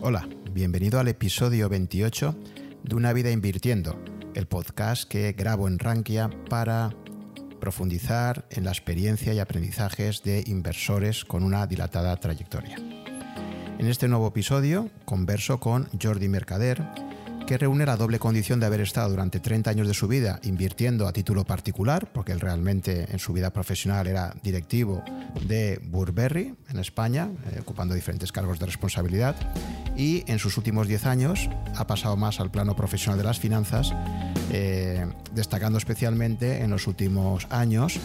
Hola, bienvenido al episodio 28 de Una vida invirtiendo, el podcast que grabo en Rankia para profundizar en la experiencia y aprendizajes de inversores con una dilatada trayectoria. En este nuevo episodio converso con Jordi Mercader, que reúne la doble condición de haber estado durante 30 años de su vida invirtiendo a título particular, porque él realmente en su vida profesional era directivo de Burberry en España, eh, ocupando diferentes cargos de responsabilidad, y en sus últimos 10 años ha pasado más al plano profesional de las finanzas, eh, destacando especialmente en los últimos años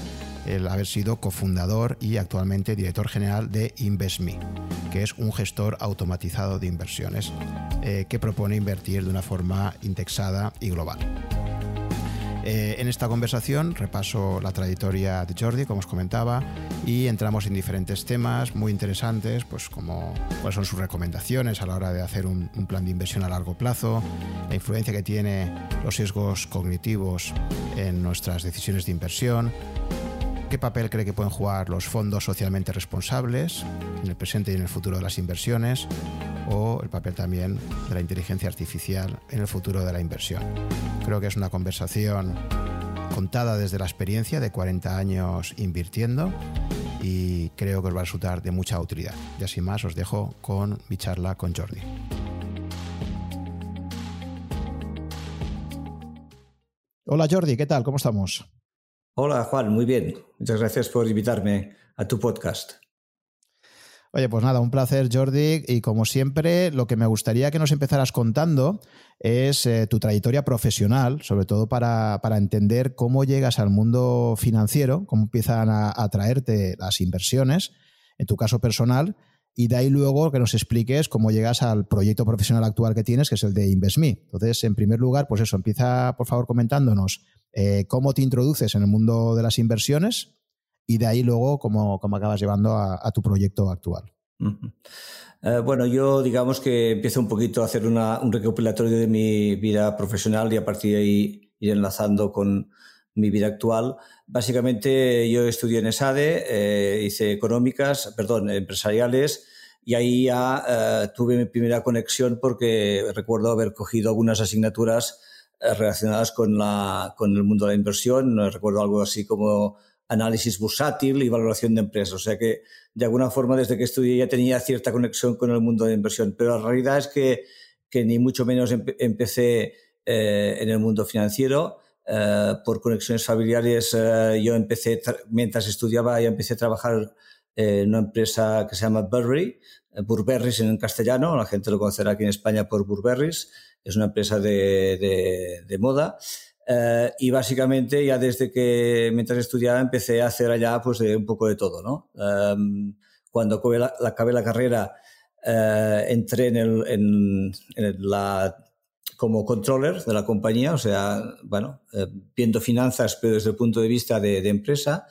el haber sido cofundador y actualmente director general de InvestMe, que es un gestor automatizado de inversiones eh, que propone invertir de una forma indexada y global. Eh, en esta conversación repaso la trayectoria de Jordi, como os comentaba, y entramos en diferentes temas muy interesantes, pues como cuáles son sus recomendaciones a la hora de hacer un, un plan de inversión a largo plazo, la influencia que tiene los sesgos cognitivos en nuestras decisiones de inversión, qué papel cree que pueden jugar los fondos socialmente responsables en el presente y en el futuro de las inversiones o el papel también de la inteligencia artificial en el futuro de la inversión. Creo que es una conversación contada desde la experiencia de 40 años invirtiendo y creo que os va a resultar de mucha utilidad. Y así más os dejo con mi charla con Jordi. Hola Jordi, ¿qué tal? ¿Cómo estamos? Hola Juan, muy bien. Muchas gracias por invitarme a tu podcast. Oye, pues nada, un placer Jordi y como siempre lo que me gustaría que nos empezaras contando es eh, tu trayectoria profesional, sobre todo para, para, entender cómo llegas al mundo financiero, cómo empiezan a atraerte las inversiones, en tu caso personal, y de ahí luego que nos expliques cómo llegas al proyecto profesional actual que tienes, que es el de InvestMe. Entonces, en primer lugar, pues eso, empieza por favor comentándonos eh, cómo te introduces en el mundo de las inversiones y de ahí luego cómo, cómo acabas llevando a, a, tu proyecto actual. Uh -huh. uh, bueno, yo digamos que empiezo un poquito a hacer una, un recopilatorio de mi vida profesional y a partir de ahí ir enlazando con mi vida actual. Básicamente yo estudié en ESADE, eh, hice económicas, perdón, empresariales y ahí ya eh, tuve mi primera conexión porque recuerdo haber cogido algunas asignaturas eh, relacionadas con, la, con el mundo de la inversión. Recuerdo algo así como análisis bursátil y valoración de empresas. O sea que, de alguna forma, desde que estudié ya tenía cierta conexión con el mundo de la inversión. Pero la realidad es que, que ni mucho menos empe empecé eh, en el mundo financiero. Eh, por conexiones familiares, eh, yo empecé, mientras estudiaba, ya empecé a trabajar en una empresa que se llama Burberry, Burberrys en castellano, la gente lo conocerá aquí en España por Burberrys, es una empresa de, de, de moda. Uh, y básicamente ya desde que mientras estudiaba empecé a hacer allá pues de un poco de todo, ¿no? Um, cuando acabé la, acabé la carrera uh, entré en, el, en, en, la como controller de la compañía, o sea, bueno, uh, viendo finanzas pero desde el punto de vista de, de empresa.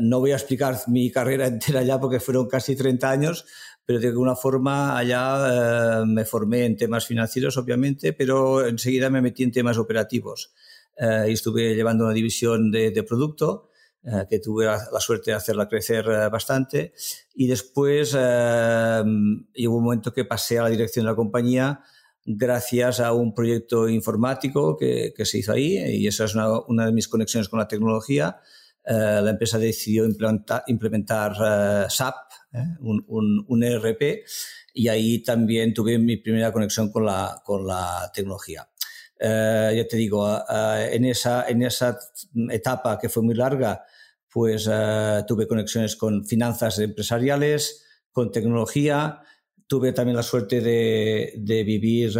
No voy a explicar mi carrera entera ya porque fueron casi 30 años, pero de alguna forma allá eh, me formé en temas financieros, obviamente, pero enseguida me metí en temas operativos. Eh, y estuve llevando una división de, de producto eh, que tuve la, suerte de hacerla crecer eh, bastante. Y después eh, llegó un momento que pasé a la dirección de la compañía gracias a un proyecto informático que, que se hizo ahí y esa es una, una de mis conexiones con la tecnología. Uh, la empresa decidió implementar, uh, SAP, ¿eh? un, un, ERP, y ahí también tuve mi primera conexión con la, con la tecnología. Ya te digo, en, esa, en esa etapa que fue muy larga, pues tuve conexiones con finanzas empresariales, con tecnología, tuve también la suerte de, de vivir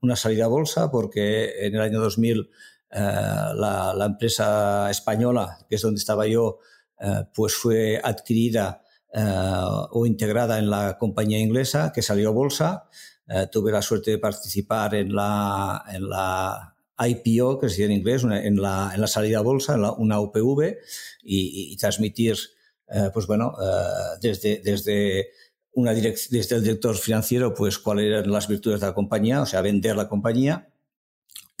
una salida a bolsa, porque en el año 2000 eh, la, la, empresa española, que es donde estaba yo, eh, pues fue adquirida eh, o integrada en la compañía inglesa que salió a bolsa. tuve la suerte de participar en la, en la IPO, que se dice en inglés, en, la, en la salida a bolsa, en la, una UPV, y, transmitir, pues bueno, desde, desde una desde el director financiero, pues cuáles eran las virtudes de la compañía, o sea, vender la compañía,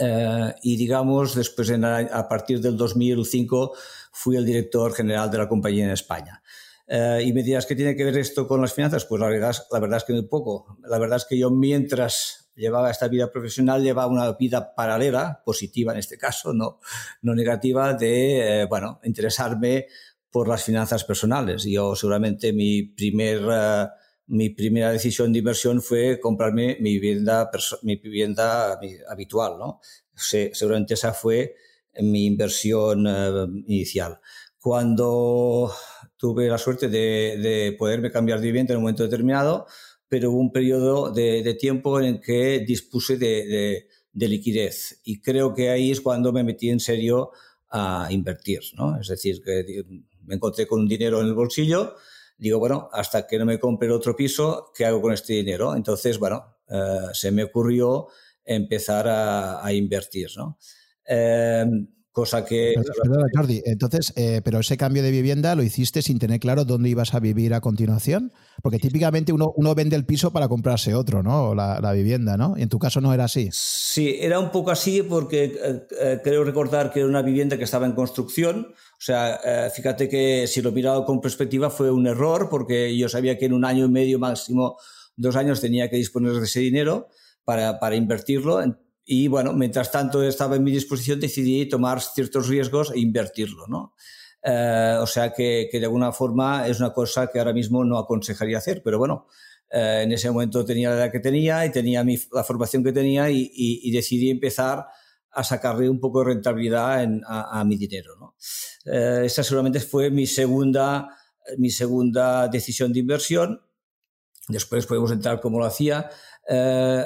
Uh, y digamos, después en, a partir del 2005 fui el director general de la compañía en España. Eh, y me dirás, ¿qué tiene que ver esto con las finanzas? Pues la verdad, la verdad es que muy poco. La verdad es que yo mientras llevaba esta vida profesional, llevaba una vida paralela, positiva en este caso, no, no negativa, de, eh, bueno, interesarme por las finanzas personales. Yo seguramente mi primer... Mi primera decisión de inversión fue comprarme mi vivienda, mi vivienda habitual, ¿no? seguramente esa fue mi inversión uh, inicial. Cuando tuve la suerte de, de, poderme cambiar de vivienda en un momento determinado, pero hubo un periodo de, de tiempo en el que dispuse de, de, liquidez y creo que ahí es cuando me metí en serio a invertir, ¿no? Es decir, que me encontré con un dinero en el bolsillo, digo, bueno, hasta que no me compre el otro piso, ¿qué hago con este dinero? Entonces, bueno, eh, se me ocurrió empezar a, invertir, ¿no? Eh, cosa que... Perdona, Jordi, entonces, eh, pero ese cambio de vivienda lo hiciste sin tener claro dónde ibas a vivir a continuación, porque típicamente uno, uno vende el piso para comprarse otro, ¿no? La, la, vivienda, ¿no? Y en tu caso no era así. Sí, era un poco así porque eh, eh, creo recordar que era una vivienda que estaba en construcción, o sea, eh, fíjate que si lo mirado con perspectiva fue un error porque yo sabía que en un año y medio, máximo dos años, tenía que disponer de ese dinero para, para invertirlo y bueno, mientras tanto estaba en mi disposición, decidí tomar ciertos riesgos e invertirlo, ¿no? Eh, o sea que, que, de alguna forma es una cosa que ahora mismo no aconsejaría hacer, pero bueno, eh, en ese momento tenía la edad que tenía y tenía mi, la formación que tenía y, y, y, decidí empezar a sacarle un poco de rentabilidad en, a, a, mi dinero, ¿no? Eh, esa seguramente fue mi segunda, mi segunda decisión de inversión. Después podemos entrar cómo lo hacía. Eh,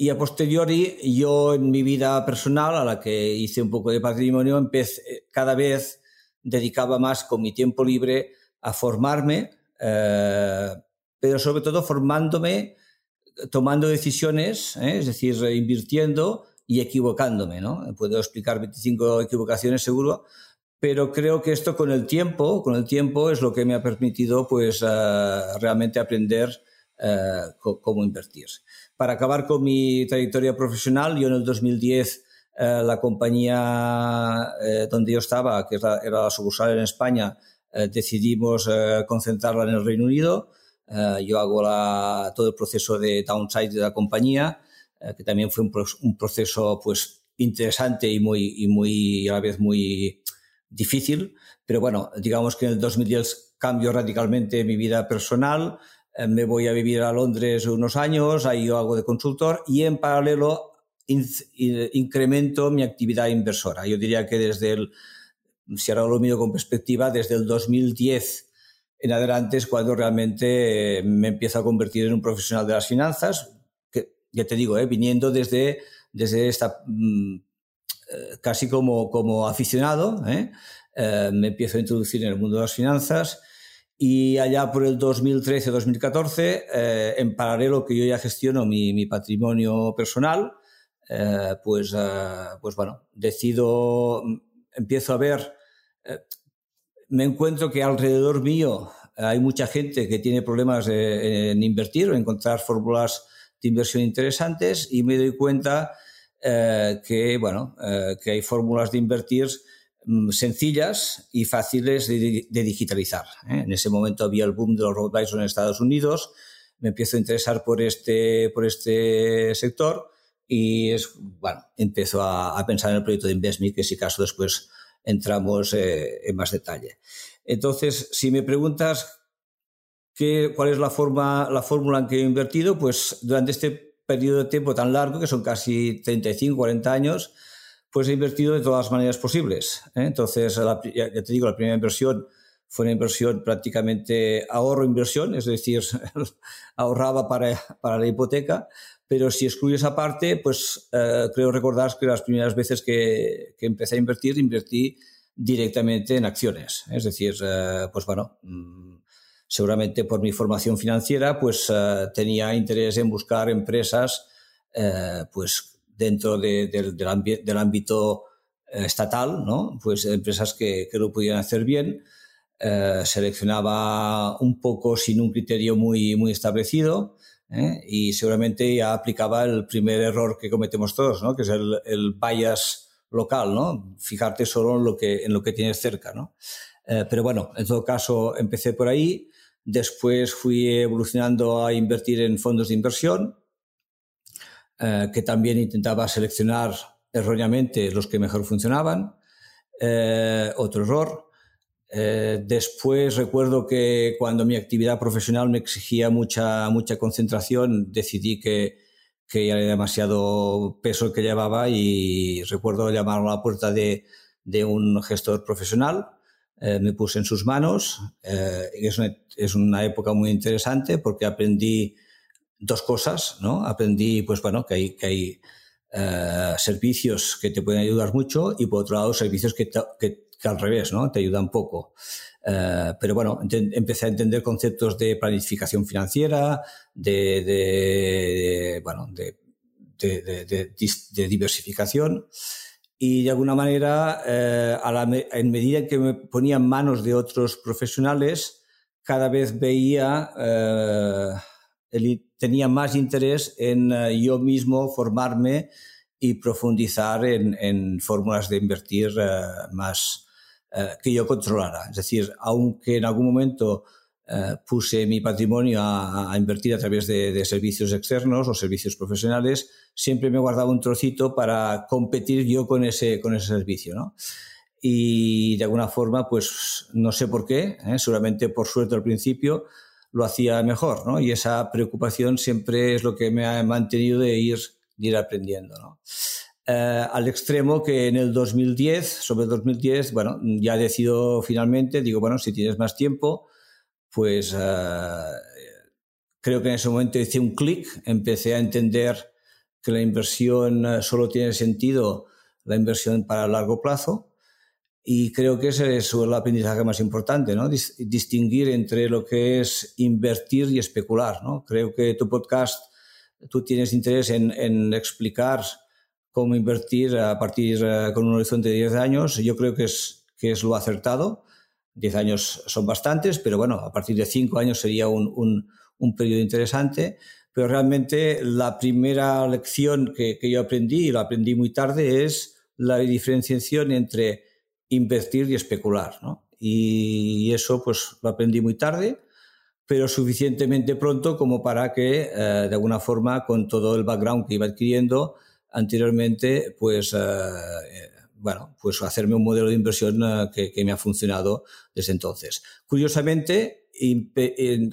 y a posteriori, yo en mi vida personal, a la que hice un poco de patrimonio, empecé, cada vez dedicaba más con mi tiempo libre a formarme, eh, pero sobre todo formándome, tomando decisiones, ¿eh? es decir, invirtiendo y equivocándome. ¿no? Puedo explicar 25 equivocaciones seguro, pero creo que esto con el tiempo, con el tiempo es lo que me ha permitido pues, uh, realmente aprender cómo invertir. Para acabar con mi trayectoria profesional, yo en el 2010 eh, la compañía eh, donde yo estaba, que era, era la sucursal en España, eh, decidimos eh, concentrarla en el Reino Unido. Eh, yo hago la, todo el proceso de downside de la compañía, eh, que también fue un, un, proceso pues interesante y muy y muy a la vez muy difícil. Pero bueno, digamos que en el 2010 cambio radicalmente mi vida personal. Eh, me voy a vivir a Londres unos años, ahí yo hago de consultor y en paralelo in, in, incremento mi actividad inversora. Yo diría que desde el, si ahora lo miro con perspectiva, desde el 2010 en adelante es cuando realmente me empiezo a convertir en un profesional de las finanzas, que ya te digo, eh, viniendo desde, desde esta mm, eh, casi como, como aficionado, ¿eh? eh, me empiezo a introducir en el mundo de las finanzas y allá por el 2013-2014, eh, en paralelo que yo ya gestiono mi, mi patrimonio personal, eh, pues, eh, pues bueno, decido, empiezo a ver, eh, me encuentro que alrededor mío hay mucha gente que tiene problemas de, en invertir o encontrar fórmulas de inversión interesantes y me doy cuenta eh, que, bueno, eh, que hay fórmulas de invertir sencillas y fáciles de, digitalizar. ¿eh? En ese momento había el boom de los robo en Estados Unidos, me empiezo a interesar por este, por este sector y es, bueno, empiezo a, a pensar en el proyecto de InvestMe, que si caso después entramos eh, en más detalle. Entonces, si me preguntas qué, cuál es la, forma, la fórmula en que he invertido, pues durante este periodo de tiempo tan largo, que son casi 35, 40 años, pues he invertido de todas las maneras posibles. ¿eh? Entonces, la, ya te digo, la primera inversión fue una inversión prácticamente ahorro-inversión, es decir, ahorraba para, para la hipoteca, pero si excluyo esa parte, pues eh, creo recordar que las primeras veces que, que, empecé a invertir, invertí directamente en acciones. Es decir, eh, pues bueno, mm, seguramente por mi formación financiera, pues eh, tenía interés en buscar empresas, eh, pues dentro de, de, del, del, ámbito eh, estatal, ¿no? Pues empresas que, que lo pudieran hacer bien. Eh, seleccionaba un poco sin un criterio muy, muy establecido ¿eh? y seguramente ya aplicaba el primer error que cometemos todos, ¿no? Que es el, el bias local, ¿no? Fijarte solo en lo que, en lo que tienes cerca, ¿no? Eh, pero bueno, en todo caso, empecé por ahí. Después fui evolucionando a invertir en fondos de inversión, eh, que también intentaba seleccionar erróneamente los que mejor funcionaban. Eh, otro error. después recuerdo que cuando mi actividad profesional me exigía mucha, mucha concentración, decidí que, que ya era demasiado peso que llevaba y recuerdo llamar a la puerta de, de un gestor profesional eh, me puse en sus manos. Eh, es, es, una, época muy interesante porque aprendí dos cosas, ¿no? Aprendí, pues bueno, que hay, que hay eh, servicios que te pueden ayudar mucho y por otro lado servicios que, que, que al revés, ¿no? Te ayudan poco. Eh, pero bueno, empecé a entender conceptos de planificación financiera, de, de, de bueno, de, de diversificación y de alguna manera, eh, a la, en medida que me ponía en manos de otros profesionales, cada vez veía, eh, tenía más interés en eh, yo mismo formarme y profundizar en, en fórmulas de invertir eh, más eh, que yo controlara. Es decir, aunque en algún momento puse mi patrimonio a, a, invertir a través de, de, servicios externos o servicios profesionales, siempre me guardaba un trocito para competir yo con ese, con ese servicio, ¿no? Y de alguna forma, pues no sé por qué, ¿eh? seguramente por suerte al principio lo hacía mejor, ¿no? Y esa preocupación siempre es lo que me ha mantenido de ir, de ir aprendiendo, ¿no? Eh, al extremo que en el 2010, sobre el 2010, bueno, ya decido finalmente, digo, bueno, si tienes más tiempo, pues uh, creo que en ese momento hice un clic, empecé a entender que la inversión uh, solo tiene sentido la inversión para largo plazo y creo que ese es el aprendizaje más importante, ¿no? Dis distinguir entre lo que es invertir y especular, ¿no? Creo que tu podcast, tú tienes interés en, en explicar cómo invertir a partir uh, con un horizonte de 10 años. Yo creo que es, que es lo acertado 10 años son bastantes, pero bueno, a partir de 5 años sería un, un, un, periodo interesante. Pero realmente la primera lección que, que, yo aprendí, y lo aprendí muy tarde, es la diferenciación entre invertir y especular. ¿no? Y eso pues lo aprendí muy tarde, pero suficientemente pronto como para que, eh, de alguna forma, con todo el background que iba adquiriendo anteriormente, pues eh, bueno, pues hacerme un modelo de inversión que, me ha funcionado desde entonces. Curiosamente,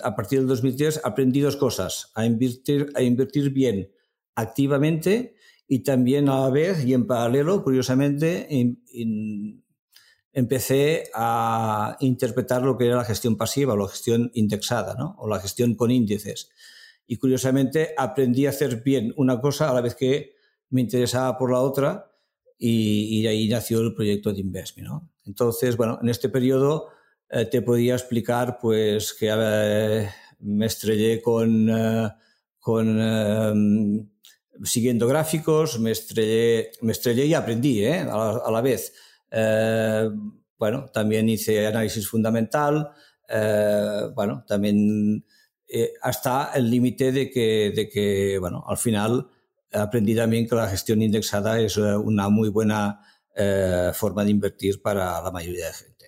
a partir del 2010 aprendí dos cosas, a invertir, bien activamente y también a la vez y en paralelo, curiosamente, empecé a interpretar lo que era la gestión pasiva o la gestión indexada, ¿no? o la gestión con índices. Y curiosamente aprendí a hacer bien una cosa a la vez que me interesaba por la otra y, y, de ahí nació el proyecto de Investme. ¿no? Entonces, bueno, en este periodo eh, te podía explicar pues que eh, me estrellé con, eh, con em, siguiendo gráficos, me estrellé, me estrellé y aprendí ¿eh? a, la, a la vez. Eh, bueno, también hice análisis fundamental, bueno, también hasta el límite de que, de que, bueno, al final aprendí también que la gestión indexada es eh, una muy buena eh, forma de invertir para la mayoría de gente.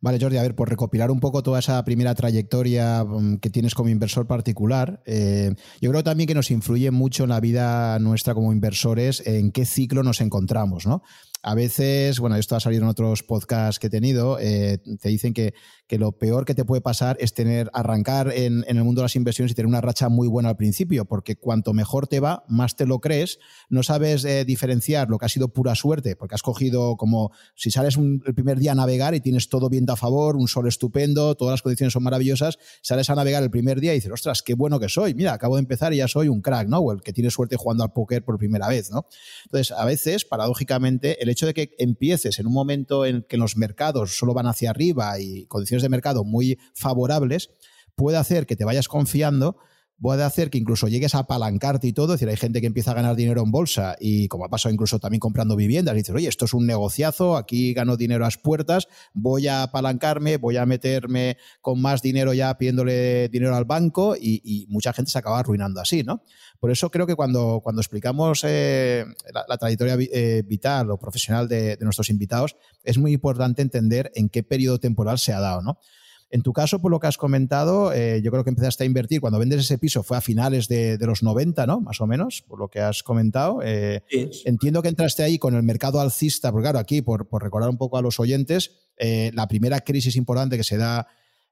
Vale, Jordi, a ver, por recopilar un poco toda esa primera trayectoria mm, que tienes como inversor particular, eh, yo creo también que nos influye mucho en la vida nuestra como inversores en qué ciclo nos encontramos, ¿no? A veces, bueno, esto ha salido en otros podcasts que he tenido, eh, te dicen que, que, lo peor que te puede pasar es tener, arrancar en, en, el mundo de las inversiones y tener una racha muy buena al principio, porque cuanto mejor te va, más te lo crees, no sabes eh, diferenciar lo que ha sido pura suerte, porque has cogido como si sales el primer día a navegar y tienes todo viento a favor, un sol estupendo, todas las condiciones son maravillosas, sales a navegar el primer día y dices, ostras, qué bueno que soy, mira, acabo de empezar y ya soy un crack, ¿no? O el que tiene suerte jugando al póker por primera vez, ¿no? Entonces, a veces, paradójicamente, el hecho de que empieces en un momento en que los mercados solo van hacia arriba y condiciones de mercado muy favorables, puede hacer que te vayas confiando, puede hacer que incluso llegues a apalancarte y todo. Es decir, hay gente que empieza a ganar dinero en bolsa y, como ha pasado incluso también comprando viviendas, dices, oye, esto es un negociazo, aquí gano dinero a las puertas, voy a apalancarme, voy a meterme con más dinero ya pidiéndole dinero al banco y, mucha gente se acaba arruinando así, ¿no? Por eso creo que cuando, cuando explicamos eh, la, trayectoria eh, vital o profesional de, de nuestros invitados, es muy importante entender en qué periodo temporal se ha dado, ¿no? En tu caso, por lo que has comentado, eh, yo creo que empezaste a invertir cuando vendes ese piso fue a finales de, los 90, ¿no? Más o menos, por lo que has comentado. Eh, entiendo que entraste ahí con el mercado alcista, porque claro, aquí, por, recordar un poco a los oyentes, eh, la primera crisis importante que se da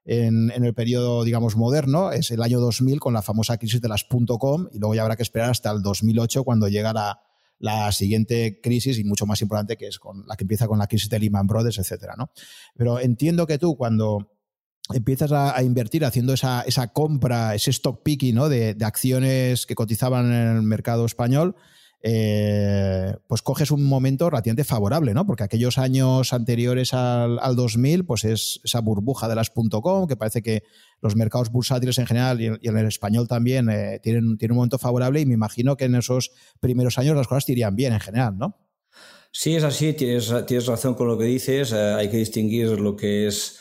en, el periodo, digamos, moderno es el año 2000 con la famosa crisis de las .com y luego ya habrá que esperar hasta el 2008 cuando llega la, la siguiente crisis y mucho más importante que es con la que empieza con la crisis de Lehman Brothers, etcétera, ¿no? Pero entiendo que tú cuando empiezas a, invertir haciendo esa, esa, compra, ese stock picking ¿no? de, acciones que cotizaban en el mercado español, eh, pues coges un momento relativamente favorable, ¿no? Porque aquellos años anteriores al, 2000, pues es esa burbuja de las .com, que parece que los mercados bursátiles en general y, en el español también eh, tienen, tienen un momento favorable y me imagino que en esos primeros años las cosas te irían bien en general, ¿no? Sí, es así, tienes, tienes razón con lo que dices, eh, hay que distinguir lo que es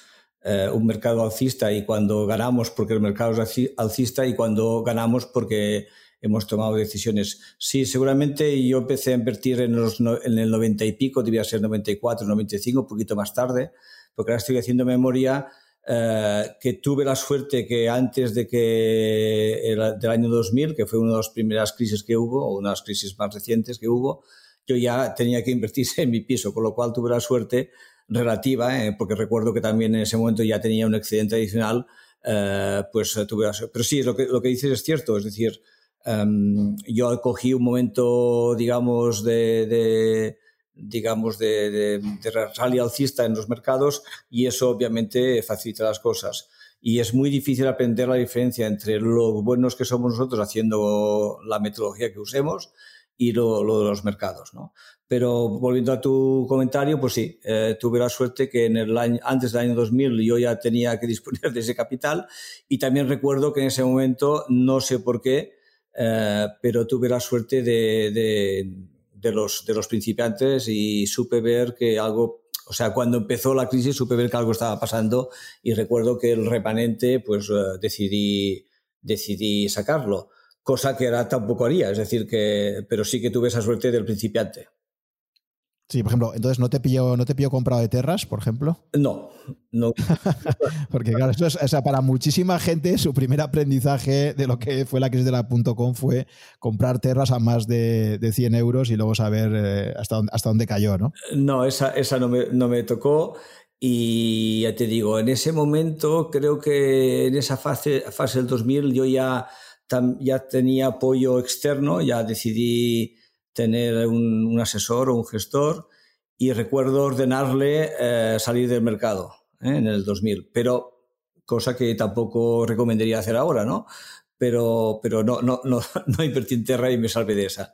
eh, un mercado alcista y cuando ganamos porque el mercado es alcista y cuando ganamos porque hemos tomado decisiones. Sí, seguramente yo empecé a invertir en, los, en el 90 y pico, debía ser 94, 95, un poquito más tarde, porque ahora estoy haciendo memoria eh, que tuve la suerte que antes de que el, del año 2000, que fue una de las primeras crisis que hubo, o una de las crisis más recientes que hubo, yo ya tenía que invertirse en mi piso, con lo cual tuve la suerte relativa, eh, porque recuerdo que también en ese momento ya tenía un excedente adicional, eh, pues eh, tuve Pero sí, lo que, lo que dices es cierto, es decir, em, yo cogí un momento, digamos, de, digamos, de, de, de alcista en los mercados y eso obviamente facilita las cosas. Y es muy difícil aprender la diferencia entre lo buenos que somos nosotros haciendo la metodología que usemos y lo, lo, de los mercados, ¿no? Pero volviendo a tu comentario, pues sí, eh, tuve la suerte que en el año, antes del año 2000 yo ya tenía que disponer de ese capital y también recuerdo que en ese momento, no sé por qué, eh, pero tuve la suerte de, de, de, los, de los principiantes y supe ver que algo, o sea, cuando empezó la crisis supe ver que algo estaba pasando y recuerdo que el remanente, pues eh, decidí, decidí sacarlo cosa que ahora tampoco haría, es decir, que, pero sí que tuve esa suerte del principiante. Sí, por ejemplo, entonces no te pillo, no te pillo comprado de terras, por ejemplo. No, no. Porque claro, esto es, o sea, para muchísima gente su primer aprendizaje de lo que fue la crisis de la .com fue comprar terras a más de, de 100 euros y luego saber eh, hasta, dónde, hasta dónde cayó, ¿no? No, esa, esa no, me, no me tocó. Y ya te digo, en ese momento, creo que en esa fase, fase del 2000 yo ya ya tenía apoyo externo, ya decidí tener un, asesor o un gestor y recuerdo ordenarle eh, salir del mercado ¿eh? en el 2000, pero cosa que tampoco recomendaría hacer ahora, ¿no? Pero, pero no, no, no, no invertí en Terra y me salvé de esa.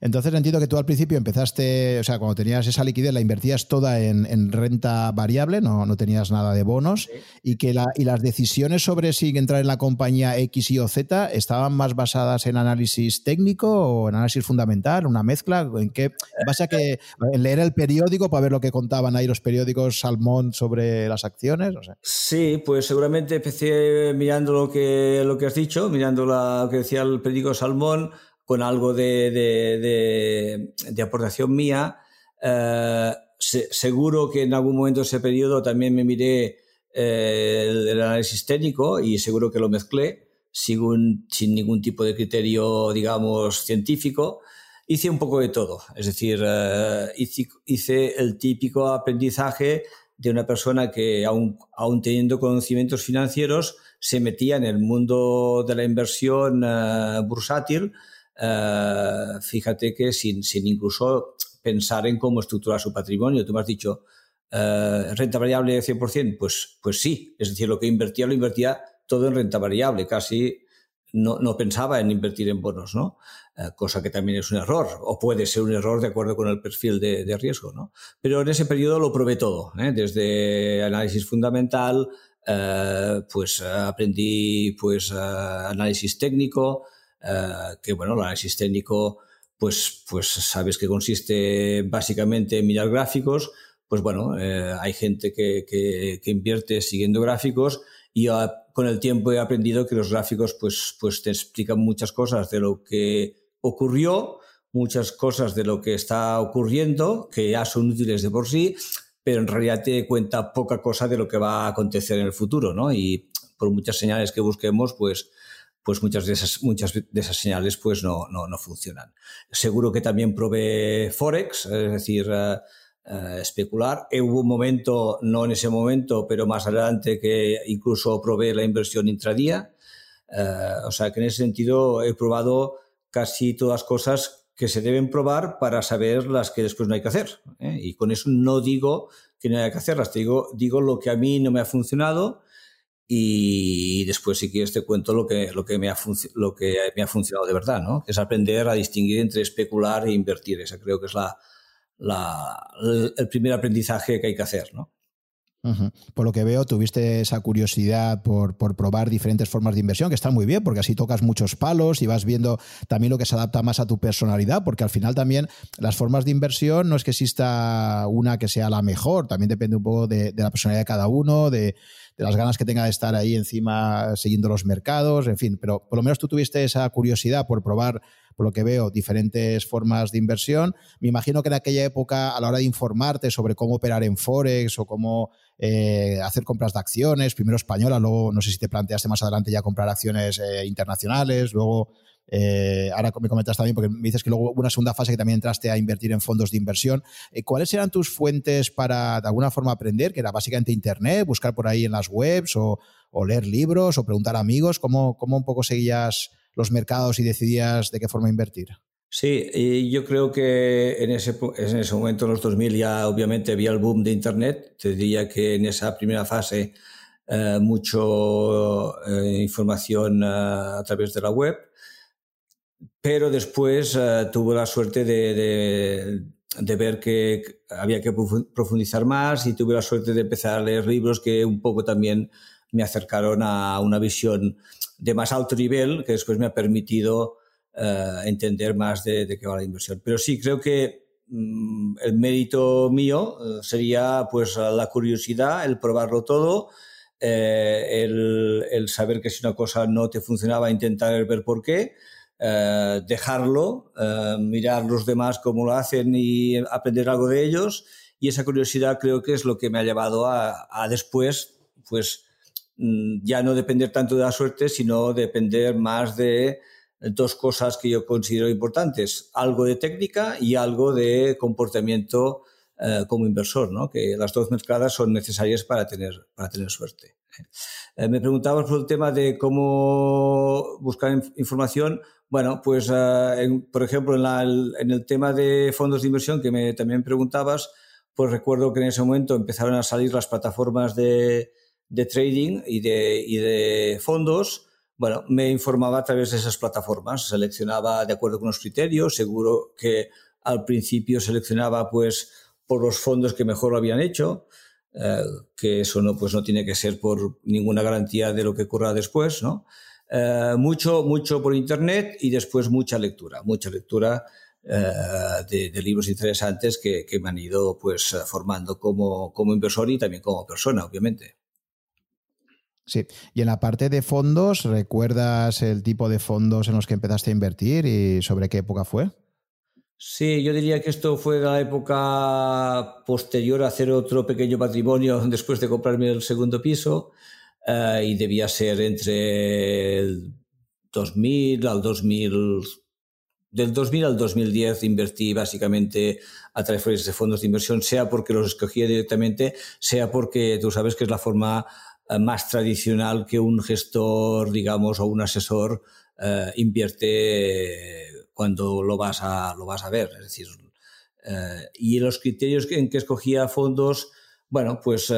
Entonces entiendo que tú al principio empezaste, o sea, cuando tenías esa liquidez la invertías toda en, renta variable, no, no, tenías nada de bonos, y que la, y las decisiones sobre si entrar en la compañía X, Y o Z estaban más basadas en análisis técnico o en análisis fundamental, una mezcla, en qué base a que en leer el periódico para ver lo que contaban ahí los periódicos Salmón sobre las acciones. Sí, pues seguramente empecé mirando lo que, lo que has dicho, mirando lo que decía el periódico Salmón con algo de, de, de, aportación mía. Eh, seguro que en algún momento de ese periodo también me miré eh, el, análisis técnico y seguro que lo mezclé sin, sin, ningún tipo de criterio, digamos, científico. Hice un poco de todo, es decir, eh, hice, hice, el típico aprendizaje de una persona que, aún, aún teniendo conocimientos financieros, se metía en el mundo de la inversión bursátil, eh, fíjate que sin, sin, incluso pensar en cómo estructurar su patrimonio. Tú me has dicho, eh, renta variable de 100%, pues, pues sí, es decir, lo que invertía lo invertía todo en renta variable, casi no, no pensaba en invertir en bonos, ¿no? Eh, cosa que también es un error, o puede ser un error de acuerdo con el perfil de, riesgo, ¿no? Pero en ese periodo lo probé todo, desde análisis fundamental, pues aprendí pues análisis técnico, que bueno, el análisis técnico pues, pues sabes que consiste básicamente en mirar gráficos, pues bueno, eh, hay gente que, que, invierte siguiendo gráficos y con el tiempo he aprendido que los gráficos pues, pues te explican muchas cosas de lo que ocurrió, muchas cosas de lo que está ocurriendo, que ya son útiles de por sí, pero en realidad te cuenta poca cosa de lo que va a acontecer en el futuro, ¿no? Y por muchas señales que busquemos, pues, pues muchas de esas, muchas de esas señales pues no, no, no funcionan. Seguro que también provee Forex, es decir, eh, eh, especular. Eh, hubo un momento, no en ese momento, pero más adelante que incluso probé la inversión intradía. o sea que en ese sentido he probado casi todas las cosas que se deben probar para saber las que después no hay que hacer. Y con eso no digo que no haya que hacerlas, te digo, digo lo que a mí no me ha funcionado y después si quieres te cuento lo que, lo que, me, ha lo que me ha funcionado de verdad, ¿no? es aprender a distinguir entre especular e invertir. Ese creo que es la, la, el primer aprendizaje que hay que hacer, ¿no? Por lo que veo, tuviste esa curiosidad por, por, probar diferentes formas de inversión, que está muy bien, porque así tocas muchos palos y vas viendo también lo que se adapta más a tu personalidad, porque al final también las formas de inversión no es que exista una que sea la mejor, también depende un poco de, de la personalidad de cada uno, de, de las ganas que tenga de estar ahí encima siguiendo los mercados, en fin, pero por lo menos tú tuviste esa curiosidad por probar, por lo que veo, diferentes formas de inversión. Me imagino que en aquella época, a la hora de informarte sobre cómo operar en Forex o cómo eh, hacer compras de acciones, primero española, luego no sé si te planteaste más adelante ya comprar acciones eh, internacionales, luego eh, ahora me comentas también, porque me dices que luego hubo una segunda fase que también entraste a invertir en fondos de inversión. Eh, ¿Cuáles eran tus fuentes para de alguna forma aprender? Que era básicamente Internet, buscar por ahí en las webs o, leer libros o preguntar a amigos. ¿Cómo, ¿Cómo, un poco seguías los mercados y decidías de qué forma invertir? Sí, y yo creo que en ese, en ese momento, en los 2000, ya obviamente había el boom de Internet. Te diría que en esa primera fase eh, mucho información a través de la web pero después uh, tuve la suerte de, de, de, ver que había que profundizar más y tuve la suerte de empezar a leer libros que un poco también me acercaron a una visión de más alto nivel que después me ha permitido uh, entender más de, de, qué va la inversión. Pero sí, creo que mm, el mérito mío uh, sería pues la curiosidad, el probarlo todo, eh, el, el saber que si una cosa no te funcionaba, intentar ver por qué eh, dejarlo, eh, mirar los demás cómo lo hacen y aprender algo de ellos. Y esa curiosidad creo que es lo que me ha llevado a, después, pues mm, ya no depender tanto de la suerte, sino depender más de dos cosas que yo considero importantes, algo de técnica y algo de comportamiento eh, como inversor, ¿no? que las dos mezcladas son necesarias para tener, para tener suerte. me preguntabas por el tema de cómo buscar información. Bueno, pues uh, por ejemplo, en, en, el tema de fondos de inversión que me también preguntabas, pues recuerdo que en ese momento empezaron a salir las plataformas de, de trading y de, y de fondos. Bueno, me informaba a través de esas plataformas, seleccionaba de acuerdo con los criterios, seguro que al principio seleccionaba pues por los fondos que mejor lo habían hecho, eh, que eso no, pues no tiene que ser por ninguna garantía de lo que ocurra después, ¿no? Eh, mucho, mucho por internet y después mucha lectura, mucha lectura eh, de, libros interesantes que, me han ido pues formando como, como inversor y también como persona, obviamente. Sí, y en la parte de fondos, ¿recuerdas el tipo de fondos en los que empezaste a invertir y sobre qué época fue? Sí, yo diría que esto fue la época posterior a hacer otro pequeño patrimonio después de comprarme el segundo piso. Eh, y debía ser entre el 2000 al 2000. Del 2000 al 2010 invertí básicamente a través de fondos de inversión, sea porque los escogía directamente, sea porque tú sabes que es la forma eh, más tradicional que un gestor, digamos, o un asesor uh, invierte cuando lo vas a, lo vas a ver. Es decir, uh, y los criterios en que escogía fondos, bueno, pues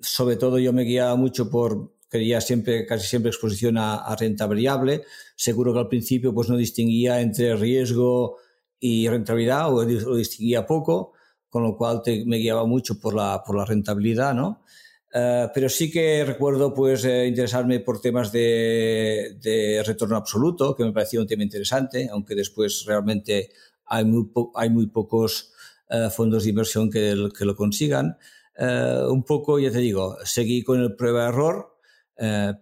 sobre todo yo me guiaba mucho por, quería siempre, casi siempre exposición a, renta variable. Seguro que al principio pues no distinguía entre riesgo y rentabilidad o lo distinguía poco, con lo cual me guiaba mucho por la, por la rentabilidad, ¿no? Eh, pero sí que recuerdo pues eh, interesarme por temas de, retorno absoluto, que me parecía un tema interesante, aunque después realmente hay muy, hay muy pocos eh, fondos de inversión que lo consigan. Un poco, ya te digo, seguí con el prueba-error,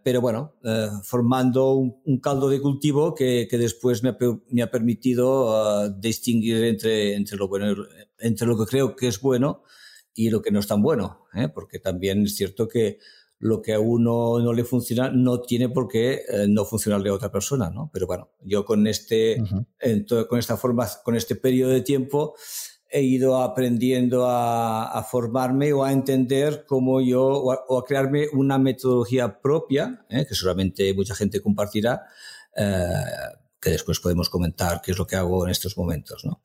pero bueno, formando un, caldo de cultivo que, que después me ha, me ha permitido distinguir entre, entre, lo bueno, entre lo que creo que es bueno y lo que no es tan bueno, ¿eh? porque también es cierto que lo que a uno no le funciona no tiene por qué eh, no funcionarle a otra persona, ¿no? Pero bueno, yo con este, con esta forma, con este periodo de tiempo he ido aprendiendo a, formarme o a entender cómo yo, o a, crearme una metodología propia, ¿eh? que solamente mucha gente compartirá, que después podemos comentar qué es lo que hago en estos momentos, ¿no?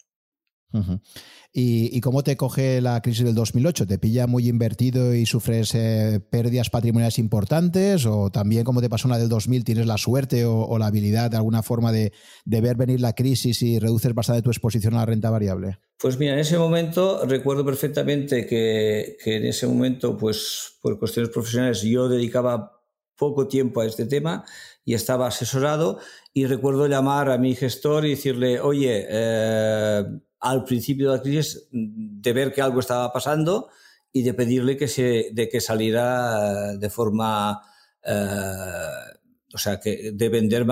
¿Y, cómo te coge la crisis del 2008? ¿Te pilla muy invertido y sufres eh, pérdidas patrimoniales importantes? ¿O también, como te pasó una del 2000, tienes la suerte o, la habilidad de alguna forma de, ver venir la crisis y reduces bastante tu exposición a la renta variable? Pues mira, en ese momento recuerdo perfectamente que, que en ese momento, pues por cuestiones profesionales, yo dedicaba poco tiempo a este tema y estaba asesorado y recuerdo llamar a mi gestor y decirle, oye, eh, al principio de la crisis de ver que algo estaba pasando y de pedirle que, se, de que saliera de forma, eh, o sea, que de vender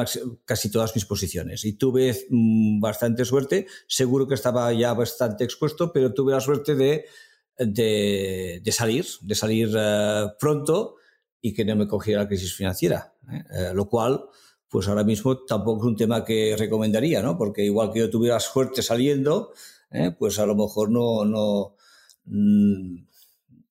casi todas mis posiciones. Y tuve mm, bastante suerte, seguro que estaba ya bastante expuesto, pero tuve la suerte de, de, salir, de salir eh, pronto y que no me cogiera la crisis financiera, ¿eh? lo cual pues ahora mismo tampoco es un tema que recomendaría, ¿no? Porque igual que yo tuviera suerte saliendo, ¿eh? pues a lo mejor no, no mm,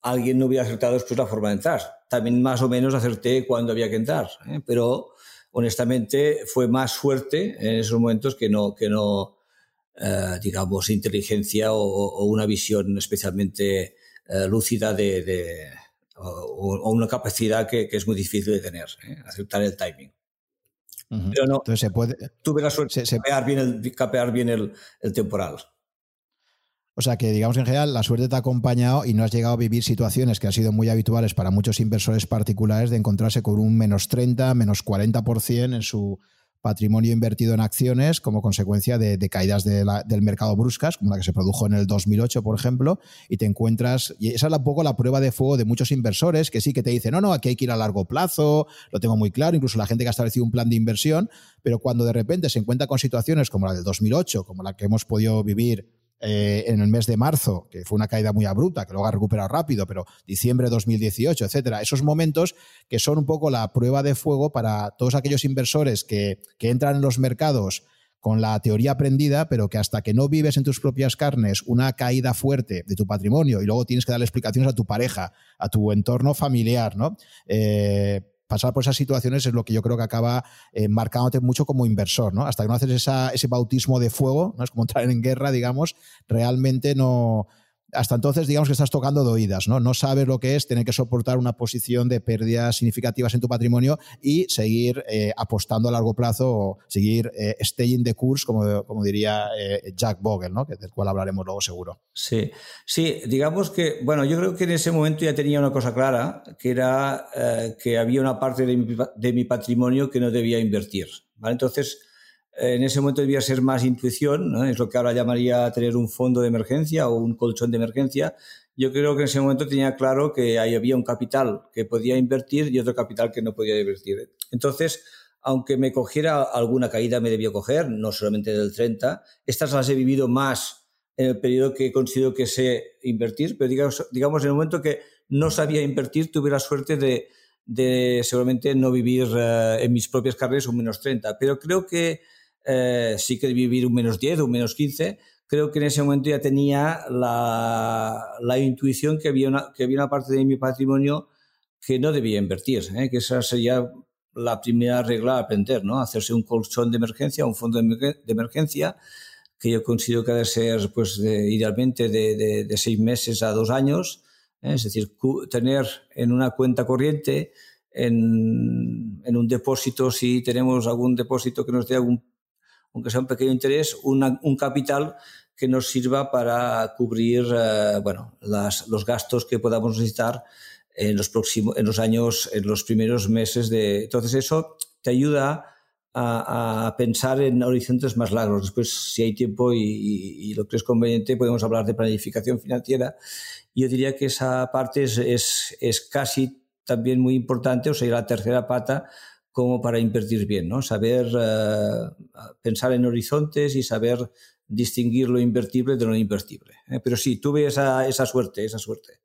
alguien no hubiera acertado después la forma de entrar. También más o menos acerté cuando había que entrar, ¿eh? pero honestamente fue más suerte en esos momentos que no, que no eh, digamos, inteligencia o, una visión especialmente lúcida de, o, una capacidad que, es muy difícil de tener, aceptar el timing. Pero no, Entonces se puede, tuve la suerte de capear bien, el, capear bien el, el, temporal. O sea que, digamos, en general, la suerte te ha acompañado y no has llegado a vivir situaciones que han sido muy habituales para muchos inversores particulares de encontrarse con un menos 30, menos 40% en su patrimonio invertido en acciones como consecuencia de, caídas del mercado bruscas, como la que se produjo en el 2008, por ejemplo, y te encuentras, y esa es un poco la prueba de fuego de muchos inversores que sí que te dicen, no, no, aquí hay que ir a largo plazo, lo tengo muy claro, incluso la gente que ha establecido un plan de inversión, pero cuando de repente se encuentra con situaciones como la del 2008, como la que hemos podido vivir eh, en el mes de marzo, que fue una caída muy abrupta, que luego ha recuperado rápido, pero diciembre de 2018, etcétera. Esos momentos que son un poco la prueba de fuego para todos aquellos inversores que, que entran en los mercados con la teoría aprendida, pero que hasta que no vives en tus propias carnes una caída fuerte de tu patrimonio y luego tienes que darle explicaciones a tu pareja, a tu entorno familiar, ¿no? Eh, pasar por esas situaciones es lo que yo creo que acaba eh, marcándote mucho como inversor, ¿no? Hasta que no haces ese bautismo de fuego, ¿no? Es como entrar en guerra, digamos, realmente no, hasta entonces digamos que estás tocando de oídas, ¿no? No sabes lo que es tener que soportar una posición de pérdidas significativas en tu patrimonio y seguir eh, apostando a largo plazo o seguir eh, staying the course, como, como diría eh, Jack Bogle, ¿no? Que, del cual hablaremos luego seguro. Sí, sí, digamos que, bueno, yo creo que en ese momento ya tenía una cosa clara, que era que había una parte de mi, de mi, patrimonio que no debía invertir, ¿vale? Entonces, en ese momento debía ser más intuición, es lo que ahora llamaría tener un fondo de emergencia o un colchón de emergencia. Yo creo que en ese momento tenía claro que ahí había un capital que podía invertir y otro capital que no podía invertir. Entonces, aunque me cogiera alguna caída, me debía coger, no solamente del 30, estas las he vivido más en el periodo que considero que sé invertir, pero digamos, digamos en el momento que no sabía invertir, tuve la suerte de, de seguramente no vivir eh, en mis propias carreras un menos 30. Pero creo que eh, sí que vivir un menos 10 o un menos 15, creo que en ese momento ya tenía la, la intuición que había, una, que había una parte de mi patrimonio que no debía invertir, ¿eh? que esa sería la primera regla a aprender, ¿no? Hacerse un colchón de emergencia, un fondo de, emergencia, que yo considero que debe ser, pues, idealmente de, de, seis meses a dos años, ¿eh? es decir, tener en una cuenta corriente, en, en, un depósito, si tenemos algún depósito que nos dé algún aunque sea un pequeño interés, un capital que nos sirva para cubrir eh, bueno, los gastos que podamos necesitar en los próximos, en los años, en los primeros meses de. Entonces eso te ayuda a, pensar en horizontes más largos. Después, si hay tiempo y, lo que es conveniente, podemos hablar de planificación financiera. Yo diría que esa parte es, es casi también muy importante, o sea, la tercera pata como para invertir bien, ¿no? Saber eh, pensar en horizontes y saber distinguir lo invertible de lo invertible. ¿eh? Pero sí, tuve esa, esa suerte, esa suerte.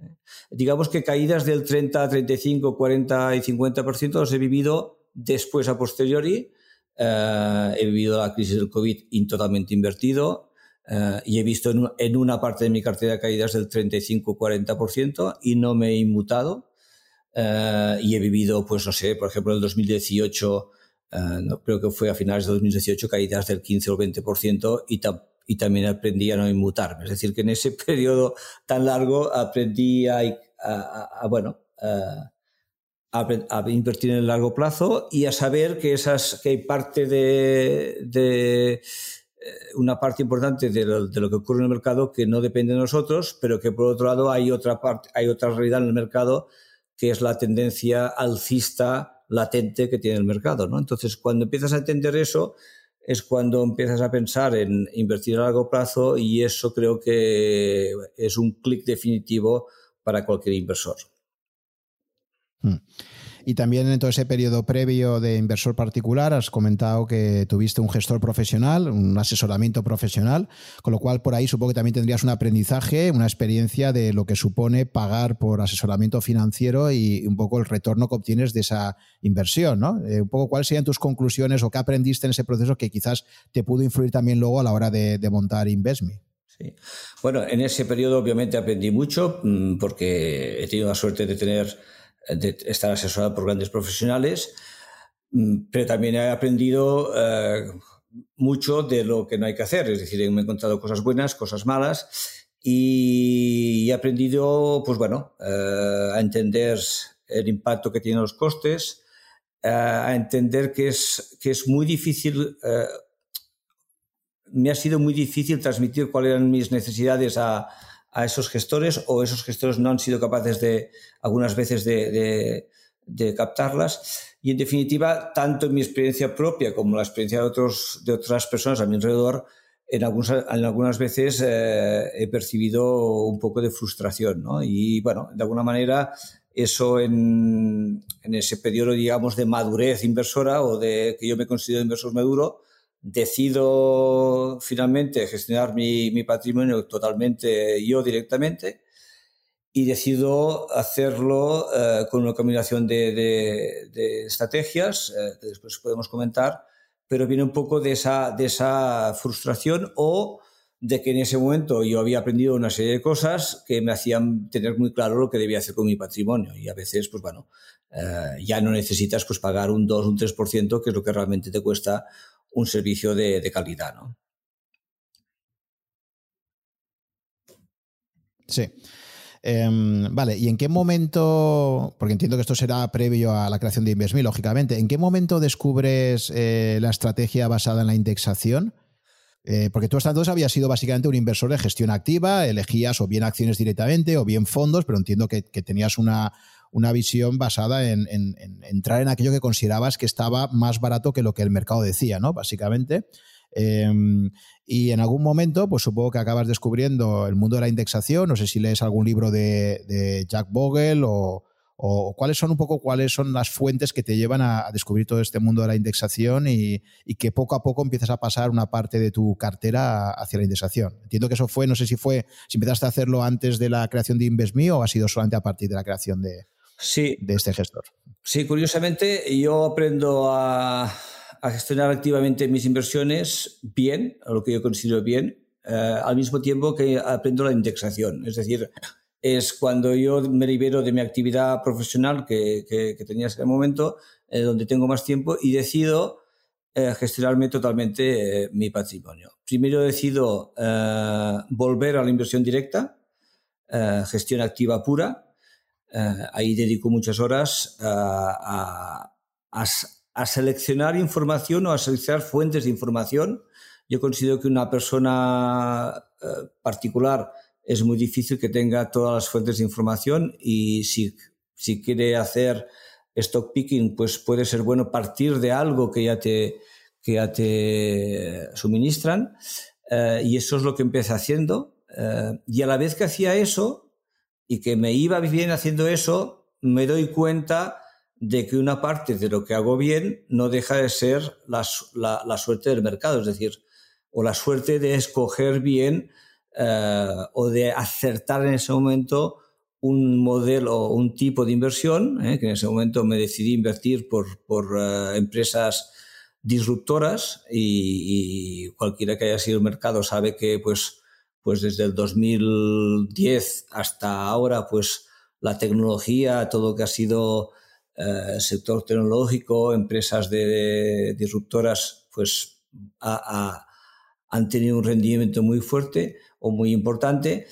¿eh? Digamos que caídas del 30, 35, 40 y 50% los he vivido después a posteriori. he vivido la crisis del COVID totalmente invertido y he visto en, en, una parte de mi cartera caídas del 35-40% y no me he inmutado. Eh, y he vivido, pues no sé, por ejemplo, en el 2018, eh, creo que fue a finales de 2018, caídas del 15 o 20% y, y también aprendí a no inmutarme. Es decir, que en ese periodo tan largo aprendí a, bueno, a, invertir en el largo plazo y a saber que, esas, que hay parte de, eh, una parte importante de lo, de lo, que ocurre en el mercado que no depende de nosotros, pero que por otro lado hay otra parte, hay otra realidad en el mercado que es la tendencia alcista latente que tiene el mercado. ¿no? Entonces, cuando empiezas a entender eso, es cuando empiezas a pensar en invertir a largo plazo y eso creo que es un clic definitivo para cualquier inversor. Hmm. Y también en todo ese periodo previo de inversor particular has comentado que tuviste un gestor profesional, un asesoramiento profesional, con lo cual por ahí supongo que también tendrías un aprendizaje, una experiencia de lo que supone pagar por asesoramiento financiero y un poco el retorno que obtienes de esa inversión, ¿no? Eh, un poco cuáles serían tus conclusiones o qué aprendiste en ese proceso que quizás te pudo influir también luego a la hora de, montar Investme. Sí. Bueno, en ese periodo obviamente aprendí mucho mm, porque he tenido la suerte de tener de estar asesorado por grandes profesionales, mm, pero también he aprendido eh, mucho de lo que no hay que hacer, es decir, me he encontrado cosas buenas, cosas malas y he aprendido, pues bueno, eh, a entender el impacto que tienen los costes, eh, a entender que es, que es muy difícil, me ha sido muy difícil transmitir cuáles eran mis necesidades a, a esos gestores o esos gestores no han sido capaces de algunas veces de, captarlas. Y en definitiva, tanto en mi experiencia propia como la experiencia de, otros, de otras personas a mi alrededor, en, en algunas veces eh, he percibido un poco de frustración. ¿no? Y bueno, de alguna manera eso en, en, ese periodo, digamos, de madurez inversora o de que yo me considero inversor maduro, decido finalmente gestionar mi, patrimonio totalmente yo directamente y decido hacerlo eh, con una combinación de, de, estrategias eh, que después podemos comentar, pero viene un poco de esa, de esa frustración o de que en ese momento yo había aprendido una serie de cosas que me hacían tener muy claro lo que debía hacer con mi patrimonio y a veces, pues bueno, eh, ya no necesitas pues pagar un 2, un 3%, que es lo que realmente te cuesta un servicio de, calidad, ¿no? Sí. Em, vale, ¿y en qué momento, porque entiendo que esto será previo a la creación de InvestMe, lógicamente, ¿en qué momento descubres eh, la estrategia basada en la indexación? Eh, porque tú hasta entonces habías sido básicamente un inversor de gestión activa, elegías o bien acciones directamente o bien fondos, pero entiendo que tenías una, una visión basada en, entrar en aquello que considerabas que estaba más barato que lo que el mercado decía, ¿no? Básicamente. Em, y en algún momento, pues supongo que acabas descubriendo el mundo de la indexación. No sé si lees algún libro de, Jack Bogle o, cuáles son un poco cuáles son las fuentes que te llevan a, descubrir todo este mundo de la indexación y, que poco a poco empiezas a pasar una parte de tu cartera hacia la indexación. Entiendo que eso fue, no sé si fue, si empezaste a hacerlo antes de la creación de InvestMe o ha sido solamente a partir de la creación de, sí. de este gestor. Sí, curiosamente yo aprendo a, gestionar activamente mis inversiones bien, a lo que yo considero bien, eh, al mismo tiempo que aprendo la indexación. Es decir, es cuando yo me libero de mi actividad profesional que, que, tenía en ese momento, eh, donde tengo más tiempo, y decido eh, gestionarme totalmente mi patrimonio. Primero decido volver a la inversión directa, gestión activa pura, eh, ahí dedico muchas horas a, seleccionar información o a seleccionar fuentes de información. Yo considero que una persona eh, particular es muy difícil que tenga todas las fuentes de información y si, si quiere hacer stock picking, pues puede ser bueno partir de algo que ya te, que ya te suministran. Eh, y eso es lo que empecé haciendo. Eh, y a la vez que hacía eso y que me iba bien haciendo eso, me doy cuenta de que una parte de lo que hago bien no deja de ser la, la, suerte del mercado, es decir, o la suerte de escoger bien eh, o de acertar en ese momento un modelo o un tipo de inversión, eh, que en ese momento me decidí invertir por, por eh, empresas disruptoras y, cualquiera que haya sido el mercado sabe que pues, pues desde el 2010 hasta ahora pues la tecnología, todo lo que ha sido eh, sector tecnológico, empresas de, disruptoras pues han tenido un rendimiento muy fuerte o muy importante.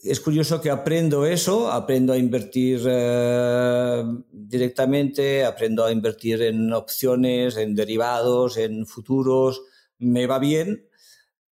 Es curioso que aprendo eso, aprendo a invertir eh, directamente, aprendo a invertir en opciones, en derivados, en futuros, me va bien,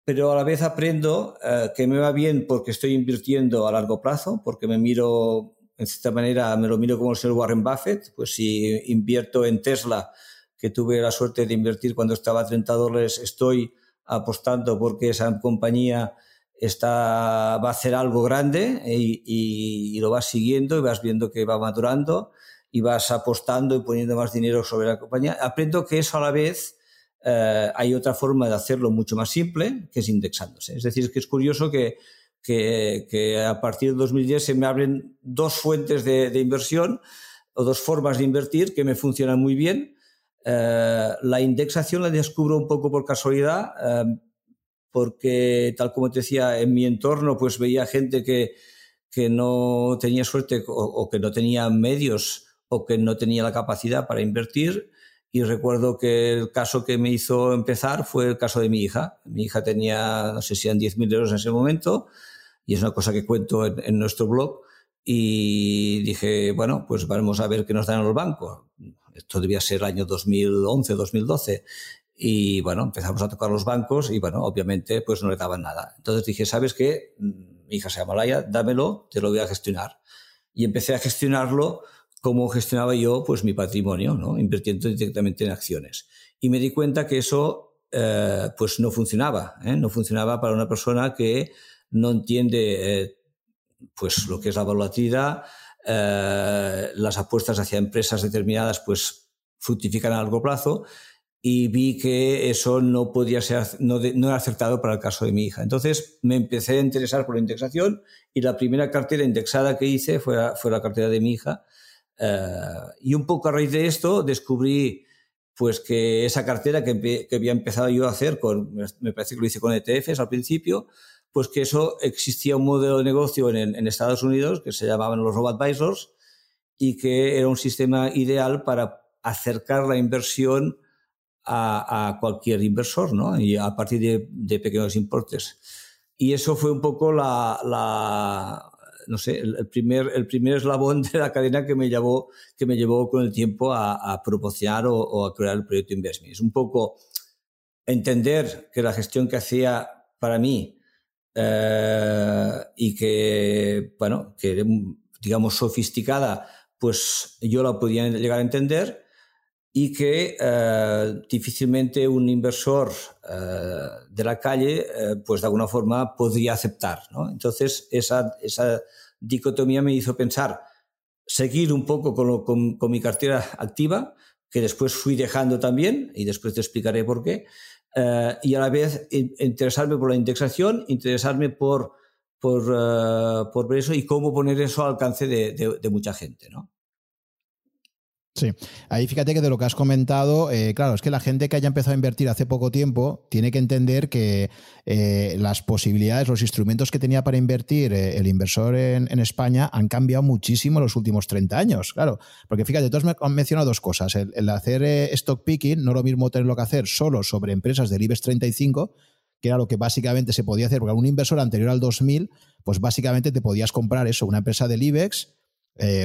pero a la vez aprendo eh, que me va bien porque estoy invirtiendo a largo plazo, porque me miro, en cierta manera, me lo miro como el señor Warren Buffett, pues si invierto en Tesla, que tuve la suerte de invertir cuando estaba a 30 dólares, estoy apostando porque esa compañía está, va a hacer algo grande y, lo vas siguiendo y vas viendo que va madurando y vas apostando y poniendo más dinero sobre la compañía. Aprendo que eso a la vez eh, hay otra forma de hacerlo mucho más simple, que es indexándose. Es decir, que es curioso que, que, a partir de 2010 se me abren dos fuentes de, inversión o dos formas de invertir que me funcionan muy bien. Eh, la indexación la descubro un poco por casualidad. Eh, porque tal como te decía, en mi entorno pues veía gente que, que no tenía suerte o, que no tenía medios o que no tenía la capacidad para invertir. Y recuerdo que el caso que me hizo empezar fue el caso de mi hija. Mi hija tenía, no sé si eran 10.000 euros en ese momento, y es una cosa que cuento en, en, nuestro blog. Y dije, bueno, pues vamos a ver qué nos dan los bancos. Esto debía ser el año 2011, 2012. Y bueno, empezamos a tocar los bancos y bueno, obviamente pues no le daban nada. Entonces dije, ¿sabes qué? Mi hija se llama Laia, dámelo, te lo voy a gestionar. Y empecé a gestionarlo como gestionaba yo pues mi patrimonio, ¿no? Invirtiendo directamente en acciones. Y me di cuenta que eso eh, pues no funcionaba, ¿eh? no funcionaba para una persona que no entiende eh, pues lo que es la volatilidad, las apuestas hacia empresas determinadas pues fructifican a largo plazo y vi que eso no podía ser, no, no, era acertado para el caso de mi hija. Entonces me empecé a interesar por la indexación y la primera cartera indexada que hice fue, fue la cartera de mi hija. Eh, y un poco a raíz de esto descubrí pues que esa cartera que, que, había empezado yo a hacer, con, me parece que lo hice con ETFs al principio, pues que eso existía un modelo de negocio en, en Estados Unidos que se llamaban los robo advisors y que era un sistema ideal para acercar la inversión a, cualquier inversor, ¿no? Y a partir de, pequeños importes. Y eso fue un poco la, no sé, el, primer, el primer eslabón de la cadena que me llevó, que me llevó con el tiempo a, a proporcionar o, a crear el proyecto Investme. Es un poco entender que la gestión que hacía para mí eh, y que, bueno, que digamos sofisticada, pues yo la podía llegar a entender y que eh, difícilmente un inversor eh, de la calle, eh, pues de alguna forma podría aceptar. ¿no? Entonces, esa, esa, dicotomía me hizo pensar, seguir un poco con, con, con, mi cartera activa, que después fui dejando también, y después te explicaré por qué, y a la vez interesarme por la indexación, interesarme por, por, por eso y cómo poner eso al alcance de, de, de mucha gente. ¿no? Sí, ahí fíjate que de lo que has comentado, eh, claro, es que la gente que haya empezado a invertir hace poco tiempo tiene que entender que eh, las posibilidades, los instrumentos que tenía para invertir eh, el inversor en, España han cambiado muchísimo en los últimos 30 años, claro, porque fíjate, tú has mencionado dos cosas, el, hacer stock picking, no lo mismo tenerlo que hacer solo sobre empresas del IBEX 35, que era lo que básicamente se podía hacer, porque un inversor anterior al 2000, pues básicamente te podías comprar eso, una empresa del IBEX,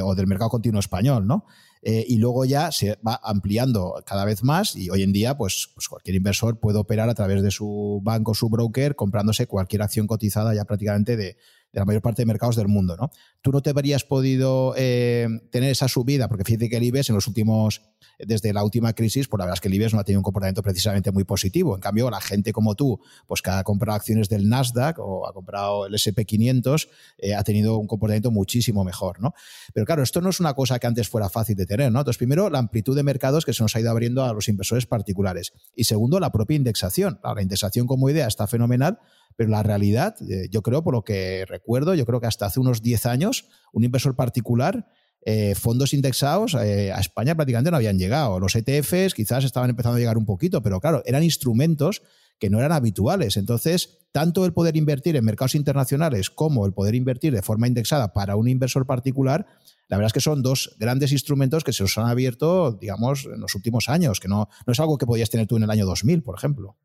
o del mercado continuo español, ¿no? Eh, y luego ya se va ampliando cada vez más y hoy en día pues, pues, cualquier inversor puede operar a través de su banco, su broker, comprándose cualquier acción cotizada ya prácticamente de, de la mayor parte de mercados del mundo. ¿no? Tú no te habrías podido eh, tener esa subida, porque fíjate que el IBEX en los últimos, desde la última crisis, pues la verdad es que el IBEX no ha tenido un comportamiento precisamente muy positivo. En cambio, la gente como tú, pues que ha comprado acciones del Nasdaq o ha comprado el SP500, eh, ha tenido un comportamiento muchísimo mejor. ¿no? Pero claro, esto no es una cosa que antes fuera fácil de tener. ¿no? Entonces, primero, la amplitud de mercados que se nos ha ido abriendo a los inversores particulares. Y segundo, la propia indexación. La indexación como idea está fenomenal, pero la realidad, eh, yo creo, por lo que recuerdo, yo creo que hasta hace unos 10 años, un inversor particular, eh, fondos indexados eh, a España prácticamente no habían llegado. Los ETFs quizás estaban empezando a llegar un poquito, pero claro, eran instrumentos que no eran habituales. Entonces, tanto el poder invertir en mercados internacionales como el poder invertir de forma indexada para un inversor particular, la verdad es que son dos grandes instrumentos que se os han abierto, digamos, en los últimos años, que no, no es algo que podías tener tú en el año 2000, por ejemplo.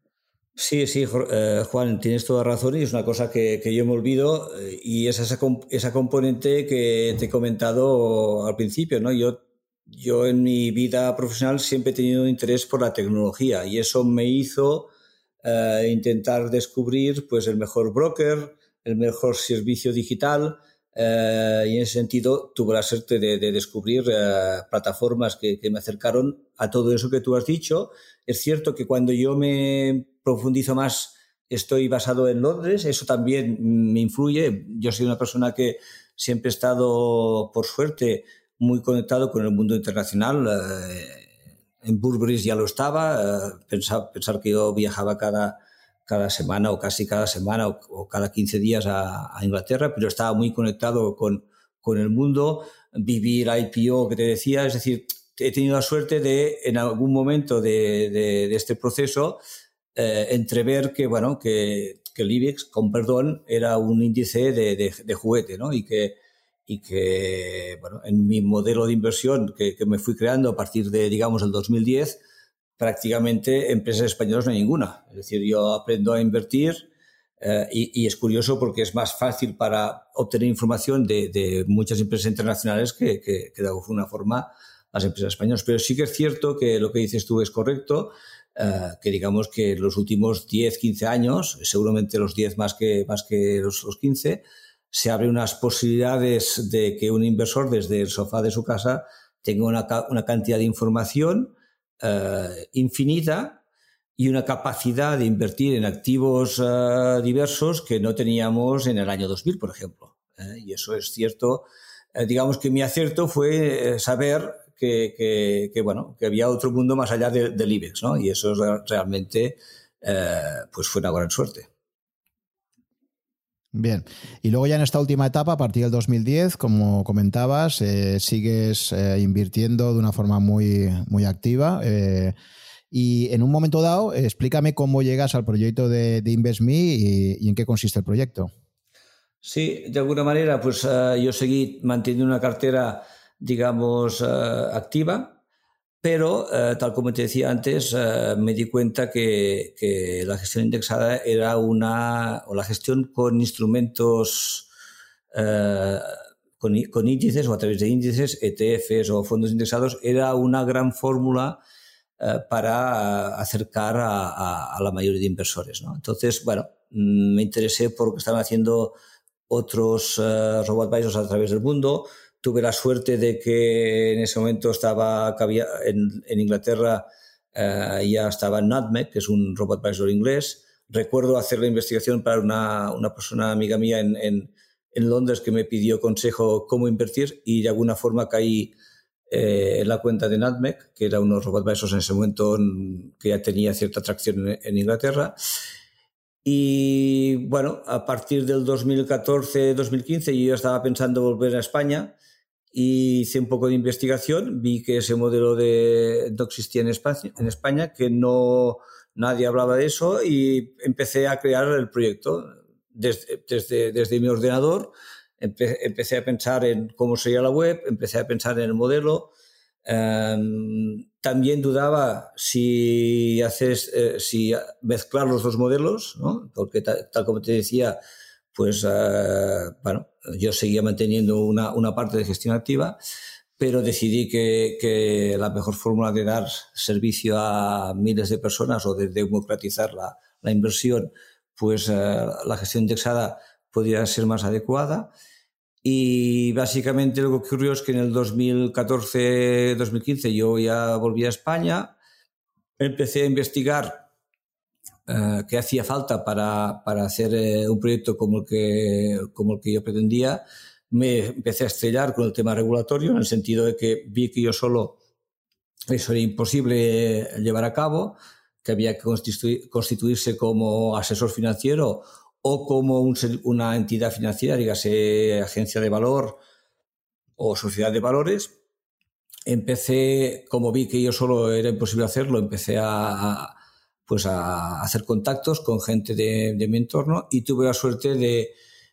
Sí, sí, eh, Juan, tienes toda razón y es una cosa que, yo me olvido eh, y es esa, esa, componente que te he comentado al principio, ¿no? Yo, yo en mi vida profesional siempre he tenido interés por la tecnología y eso me hizo eh, intentar descubrir pues, el mejor broker, el mejor servicio digital y en ese sentido tuve la suerte de, descubrir plataformas que, que me acercaron a todo eso que tú has dicho. Es cierto que cuando yo me profundizo más, estoy basado en Londres, eso también me influye. Yo soy una persona que siempre he estado, por suerte, muy conectado con el mundo internacional. Eh, en Burberry ya lo estaba, eh, pensar, pensar, que yo viajaba cada, cada semana o casi cada semana o, cada 15 días a, Inglaterra, pero estaba muy conectado con, con el mundo, vivir IPO que te decía, es decir, he tenido la suerte de en algún momento de, de, de este proceso eh, entrever que, bueno, que, que, el IBEX, con perdón, era un índice de, de, juguete, ¿no? Y que, y que, bueno, en mi modelo de inversión que, que, me fui creando a partir de, digamos, el 2010, prácticamente empresas españolas no hay ninguna. Es decir, yo aprendo a invertir eh, y, y, es curioso porque es más fácil para obtener información de, de muchas empresas internacionales que, que, que de alguna forma las empresas españolas. Pero sí que es cierto que lo que dices tú es correcto. Eh, que digamos que los últimos 10, 15 años, seguramente los 10 más que, más que los, los 15, se abren unas posibilidades de que un inversor desde el sofá de su casa tenga una, una cantidad de información eh, infinita y una capacidad de invertir en activos uh, diversos que no teníamos en el año 2000, por ejemplo. ¿eh? y eso es cierto. digamos que mi acierto fue saber que, bueno, que había otro mundo más allá del IBEX, ¿no? Y eso realmente eh, pues fue una gran suerte. Bien, y luego ya en esta última etapa, a partir del 2010, como comentabas, eh, sigues eh, invirtiendo de una forma muy, muy activa. y en un momento dado, explícame cómo llegas al proyecto de, de InvestMe y, y, en qué consiste el proyecto. Sí, de alguna manera, pues yo seguí manteniendo una cartera digamos, eh, activa, pero eh, tal como te decía antes, eh, me di cuenta que, la gestión indexada era una, o la gestión con instrumentos, con, índices o a través de índices, ETFs o fondos indexados, era una gran fórmula para acercar a, la mayoría de inversores. ¿no? Entonces, bueno, mm, me interesé por lo que estaban haciendo otros robot advisors a través del mundo, Tuve la suerte de que en ese momento estaba en, en Inglaterra, uh, ya estaba Nutmeg, que es un robot advisor inglés. Recuerdo hacer la investigación para una, una persona amiga mía en, en, en, Londres que me pidió consejo cómo invertir y de alguna forma caí eh, en la cuenta de Nutmeg, que era unos robot advisors en ese momento que ya tenía cierta atracción en, en Inglaterra. Y bueno, a partir del 2014-2015 yo ya estaba pensando volver a España y hice un poco de investigación, vi que ese modelo de, no existía en España, en España, que no nadie hablaba de eso y empecé a crear el proyecto desde, desde, desde mi ordenador. empecé a pensar en cómo sería la web, empecé a pensar en el modelo. Um, también dudaba si haces, eh, si mezclar los dos modelos, ¿no? porque tal, tal como te decía, pues bueno, yo seguía manteniendo una, una parte de gestión activa pero decidí que, la mejor fórmula de dar servicio a miles de personas o de democratizar la, inversión, pues eh, la gestión indexada podría ser más adecuada. Y básicamente lo que ocurrió es que en el 2014-2015 yo ya volví a España, empecé a investigar eh, qué hacía falta para, para hacer eh, un proyecto como el, que, como el que yo pretendía me empecé a estrellar con el tema regulatorio, en el sentido de que vi que yo solo eso era imposible llevar a cabo, que había que constituirse como asesor financiero o como una entidad financiera, dígase agencia de valor o sociedad de valores. Empecé, como vi que yo solo era imposible hacerlo, empecé a, pues a hacer contactos con gente de mi entorno y tuve la suerte de,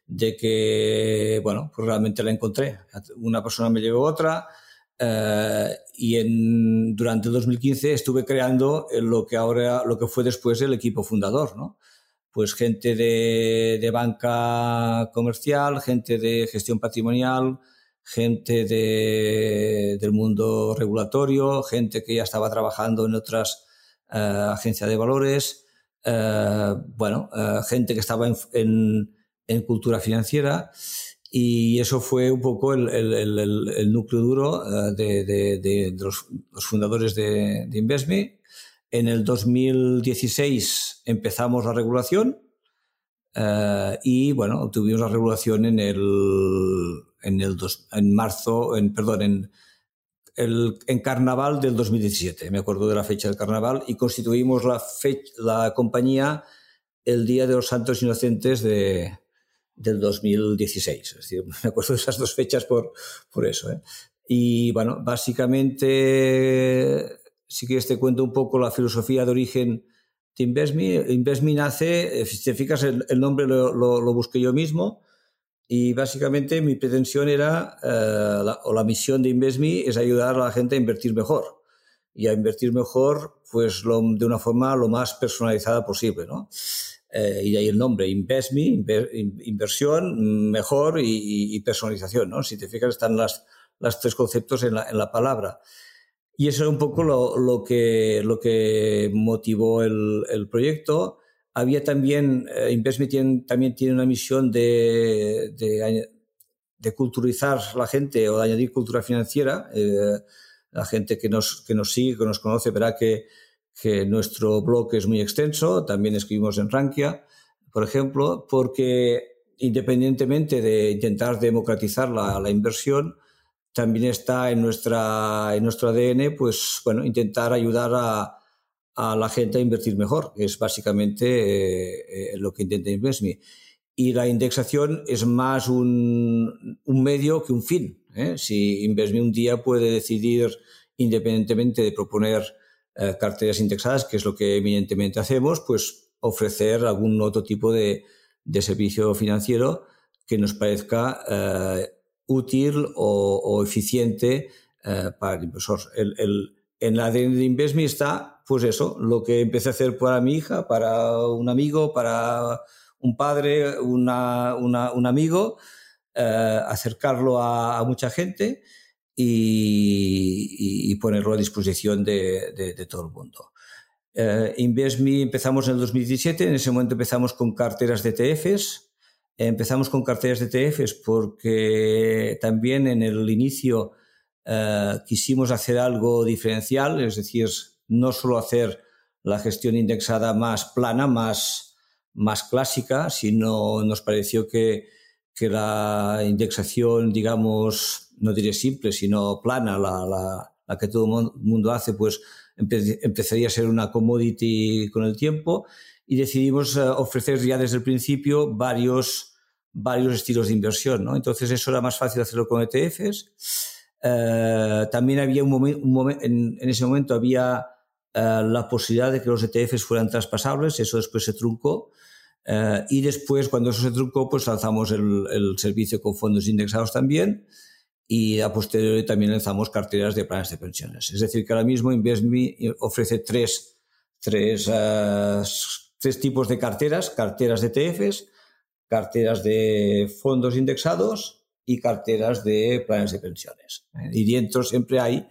de que, bueno, pues realmente la encontré. Una persona me llevó otra eh, y en, durante el 2015 estuve creando lo que ahora, lo que fue después el equipo fundador, ¿no? Pues gente de, de banca comercial, gente de gestión patrimonial, gente de, del mundo regulatorio, gente que ya estaba trabajando en otras eh, agencias de valores, eh, bueno, gente que estaba en en cultura financiera y eso fue un poco el, el, núcleo duro eh, de, de, los, fundadores de, de, Investme. En el 2016 empezamos la regulación eh, y bueno, tuvimos la regulación en el en el en marzo, en perdón, en el, en carnaval del 2017. Me acuerdo de la fecha del carnaval y constituimos la la compañía el día de los Santos Inocentes de, del 2016. Es decir, me acuerdo de esas dos fechas por, por eso. ¿eh? Y bueno, básicamente, si quieres te cuento un poco la filosofía de origen de Investme. Investme nace, si te fijas, el, nombre lo, lo, busqué yo mismo. Y básicamente mi pretensión era, eh, o la misión de Investme es ayudar a la gente a invertir mejor. Y a invertir mejor, pues lo, de una forma lo más personalizada posible, ¿no? Eh, y de ahí el nombre, InvestMe, inversión, mejor y, personalización, ¿no? Si te fijas, están las, las tres conceptos en la, en la palabra. Y eso es un poco lo, lo, que, lo que motivó el, el proyecto. Había también, eh, InvestMe también tiene una misión de, de, de, culturizar la gente o de añadir cultura financiera. Eh, la gente que nos, que nos sigue, que nos conoce, verá que que nuestro blog es muy extenso, también escribimos en Rankia, por ejemplo, porque independientemente de intentar democratizar la, la inversión, también está en, nuestra, en nuestro ADN, pues bueno, intentar ayudar a, a la gente a invertir mejor, es básicamente eh, eh, lo que intenta InvestMe. Y la indexación es más un, un medio que un fin. ¿eh? Si InvestMe un día puede decidir, independientemente de proponer carteras indexadas, que es lo que evidentemente hacemos, pues ofrecer algún otro tipo de, de servicio financiero que nos parezca útil o, eficiente eh, para el inversor. El, el, en la ADN de Investme está, pues eso, lo que empecé a hacer para mi hija, para un amigo, para un padre, una, un amigo, acercarlo a, a mucha gente y, ponerlo a disposición de, todo el mundo. Eh, InvestMe empezamos en el 2017, en ese momento empezamos con carteras de ETFs. Empezamos con carteras de ETFs porque también en el inicio eh, quisimos hacer algo diferencial, es decir, no solo hacer la gestión indexada más plana, más, más clásica, sino nos pareció que, que la indexación, digamos, no diré simple, sino plana, la, la, la que todo el mundo hace, pues empezaría a ser una commodity con el tiempo y decidimos eh, ofrecer ya desde el principio varios, varios estilos de inversión. ¿no? Entonces eso era más fácil hacerlo con ETFs. Eh, también había un, momento, en, ese momento había eh, la posibilidad de que los ETFs fueran traspasables, eso después se truncó. y después, cuando eso se truncó, pues lanzamos el, el servicio con fondos indexados también y a posteriori también lanzamos carteras de planes de pensiones. Es decir, que ahora mismo InvestMe ofrece tres, tres, uh, tres tipos de carteras, carteras de ETFs, carteras de fondos indexados y carteras de planes de pensiones. ¿eh? Y dentro siempre hay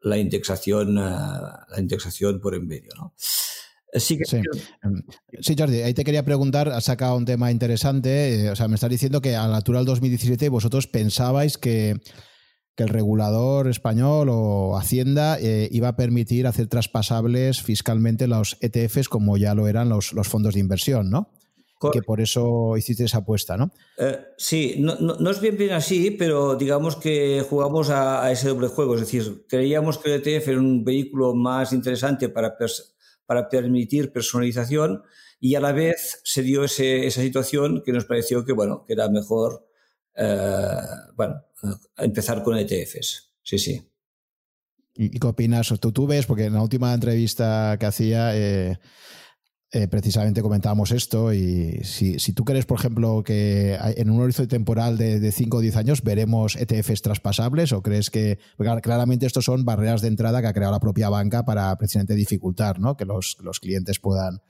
la indexación, la indexación por en medio. ¿no? Sí, em, sí. Jordi, ahí te quería preguntar, has sacado un tema interesante, eh, o sea, me estás diciendo que al natural 2017 vosotros pensabais que, el regulador español o Hacienda eh, iba a permitir hacer traspasables fiscalmente los ETFs como ya lo eran los, los fondos de inversión, ¿no? Que por eso hiciste esa apuesta, ¿no? Eh, sí, no, no, es bien bien así, pero digamos que jugamos a, ese doble juego, es decir, creíamos que el ETF era un vehículo más interesante para para permitir personalización y a la vez se dio esa situación que nos pareció que, bueno, que era mejor eh, bueno, empezar con ETFs. Sí, sí. ¿Y qué opinas? Tú, tú ves, porque en la última entrevista que hacía... Eh, eh, precisamente comentábamos esto y si, si, tú crees, por ejemplo, que en un horizonte temporal de, 5 o 10 años veremos ETFs traspasables o crees que, claramente estos son barreras de entrada que ha creado la propia banca para precisamente dificultar ¿no? que los, los clientes puedan,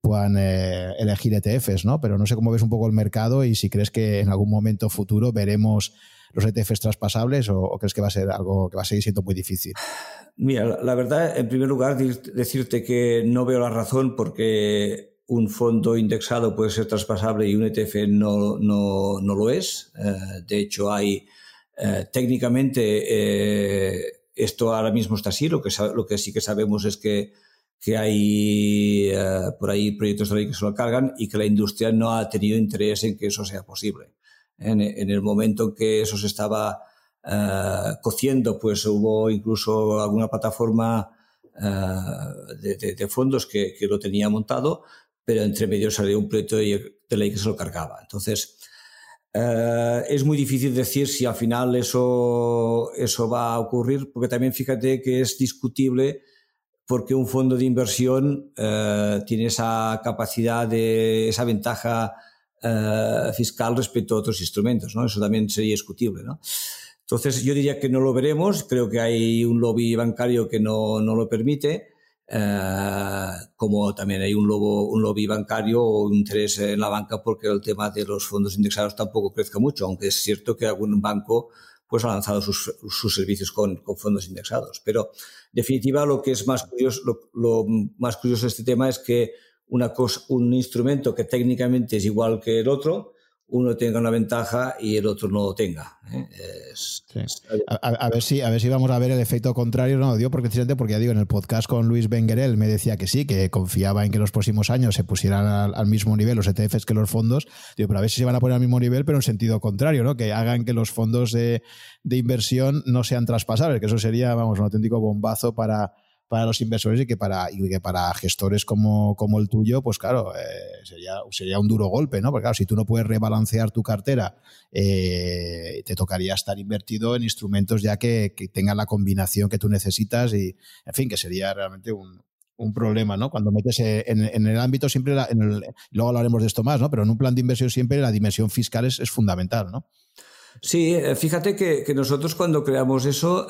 puedan eh, elegir ETFs, ¿no? Pero no sé cómo ves un poco el mercado y si crees que en algún momento futuro veremos los ETFs traspasables o, crees que va a ser algo que va a seguir siendo muy difícil? Mira, la verdad, en primer lugar, decirte que no veo la razón porque un fondo indexado puede ser traspasable y un ETF no, no, no lo es. Eh, de hecho, hay eh, técnicamente eh, esto ahora mismo está así. Lo que, lo que sí que sabemos es que, que hay por ahí proyectos de ley que se lo cargan y que la industria no ha tenido interés en que eso sea posible. En, el momento en que eso se estaba uh, cociendo, pues hubo incluso alguna plataforma uh, de, fondos que, lo tenía montado, pero entre medio salió un proyecto de, ley que se lo cargaba. Entonces, uh, es muy difícil decir si al final eso, eso va a ocurrir, porque también fíjate que es discutible porque un fondo de inversión tiene esa capacidad esa ventaja eh, fiscal respecto a otros instrumentos, ¿no? Eso también sería discutible, ¿no? Entonces, yo diría que no lo veremos. Creo que hay un lobby bancario que no, no lo permite, eh, como también hay un, lobo, un lobby bancario o un interés en la banca porque el tema de los fondos indexados tampoco crezca mucho, aunque es cierto que algún banco pues ha lanzado sus, sus servicios con, con, fondos indexados. Pero, en definitiva, lo que es más curioso, lo, lo más curioso de este tema es que una cosa, un instrumento que técnicamente es igual que el otro, uno tenga una ventaja y el otro no lo tenga. ¿eh? a, ver si, a ver si vamos a ver el efecto contrario. No, digo porque, porque ya digo, en el podcast con Luis Benguerel me decía que sí, que confiaba en que los próximos años se pusieran al, mismo nivel los ETFs que los fondos. Digo, pero a ver si se van a poner al mismo nivel, pero en sentido contrario, ¿no? Que hagan que los fondos de, de inversión no sean traspasables, que eso sería, vamos, un auténtico bombazo para para los inversores y que para, y que para gestores como, como el tuyo, pues claro, eh, sería, sería un duro golpe, ¿no? Porque claro, si tú no puedes rebalancear tu cartera, eh, te tocaría estar invertido en instrumentos ya que, que, tengan la combinación que tú necesitas y, en fin, que sería realmente un, un problema, ¿no? Cuando metes eh, en, en el ámbito siempre, en el, luego hablaremos de esto más, ¿no? Pero en un plan de inversión siempre la dimensión fiscal es, es fundamental, ¿no? Sí, fíjate que, que, nosotros cuando creamos eso,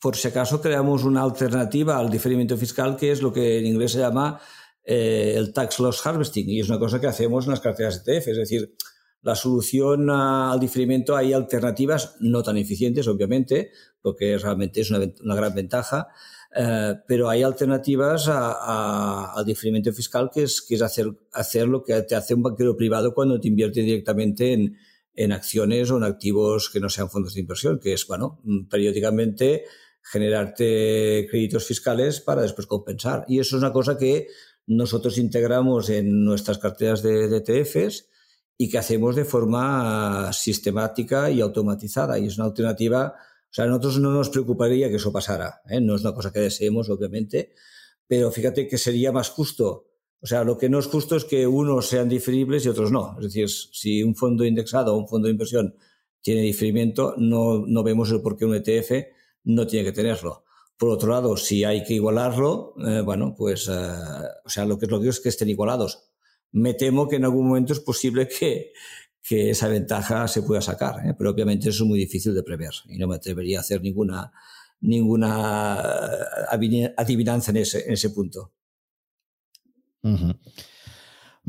por si acaso creamos una alternativa al diferimiento fiscal, que es lo que en inglés se llama eh, el tax loss harvesting, y es una cosa que hacemos en las carteras ETF, es decir, la solución al diferimiento hay alternativas no tan eficientes, obviamente, porque realmente es una, una gran ventaja, eh, pero hay alternativas a, a, al diferimiento fiscal que es, que es hacer, hacer lo que te hace un banquero privado cuando te invierte directamente en, en acciones o en activos que no sean fondos de inversión, que es, bueno, periódicamente generarte créditos fiscales para después compensar. Y eso es una cosa que nosotros integramos en nuestras carteras de, ETFs y que hacemos de forma sistemática y automatizada. Y es una alternativa, o sea, a nosotros no nos preocuparía que eso pasara. ¿eh? No es una cosa que deseemos, obviamente, pero fíjate que sería más justo o sea, lo que no es justo es que unos sean diferibles y otros no. Es decir, si un fondo indexado o un fondo de inversión tiene diferimiento, no, no vemos el por qué un ETF no tiene que tenerlo. Por otro lado, si hay que igualarlo, eh, bueno, pues, eh, o sea, lo que es lo que es que estén igualados. Me temo que en algún momento es posible que, que esa ventaja se pueda sacar, ¿eh? pero obviamente eso es muy difícil de prever y no me atrevería a hacer ninguna, ninguna adivinanza en ese, en ese punto.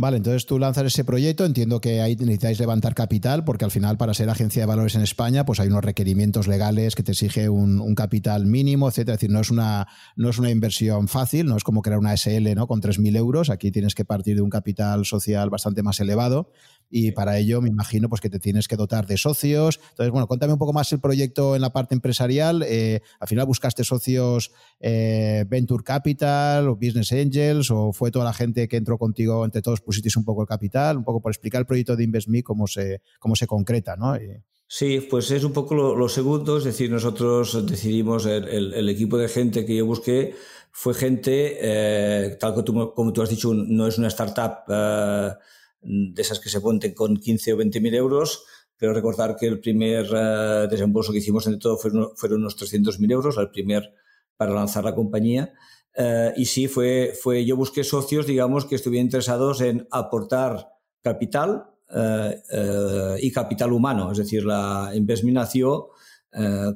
Vale, entonces tú lanzas ese proyecto, entiendo que ahí necesitáis levantar capital, porque al final para ser agencia de valores en España, pues hay unos requerimientos legales que te exige un, capital mínimo, etcétera. Es decir, no es, una, no es una inversión fácil, no es como crear una SL ¿no? con 3.000 euros, aquí tienes que partir de un capital social bastante más elevado y para ello me imagino pues que te tienes que dotar de socios. Entonces, bueno, cuéntame un poco más el proyecto en la parte empresarial. Eh, al final buscaste socios eh, Venture Capital o Business Angels o fue toda la gente que entró contigo, entre todos pusisteis un poco el capital, un poco por explicar el proyecto de InvestMe, cómo se, cómo se concreta, ¿no? Sí, pues es un poco lo, segundo, es decir, nosotros decidimos, el, equipo de gente que yo busqué fue gente, eh, tal como tú, como tú has dicho, no es una startup de esas que se ponten con 15 o 20 mil euros, pero recordar que el primer uh, desembolso que hicimos entre todo fueron, fueron unos 300 mil euros, el primer para lanzar la compañía. Uh, y sí, fue, fue, yo busqué socios, digamos, que estuvieran interesados en aportar capital uh, y capital humano. Es decir, la Investment nació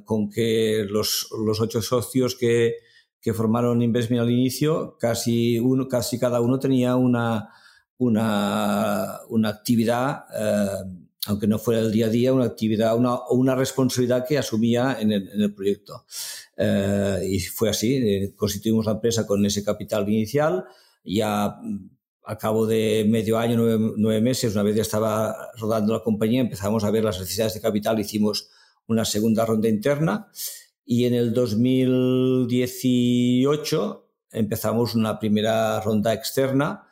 con que los, los ocho socios que, que formaron Investment al inicio, casi, uno, casi cada uno tenía una, una, una actividad, eh, aunque no fuera el día a día, una actividad una, una responsabilidad que asumía en el, en el proyecto. Eh, y fue así, eh, constituimos la empresa con ese capital inicial, ya mm, a cabo de medio año, nueve, nueve, meses, una vez ya estaba rodando la compañía, empezamos a ver las necesidades de capital, hicimos una segunda ronda interna y en el 2018 empezamos una primera ronda externa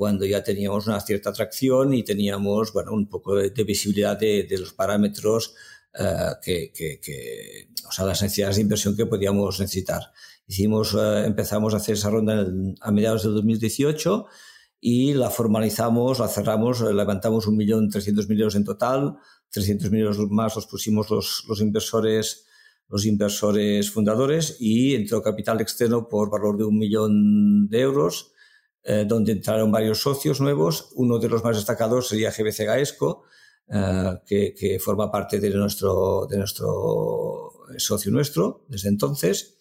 cuando ya teníamos una cierta atracción y teníamos bueno, un poco de, visibilidad de, los parámetros uh, que, que, que, o sea, las necesidades de inversión que podíamos necesitar. Hicimos, uh, empezamos a hacer esa ronda a mediados del 2018 y la formalizamos, la cerramos, levantamos millón trescientos mil euros en total, 300 mil euros más los pusimos los, los inversores los inversores fundadores y entró capital externo por valor de un millón de euros eh, donde entraron varios socios nuevos. Uno de los más destacados sería GBC Gaesco, eh, que, forma parte de nuestro, de nuestro socio nuestro desde entonces.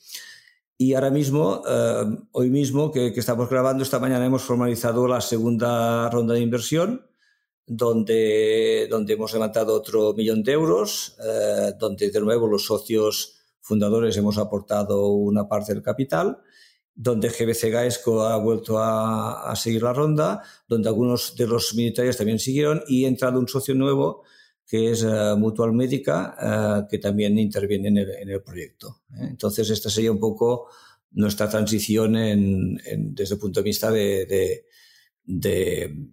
Y ahora mismo, eh, hoy mismo que, que, estamos grabando, esta mañana hemos formalizado la segunda ronda de inversión, donde, donde hemos levantado otro millón de euros, eh, donde de nuevo los socios fundadores hemos aportado una parte del capital donde GBC Gaesco ha vuelto a, a, seguir la ronda, donde algunos de los militares también siguieron y ha entrado un socio nuevo que es uh, Mutual Médica, uh, que también interviene en el, en el proyecto. ¿eh? Entonces, esta sería un poco nuestra transición en, desde el punto de vista de, de,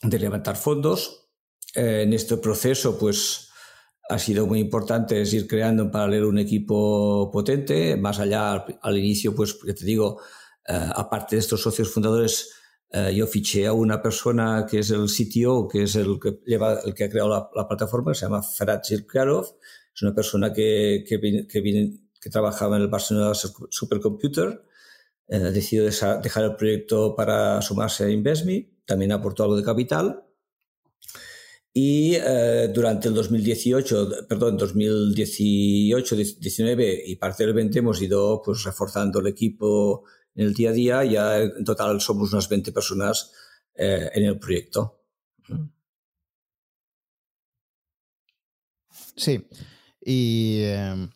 de, levantar fondos. Eh, en este proceso, pues, ha sido muy importante ir creando en paralelo un equipo potente, más allá al, inicio, pues, porque te digo, uh, aparte de estos socios fundadores, uh, yo fiché a una persona que es el CTO, que es el que lleva, el que ha creado la, la plataforma, que se llama Ferhat Zirkarov, es una persona que, que, que, que trabajaba en el Barcelona Supercomputer, uh, decidió dejar el proyecto para sumarse a InvestMe, también aportó algo de capital, y eh, durante el 2018, perdón, 2018, 19 y parte del 20 hemos ido pues reforzando el equipo en el día a día. Ya en total somos unas 20 personas eh, en el proyecto. Sí. Y eh,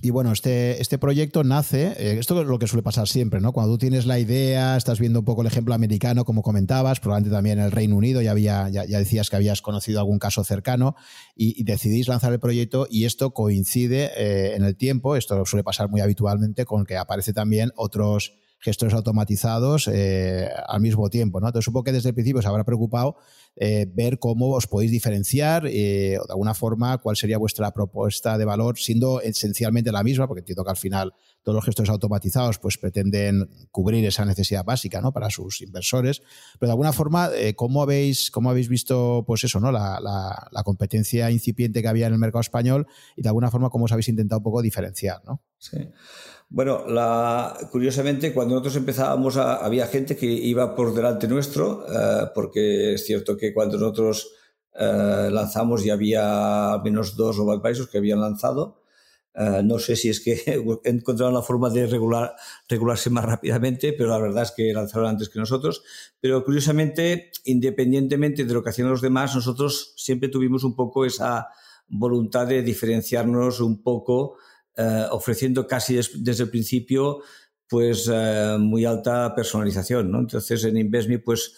y bueno, este, este proyecto nace, eh, esto es lo que suele pasar siempre, ¿no? Cuando tú tienes la idea, estás viendo un poco el ejemplo americano, como comentabas, probablemente también en el Reino Unido, ya, había, ya, decías que habías conocido algún caso cercano, y, y decidís lanzar el proyecto y esto coincide eh, en el tiempo, esto suele pasar muy habitualmente, con que aparece también otros gestores automatizados eh, al mismo tiempo. ¿no? Entonces, supongo que desde el principio se habrá preocupado eh, ver cómo os podéis diferenciar eh, o de alguna forma cuál sería vuestra propuesta de valor, siendo esencialmente la misma, porque entiendo que al final todos los gestores automatizados pues pretenden cubrir esa necesidad básica ¿no? para sus inversores. Pero de alguna forma, eh, ¿cómo, habéis, ¿cómo habéis visto pues eso, ¿no? La, la, la, competencia incipiente que había en el mercado español y de alguna forma cómo os habéis intentado un poco diferenciar? ¿no? Sí. Bueno, la, curiosamente, cuando nosotros empezábamos, a, había gente que iba por delante nuestro, uh, porque es cierto que cuando nosotros uh, lanzamos ya había al menos dos o advisors que habían lanzado. Eh, no sé si es que encontraron la forma de regular, regularse más rápidamente, pero la verdad es que lanzaron antes que nosotros. Pero curiosamente, independientemente de lo que hacían los demás, nosotros siempre tuvimos un poco esa voluntad de diferenciarnos un poco, eh, ofreciendo casi desde el principio pues eh, muy alta personalización. ¿no? Entonces en Investme pues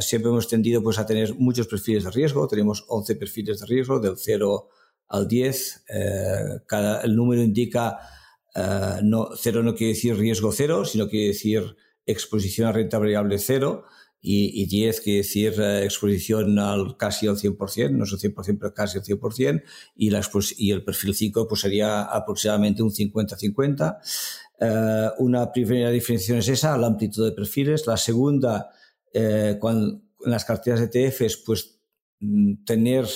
siempre hemos tendido pues, a tener muchos perfiles de riesgo. Tenemos 11 perfiles de riesgo, del 0 al 10. Eh, cada, el número indica, eh, no, cero no quiere decir riesgo cero, sino quiere decir exposición a renta variable cero. Y, y 10 quiere decir eh, exposición al casi al 100%, no es el 100%, pero casi al 100%, y, la y el perfil 5 pues sería aproximadamente un 50-50. una primera diferenciación es esa, la amplitud de perfiles. La segunda, cuando, en las carteras de ETFs, pues mm, tener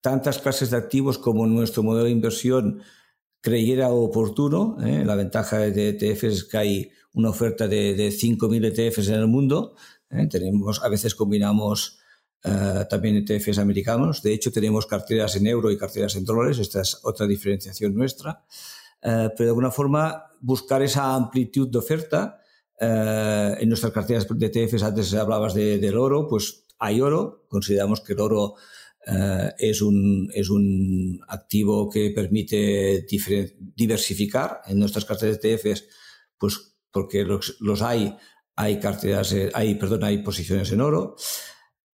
tantas clases de activos como nuestro modelo de inversión creyera oportuno. ¿eh? La ventaja de ETFs es que hay una oferta de, de 5.000 ETFs en el mundo. ¿eh? Tenemos, a veces combinamos eh, también ETFs americanos. De hecho, tenemos carteras en euro y carteras en dólares. Esta es otra diferenciación nuestra. pero de alguna forma, buscar esa amplitud de oferta. en nuestras carteras de ETFs, antes hablabas del oro, pues hay oro. Consideramos que el oro eh, es, un, es un activo que permite diversificar en nuestras carteras de ETFs, pues porque los, los hay, hay carteras, eh, hay, perdón, hay posiciones en oro.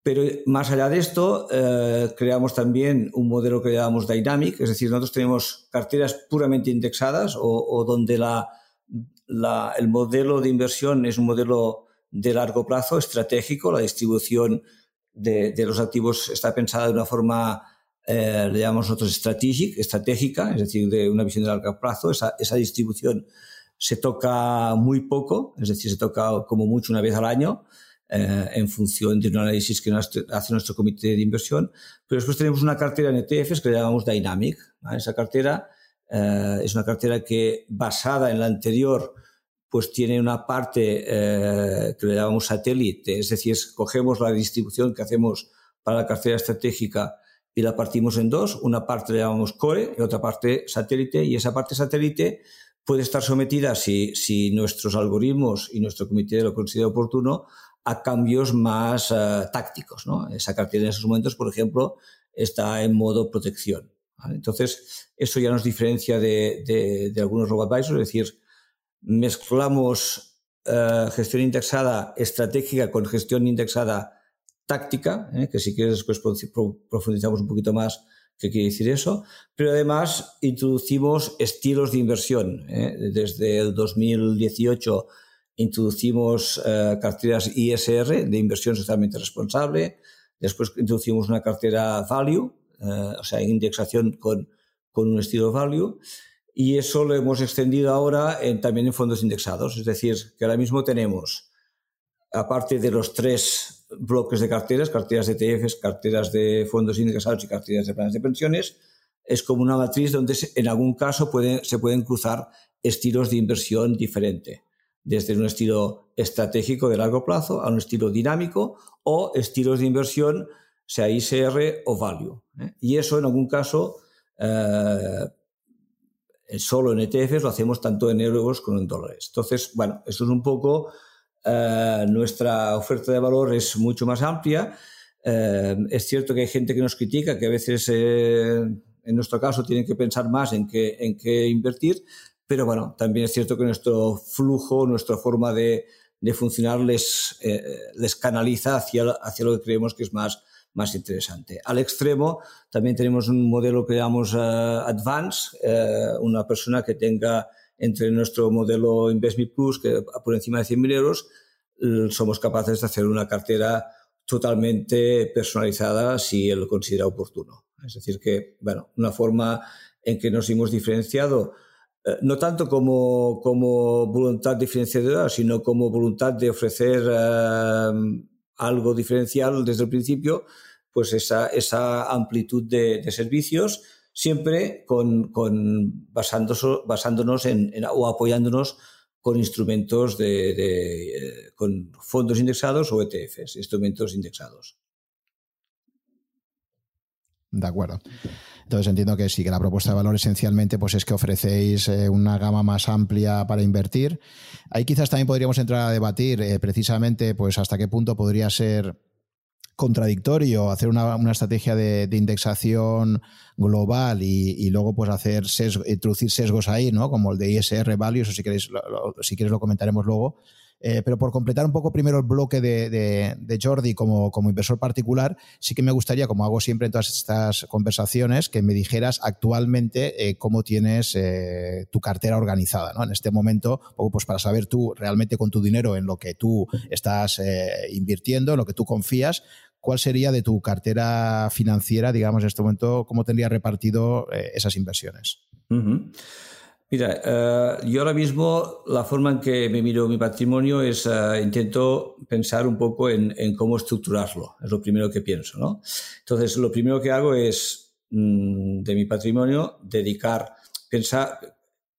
Pero más allá de esto, eh, creamos también un modelo que llamamos Dynamic, es decir, nosotros tenemos carteras puramente indexadas o, o donde la, la, el modelo de inversión es un modelo de largo plazo, estratégico, la distribución de, los activos está pensada de una forma, eh, le llamamos nosotros estratégica, es decir, de una visión de largo plazo. Esa, esa distribución se toca muy poco, es decir, se toca como mucho una vez al año. Eh, en función de un análisis que hace nuestro comité de inversión. Pero después tenemos una cartera en ETFs que llamamos Dynamic. Esa cartera eh, es una cartera que, basada en la anterior, pues tiene una parte eh, que le llamamos satélite, es decir, cogemos la distribución que hacemos para la cartera estratégica y la partimos en dos, una parte le llamamos core y otra parte satélite, y esa parte satélite puede estar sometida, si, si nuestros algoritmos y nuestro comité lo considera oportuno, a cambios más eh, tácticos. ¿no? Esa cartera en esos momentos, por ejemplo, está en modo protección. Entonces, eso ya nos diferencia de, de, de algunos robo-advisors, es decir, mezclamos eh, gestión indexada estratégica con gestión indexada táctica, eh, que si quieres después profundizamos un poquito más qué quiere decir eso, pero además introducimos estilos de inversión. Eh. Desde el 2018 introducimos carteras ISR de inversión socialmente responsable, después introducimos una cartera value, o sea, indexación con, con un estilo value, y eso lo hemos extendido ahora también en fondos indexados. Es decir, que ahora mismo tenemos, aparte de los tres bloques de carteras, carteras de ETFs, carteras de fondos indexados y carteras de planes de pensiones, es como una matriz donde en algún caso se pueden cruzar estilos de inversión diferente, desde un estilo estratégico de largo plazo a un estilo dinámico o estilos de inversión, sea ICR o value. ¿eh? Y eso en algún caso eh, solo en ETFs, lo hacemos tanto en euros como en dólares. Entonces, bueno, eso es un poco eh, nuestra oferta de valor es mucho más amplia. Eh, es cierto que hay gente que nos critica, que a veces, en nuestro caso, tienen que pensar más en qué, en qué invertir, pero bueno, también es cierto que nuestro flujo, nuestra forma de, de funcionar les, les canaliza hacia, hacia lo que creemos que es más, más interesante. Al extremo también tenemos un modelo que llamamos uh, Advance, una persona que tenga entre nuestro modelo Investment Plus, que por encima de 100.000 euros, somos capaces de hacer una cartera totalmente personalizada si él lo considera oportuno. Es decir, que, bueno, una forma en que nos hemos diferenciado, eh, no tanto como, como voluntad diferenciadora, sino como voluntad de ofrecer algo diferencial desde el principio, pues esa, esa amplitud de, servicios, siempre con, basándonos en, o apoyándonos con instrumentos de, de, con fondos indexados o ETFs, instrumentos indexados. De acuerdo. Entonces entiendo que sí, que la propuesta de valor esencialmente pues es que ofrecéis eh, una gama más amplia para invertir. Ahí quizás también podríamos entrar a debatir eh, precisamente pues hasta qué punto podría ser contradictorio hacer una, estrategia de, indexación global y, luego pues hacer introducir sesgos ahí, ¿no? Como el de ISR Values, o si queréis, si quieres lo comentaremos luego. Eh, pero por completar un poco primero el bloque de, Jordi como, como, inversor particular, sí que me gustaría, como hago siempre en todas estas conversaciones, que me dijeras actualmente eh, cómo tienes eh, tu cartera organizada ¿no? en este momento, pues para saber tú realmente con tu dinero en lo que tú estás invirtiendo, en lo que tú confías, cuál sería de tu cartera financiera, digamos, en este momento, cómo tendría repartido esas inversiones. Mira, eh, yo ahora mismo la forma en que me miro mi patrimonio es, uh, intento pensar un poco en, cómo estructurarlo, es lo primero que pienso, ¿no? Entonces, lo primero que hago es, mm, de mi patrimonio, dedicar, pensar,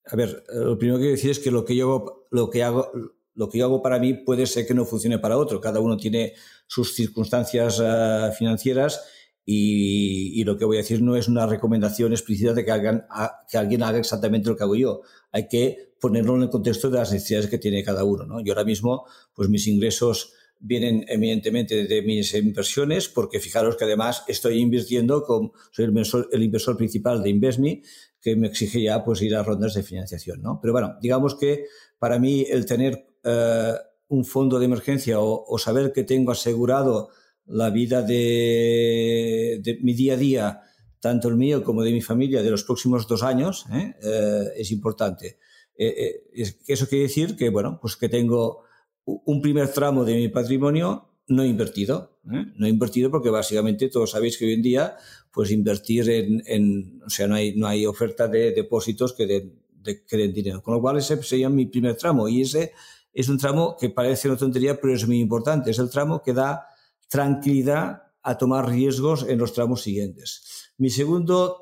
a ver, lo primero que quiero decir es que lo que yo lo que hago, lo que yo hago para mí puede ser que no funcione para otro, cada uno tiene sus circunstancias uh, financieras y, lo que voy a decir no es una recomendación explícita de que, alguien haga exactamente lo que hago yo. Hay que ponerlo en el contexto de las necesidades que tiene cada uno. ¿no? Yo ahora mismo, pues mis ingresos vienen eminentemente de mis inversiones, porque fijaros que además estoy invirtiendo, soy el inversor, el inversor principal de InvestMe, que me exige ya pues ir a rondas de financiación. ¿no? Pero bueno, digamos que para mí el tener eh, un fondo de emergencia o, saber que tengo asegurado la vida de, mi día a día, tanto el mío como de mi familia, de los próximos dos años, ¿eh? Eh, es importante. Eh, eso quiere decir que, bueno, pues que tengo un primer tramo de mi patrimonio no invertido. No invertido porque básicamente todos sabéis que hoy en día, pues invertir en, o sea, no hay, no hay oferta de depósitos que den, que den dinero. Con lo cual ese sería mi primer tramo y ese es un tramo que parece una tontería, pero es muy importante. Es el tramo que da tranquilidad a tomar riesgos en los tramos siguientes. Mi segundo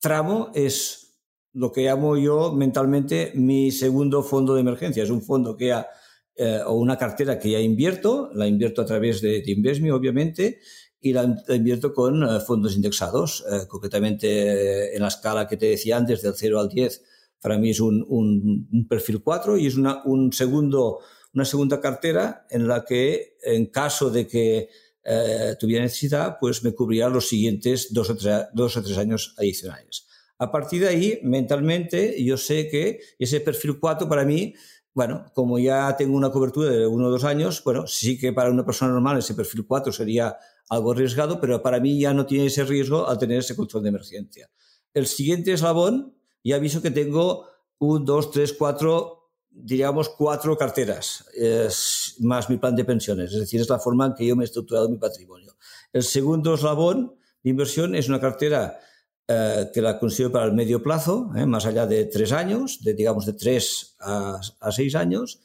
tramo es lo que llamo yo mentalmente mi segundo fondo de emergencia. Es un fondo que ha, eh, o una cartera que ya invierto, la invierto a través de, de obviamente, y la, invierto con eh, fondos indexados, eh, concretamente en la escala que te decía antes, del 0 al 10, para mí es un, un, perfil 4 y es una, un segundo una segunda cartera en la que, en caso de que eh, tuviera necesidad, pues me cubría los siguientes dos o, tres, dos o tres años adicionales. A partir de ahí, mentalmente, yo sé que ese perfil 4 para mí, bueno, como ya tengo una cobertura de uno o dos años, bueno, sí que para una persona normal ese perfil 4 sería algo arriesgado, pero para mí ya no tiene ese riesgo al tener ese control de emergencia. El siguiente eslabón, ya aviso que tengo un, dos, tres, cuatro diríamos, cuatro carteras, más mi plan de pensiones. Es decir, es la forma en que yo me he estructurado mi patrimonio. El segundo eslabón de inversión es una cartera eh, que la considero para el medio plazo, eh, más allá de tres años, de, digamos de tres a, seis años,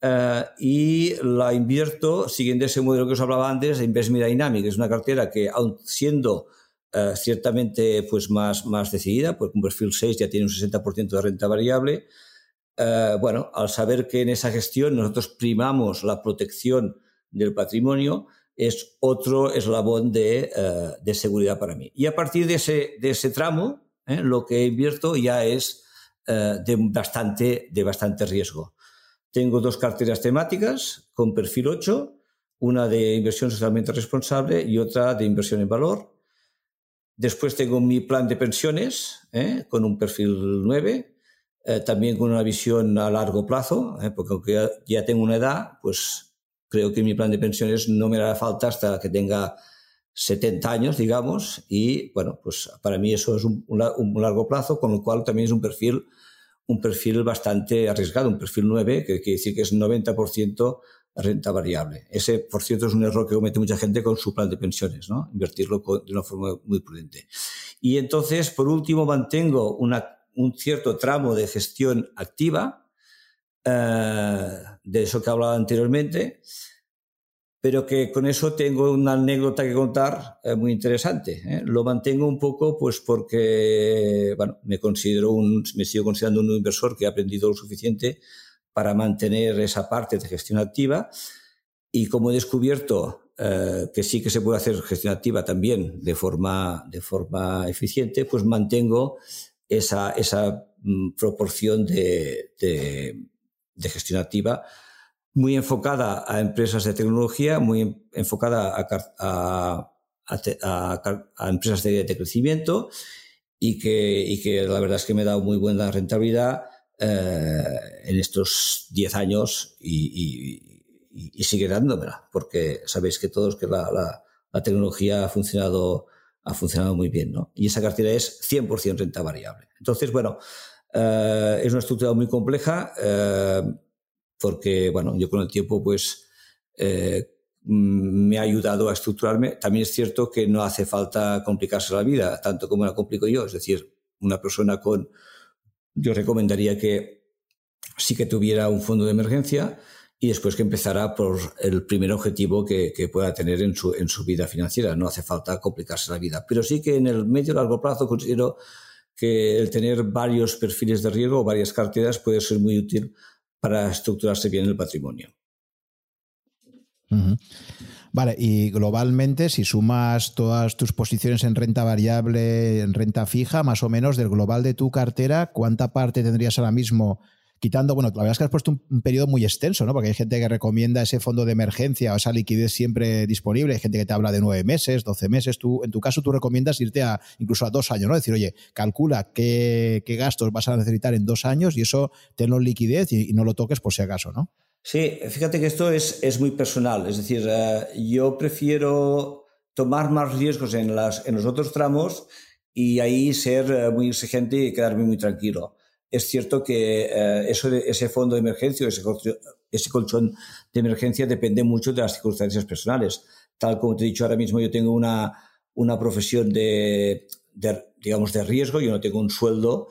eh, y la invierto siguiendo ese modelo que os hablaba antes de Investment Dynamic. Es una cartera que, aun siendo ciertamente pues, más, más decidida, porque un perfil 6 ya tiene un 60% de renta variable, eh, bueno, al saber que en esa gestión nosotros primamos la protección del patrimonio, es otro eslabón de, eh, seguridad para mí. Y a partir de ese, de ese tramo, eh, lo que invierto ya es de, bastante, de bastante riesgo. Tengo dos carteras temáticas con perfil 8, una de inversión socialmente responsable y otra de inversión en valor. Después tengo mi plan de pensiones con un perfil 9 eh, también con una visión a largo plazo, eh, porque aunque ya, tengo una edad, pues creo que mi plan de pensiones no me hará falta hasta que tenga 70 años, digamos, y bueno, pues para mí eso es un, largo plazo, con lo cual también es un perfil, un perfil bastante arriesgado, un perfil 9, que quiere decir que es 90% renta variable. Ese, por cierto, es un error que comete mucha gente con su plan de pensiones, ¿no? Invertirlo de una forma muy prudente. Y entonces, por último, mantengo una un cierto tramo de gestión activa, eh, de eso que hablaba anteriormente, pero que con eso tengo una anécdota que contar eh, muy interesante. ¿eh? Lo mantengo un poco pues porque, bueno, me considero un, me sigo considerando un inversor que ha aprendido lo suficiente para mantener esa parte de gestión activa. Y como he descubierto que sí que se puede hacer gestión activa también de forma, de forma eficiente, pues mantengo esa, esa mm, proporción de, de, gestión activa muy enfocada a empresas de tecnología, muy enfocada a, a, empresas de, crecimiento y que, y que la verdad es que me ha dado muy buena rentabilidad eh, en estos 10 años y, sigue dándomela, porque sabéis que todos que la, la, tecnología ha funcionado, ha funcionado muy bien, ¿no? Y esa cartera es 100% renta variable. Entonces, bueno, eh, es una estructura muy compleja eh, porque, bueno, yo con el tiempo, pues, me ha ayudado a estructurarme. También es cierto que no hace falta complicarse la vida, tanto como la complico yo. Es decir, una persona con... Yo recomendaría que sí que tuviera un fondo de emergencia y después que empezara por el primer objetivo que, pueda tener en su, en su vida financiera. No hace falta complicarse la vida. Pero sí que en el medio y largo plazo considero que el tener varios perfiles de riesgo o varias carteras puede ser muy útil para estructurarse bien el patrimonio. Vale, y globalmente, si sumas todas tus posiciones en renta variable, en renta fija, más o menos del global de tu cartera, ¿cuánta parte tendrías ahora mismo? Quitando, bueno, la verdad es que has puesto un, periodo muy extenso, ¿no? Porque hay gente que recomienda ese fondo de emergencia o esa liquidez siempre disponible. Hay gente que te habla de nueve meses, doce meses. Tú, en tu caso, tú recomiendas irte a incluso a dos años, ¿no? Decir, oye, calcula qué, gastos vas a necesitar en dos años y eso tenlo en liquidez y no lo toques por si acaso, ¿no? Sí, fíjate que esto es, es muy personal. Es decir, eh, yo prefiero tomar más riesgos en, las, en los otros tramos y ahí ser eh, muy exigente y quedarme muy tranquilo. Es cierto que eh, eso ese fondo de emergencia, ese, ese colchón de emergencia depende mucho de las circunstancias personales. Tal como te he dicho ahora mismo, yo tengo una, una profesión de, de, digamos, de riesgo, yo no tengo un sueldo.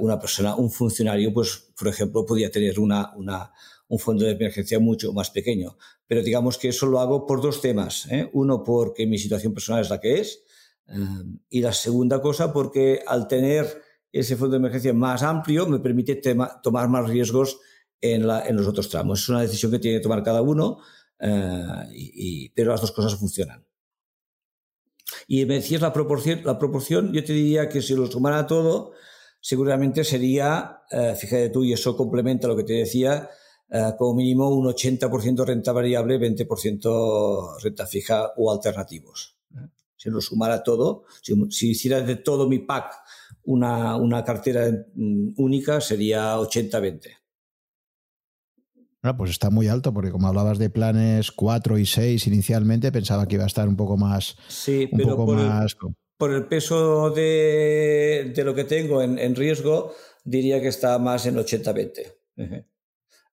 una persona, un funcionario, pues, por ejemplo, podría tener una, una, un fondo de emergencia mucho más pequeño. Pero digamos que eso lo hago por dos temas. ¿eh? Uno, porque mi situación personal es la que es. Eh, y la segunda cosa, porque al tener ese fondo de emergencia más amplio, me permite tomar más riesgos en, los otros tramos. Es una decisión que tiene que tomar cada uno, eh, pero las dos cosas funcionan. Y me decías la proporción, la proporción, yo te diría que si lo sumara todo, seguramente sería, fíjate tú, y eso complementa lo que te decía, eh, como mínimo un 80% renta variable, 20% renta fija o alternativos. Si lo sumara todo, si, hiciera de todo mi pack una, una cartera mm, única, sería 80-20. Bueno, pues está muy alto, porque como hablabas de planes 4 y 6 inicialmente, pensaba que iba a estar un poco más. Sí, pero por, El, por, el, peso de, de lo que tengo en, en, riesgo, diría que está más en 80-20.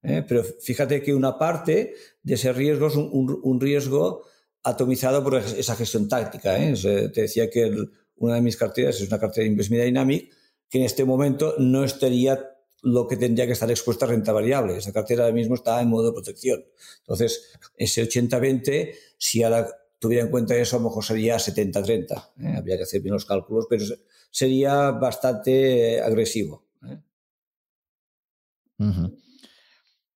¿Eh? Pero fíjate que una parte de ese riesgo es un, riesgo atomizado por esa gestión táctica. ¿eh? te decía que una de mis carteras es una cartera de Investment Dynamic que en este momento no estaría lo que tendría que estar expuesta a renta variable. Esa cartera ahora mismo está en modo de protección. Entonces, ese 80-20, si ahora tuviera en cuenta eso, a lo mejor sería 70-30. ¿eh? Habría que hacer bien los cálculos, pero sería bastante agresivo.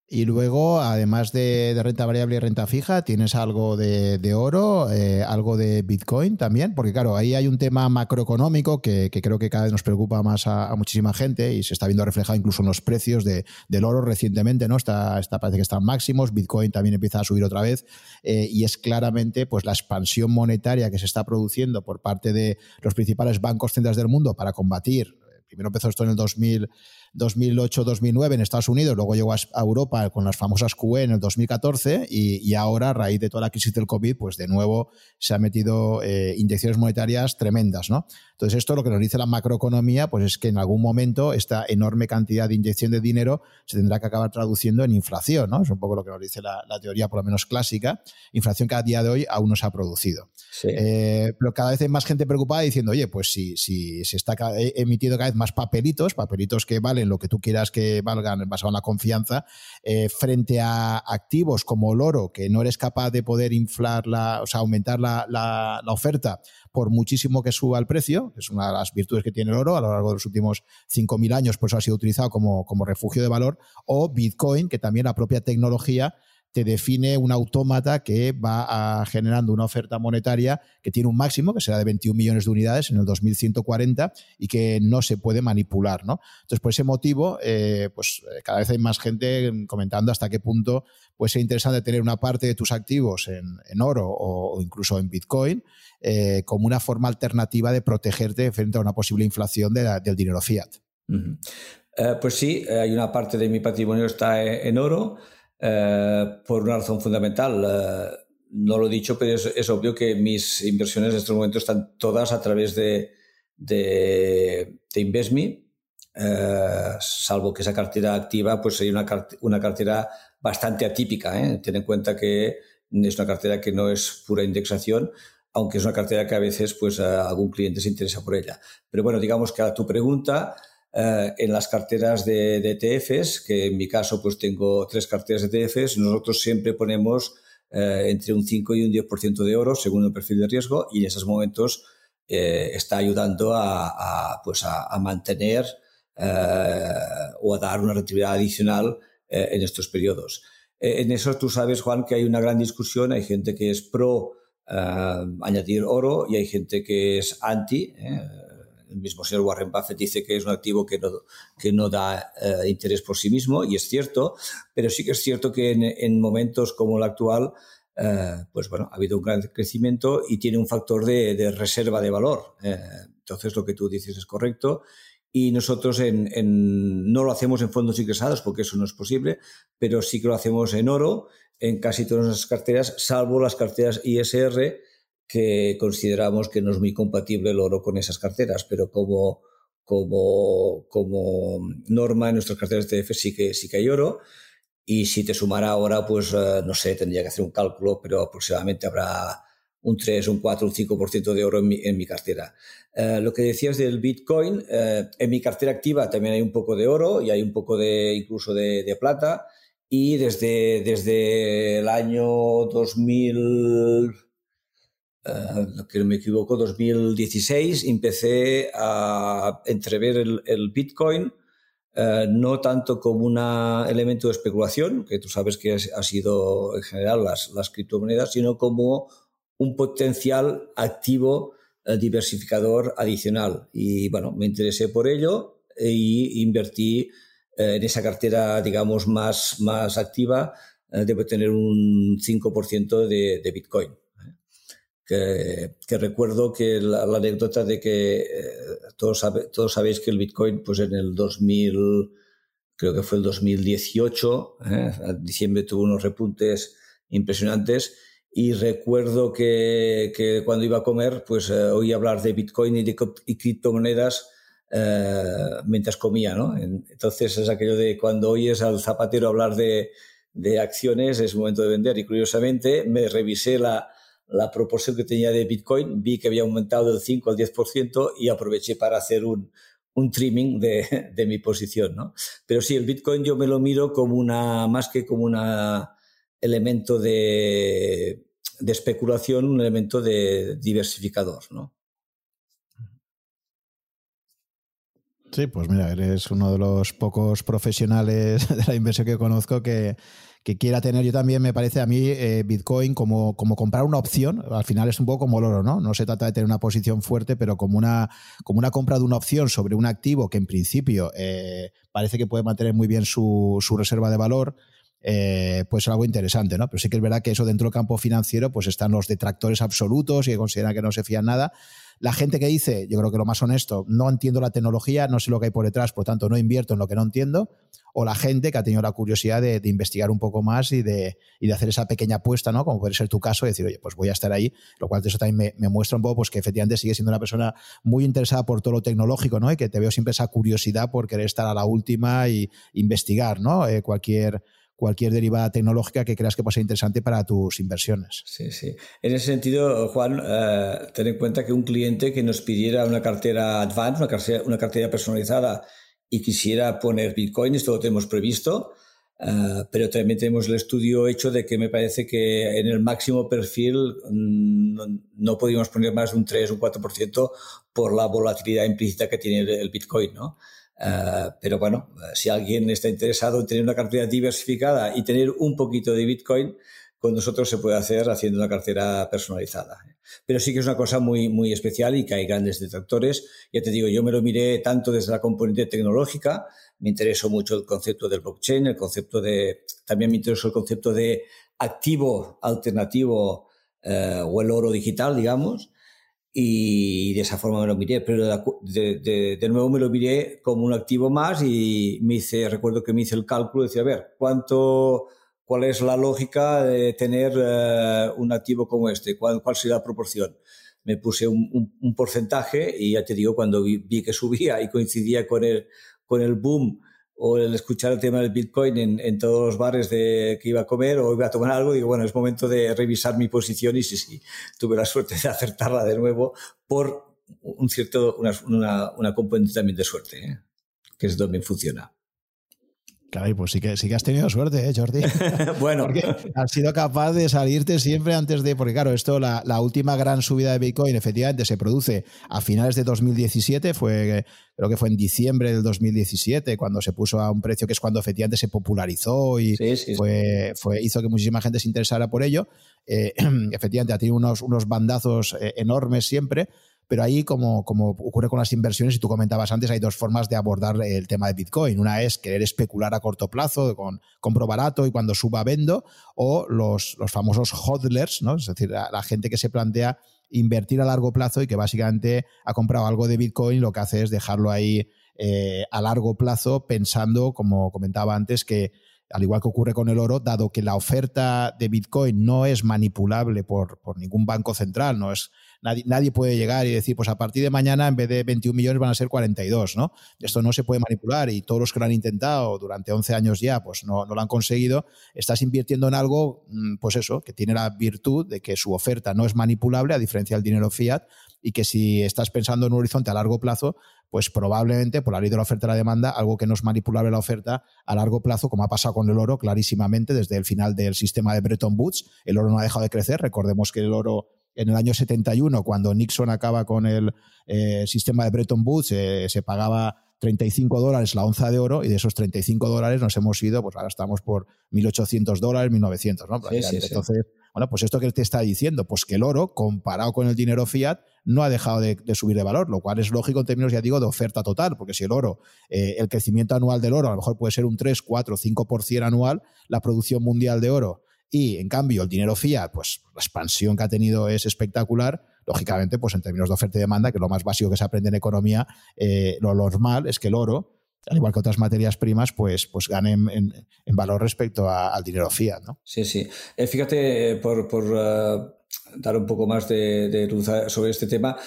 Y luego, además de, renta variable y renta fija, tienes algo de, oro, eh, algo de Bitcoin también, porque claro, ahí hay un tema macroeconómico que, creo que cada vez nos preocupa más a, muchísima gente y se está viendo reflejado incluso en los precios del oro recientemente, ¿no? Está, está, parece que están máximos, Bitcoin también empieza a subir otra vez eh, y es claramente pues la expansión monetaria que se está produciendo por parte de los principales bancos centrales del mundo para combatir primero empezó esto en el 2000, 2008-2009 en Estados Unidos, luego llegó a Europa con las famosas QE en el 2014 y, ahora, a raíz de toda la crisis del COVID, pues de nuevo se han metido eh, inyecciones monetarias tremendas, ¿no? Entonces esto lo que nos dice la macroeconomía, pues es que en algún momento esta enorme cantidad de inyección de dinero se tendrá que acabar traduciendo en inflación, ¿no? Es un poco lo que nos dice la, teoría, por lo menos clásica, inflación que a día de hoy aún no se ha producido. Eh, pero cada vez hay más gente preocupada diciendo, oye, pues si, si se está emitiendo cada vez más papelitos, papelitos que valen lo que tú quieras que valgan basado en la confianza, eh, frente a activos como el oro, que no eres capaz de poder inflar, la, o sea, aumentar la, la, oferta por muchísimo que suba el precio, es una de las virtudes que tiene el oro a lo largo de los últimos 5.000 años, por eso ha sido utilizado como, como refugio de valor, o Bitcoin, que también la propia tecnología te define un autómata que va generando una oferta monetaria que tiene un máximo, que será de 21 millones de unidades en el 2140 y que no se puede manipular. ¿no? Entonces, por ese motivo, eh, pues eh, cada vez hay más gente comentando hasta qué punto puede ser interesante tener una parte de tus activos en, oro o, incluso en Bitcoin eh, como una forma alternativa de protegerte frente a una posible inflación del dinero fiat. pues sí, hay una parte de mi patrimonio está en oro. Eh, por una razón fundamental. Eh, no lo he dicho, pero es, obvio que mis inversiones en estos momentos están todas a través de, de, InvestMe, eh, salvo que esa cartera activa pues sería una, una cartera bastante atípica. Ten en cuenta que es una cartera que no es pura indexación, aunque es una cartera que a veces pues, algún cliente se interesa por ella. Pero bueno, digamos que a tu pregunta, eh, en las carteras de, ETFs, que en mi caso pues tengo tres carteras de ETFs, nosotros siempre ponemos eh, entre un 5 y un 10% de oro según el perfil de riesgo y en esos momentos eh, está ayudando a, pues a, mantener o a dar una rentabilidad adicional en estos periodos. en eso tú sabes, Juan, que hay una gran discusión, hay gente que es pro añadir oro y hay gente que es anti el mismo señor Warren Buffett dice que es un activo que no, que no da eh, interés por sí mismo, y es cierto, pero sí que es cierto que en, momentos como el actual, eh, pues bueno, ha habido un gran crecimiento y tiene un factor de, reserva de valor. Eh, entonces, lo que tú dices es correcto. Y nosotros en, no lo hacemos en fondos ingresados porque eso no es posible, pero sí que lo hacemos en oro en casi todas las carteras, salvo las carteras ISR, que consideramos que no es muy compatible el oro con esas carteras, pero como, como, como norma en nuestras carteras de ETF sí que, sí que hay oro. Y si te sumara ahora, pues eh, no sé, tendría que hacer un cálculo, pero aproximadamente habrá un 3, un 4, un 5% de oro en mi, en mi cartera. Eh, lo que decías del Bitcoin, eh, en mi cartera activa también hay un poco de oro y hay un poco de incluso de, de plata. Y desde, desde el año 2000, uh, que me equivoco, 2016, empecé a entrever el, Bitcoin eh, no tanto como un elemento de especulación, que tú sabes que ha sido en general las, las criptomonedas, sino como un potencial activo eh, diversificador adicional. Y bueno, me interesé por ello e invertí en esa cartera, digamos, más, más activa. debo tener un 5% de, de Bitcoin que, recuerdo que la, anécdota de que eh, todos, todos sabéis que el Bitcoin, pues en el 2000, creo que fue el 2018, ¿eh? en diciembre tuvo unos repuntes impresionantes y recuerdo que, que cuando iba a comer, pues eh, oí hablar de Bitcoin y de y criptomonedas mientras comía, ¿no? Entonces es aquello de cuando oyes al zapatero hablar de, de acciones es momento de vender y curiosamente me revisé la, la proporción que tenía de Bitcoin, vi que había aumentado del 5 al 10% y aproveché para hacer un, un trimming de, de, mi posición, ¿no? Pero sí, el Bitcoin yo me lo miro como una, más que como un elemento de, de especulación, un elemento de diversificador, ¿no? Sí, pues mira, eres uno de los pocos profesionales de la inversión que conozco que, que quiera tener. Yo también me parece a mí eh, Bitcoin como, como comprar una opción. Al final es un poco como el oro, ¿no? No se trata de tener una posición fuerte, pero como una, como una compra de una opción sobre un activo que en principio eh, parece que puede mantener muy bien su, su reserva de valor. Eh, pues es algo interesante, ¿no? Pero sí que es verdad que eso dentro del campo financiero, pues están los detractores absolutos y que consideran que no se fían nada. La gente que dice, yo creo que lo más honesto, no entiendo la tecnología, no sé lo que hay por detrás, por tanto no invierto en lo que no entiendo, o la gente que ha tenido la curiosidad de, investigar un poco más y de, y de, hacer esa pequeña apuesta, ¿no? Como puede ser tu caso, y decir, oye, pues voy a estar ahí, lo cual eso también me, muestra un poco pues, que efectivamente sigue siendo una persona muy interesada por todo lo tecnológico, ¿no? Y que te veo siempre esa curiosidad por querer estar a la última y investigar, ¿no? Eh, cualquier cualquier derivada tecnológica que creas que pueda ser interesante para tus inversiones. Sí, sí. En ese sentido, Juan, eh, ten en cuenta que un cliente que nos pidiera una cartera advanced, una cartera, personalizada y quisiera poner Bitcoin, esto lo tenemos previsto, eh, pero también tenemos el estudio hecho de que me parece que en el máximo perfil mm, no, no podíamos poner más de un 3 o un 4% por la volatilidad implícita que tiene el Bitcoin, ¿no? Eh, pero bueno, si alguien está interesado en tener una cartera diversificada y tener un poquito de Bitcoin, con nosotros se puede hacer haciendo una cartera personalizada. Pero sí que es una cosa muy, muy especial y que hay grandes detractores. Ya te digo, yo me lo miré tanto desde la componente tecnológica, me interesó mucho el concepto del blockchain, el concepto de, también me interesó el concepto de activo alternativo eh, o el oro digital, digamos, y de esa forma me lo miré, pero de, de, nuevo me lo miré como un activo más y me hice, recuerdo que me hice el cálculo, decía, a ver, ¿cuánto cuál es la lógica de tener eh, un activo como este, cuál, cuál sería la proporción. Me puse un, un, porcentaje y ya te digo, cuando vi, que subía y coincidía con el, con el boom o el escuchar el tema del Bitcoin en, todos los bares de que iba a comer o iba a tomar algo, digo, bueno, es momento de revisar mi posición y sí, sí, tuve la suerte de acertarla de nuevo por un cierto, una, una, una componente también de suerte, ¿eh? que es donde funciona. Claro, pues sí que, sí que has tenido suerte, ¿eh, Jordi? bueno. Porque has sido capaz de salirte siempre antes de. Porque, claro, esto, la, la, última gran subida de Bitcoin, efectivamente, se produce a finales de 2017. Fue, creo que fue en diciembre del 2017, cuando se puso a un precio que es cuando efectivamente se popularizó y fue, fue, hizo que muchísima gente se interesara por ello. Eh, efectivamente, ha tenido unos, unos bandazos eh, enormes siempre. Pero ahí, como, ocurre con las inversiones, y tú comentabas antes, hay dos formas de abordar el tema de Bitcoin. Una es querer especular a corto plazo, con compro barato y cuando suba vendo, o los, los famosos hodlers, ¿no? es decir, la, gente que se plantea invertir a largo plazo y que básicamente ha comprado algo de Bitcoin, lo que hace es dejarlo ahí eh, a largo plazo pensando, como comentaba antes, que al igual que ocurre con el oro, dado que la oferta de Bitcoin no es manipulable por, por ningún banco central, no es Nadie, puede llegar y decir, pues a partir de mañana en vez de 21 millones van a ser 42, ¿no? Esto no se puede manipular y todos los que lo han intentado durante 11 años ya, pues no, no lo han conseguido. Estás invirtiendo en algo, mm, pues eso, que tiene la virtud de que su oferta no es manipulable, a diferencia del dinero fiat, y que si estás pensando en un horizonte a largo plazo, pues probablemente por la ley de la oferta y la demanda, algo que no es manipulable la oferta a largo plazo, como ha pasado con el oro clarísimamente desde el final del sistema de Bretton Woods, el oro no ha dejado de crecer, recordemos que el oro en el año 71, cuando Nixon acaba con el eh, sistema de Bretton Woods, eh, se pagaba 35 dólares la onza de oro y de esos 35 dólares nos hemos ido, pues ahora estamos por 1.800 dólares, 1.900, ¿no? Entonces, bueno, pues esto que te está diciendo, pues que el oro, comparado con el dinero fiat, no ha dejado de, subir de valor, lo cual es lógico en términos, ya digo, de oferta total, porque si el oro, eh, el crecimiento anual del oro a lo mejor puede ser un 3, 4, 5% anual, la producción mundial de oro y en cambio el dinero fiat, pues la expansión que ha tenido es espectacular. Lógicamente, pues en términos de oferta y demanda, que es lo más básico que se aprende en economía, eh, lo normal es que el oro, al igual que otras materias primas, pues, pues ganen en, valor respecto al dinero fiat. ¿no? Sí, sí. Eh, fíjate, por, eh, dar un poco más de, luz sobre este tema,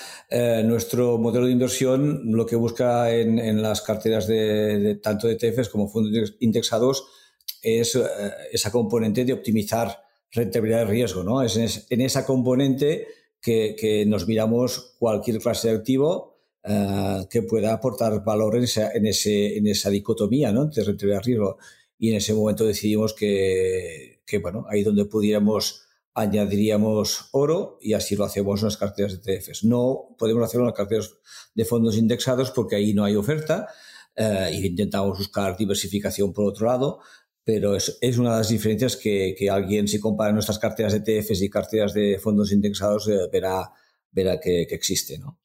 nuestro modelo de inversión lo que busca en, las carteras de, de tanto de ETFs como fondos indexados es eh, esa componente de optimizar rentabilidad de riesgo, ¿no? Es en, esa componente que, nos miramos cualquier clase de activo eh, que pueda aportar valor en esa, en, ese, en esa dicotomía, ¿no? Entre rentabilidad y riesgo. Y en ese momento decidimos que, que, bueno, ahí donde pudiéramos añadiríamos oro y así lo hacemos en las carteras de ETFs. No podemos hacerlo en las carteras de fondos indexados porque ahí no hay oferta eh, y intentamos buscar diversificación por otro lado, pero es, una de las diferencias que, alguien, si compara nuestras carteras de TFs y carteras de fondos indexados, eh, verá, verá que, que existe, ¿no?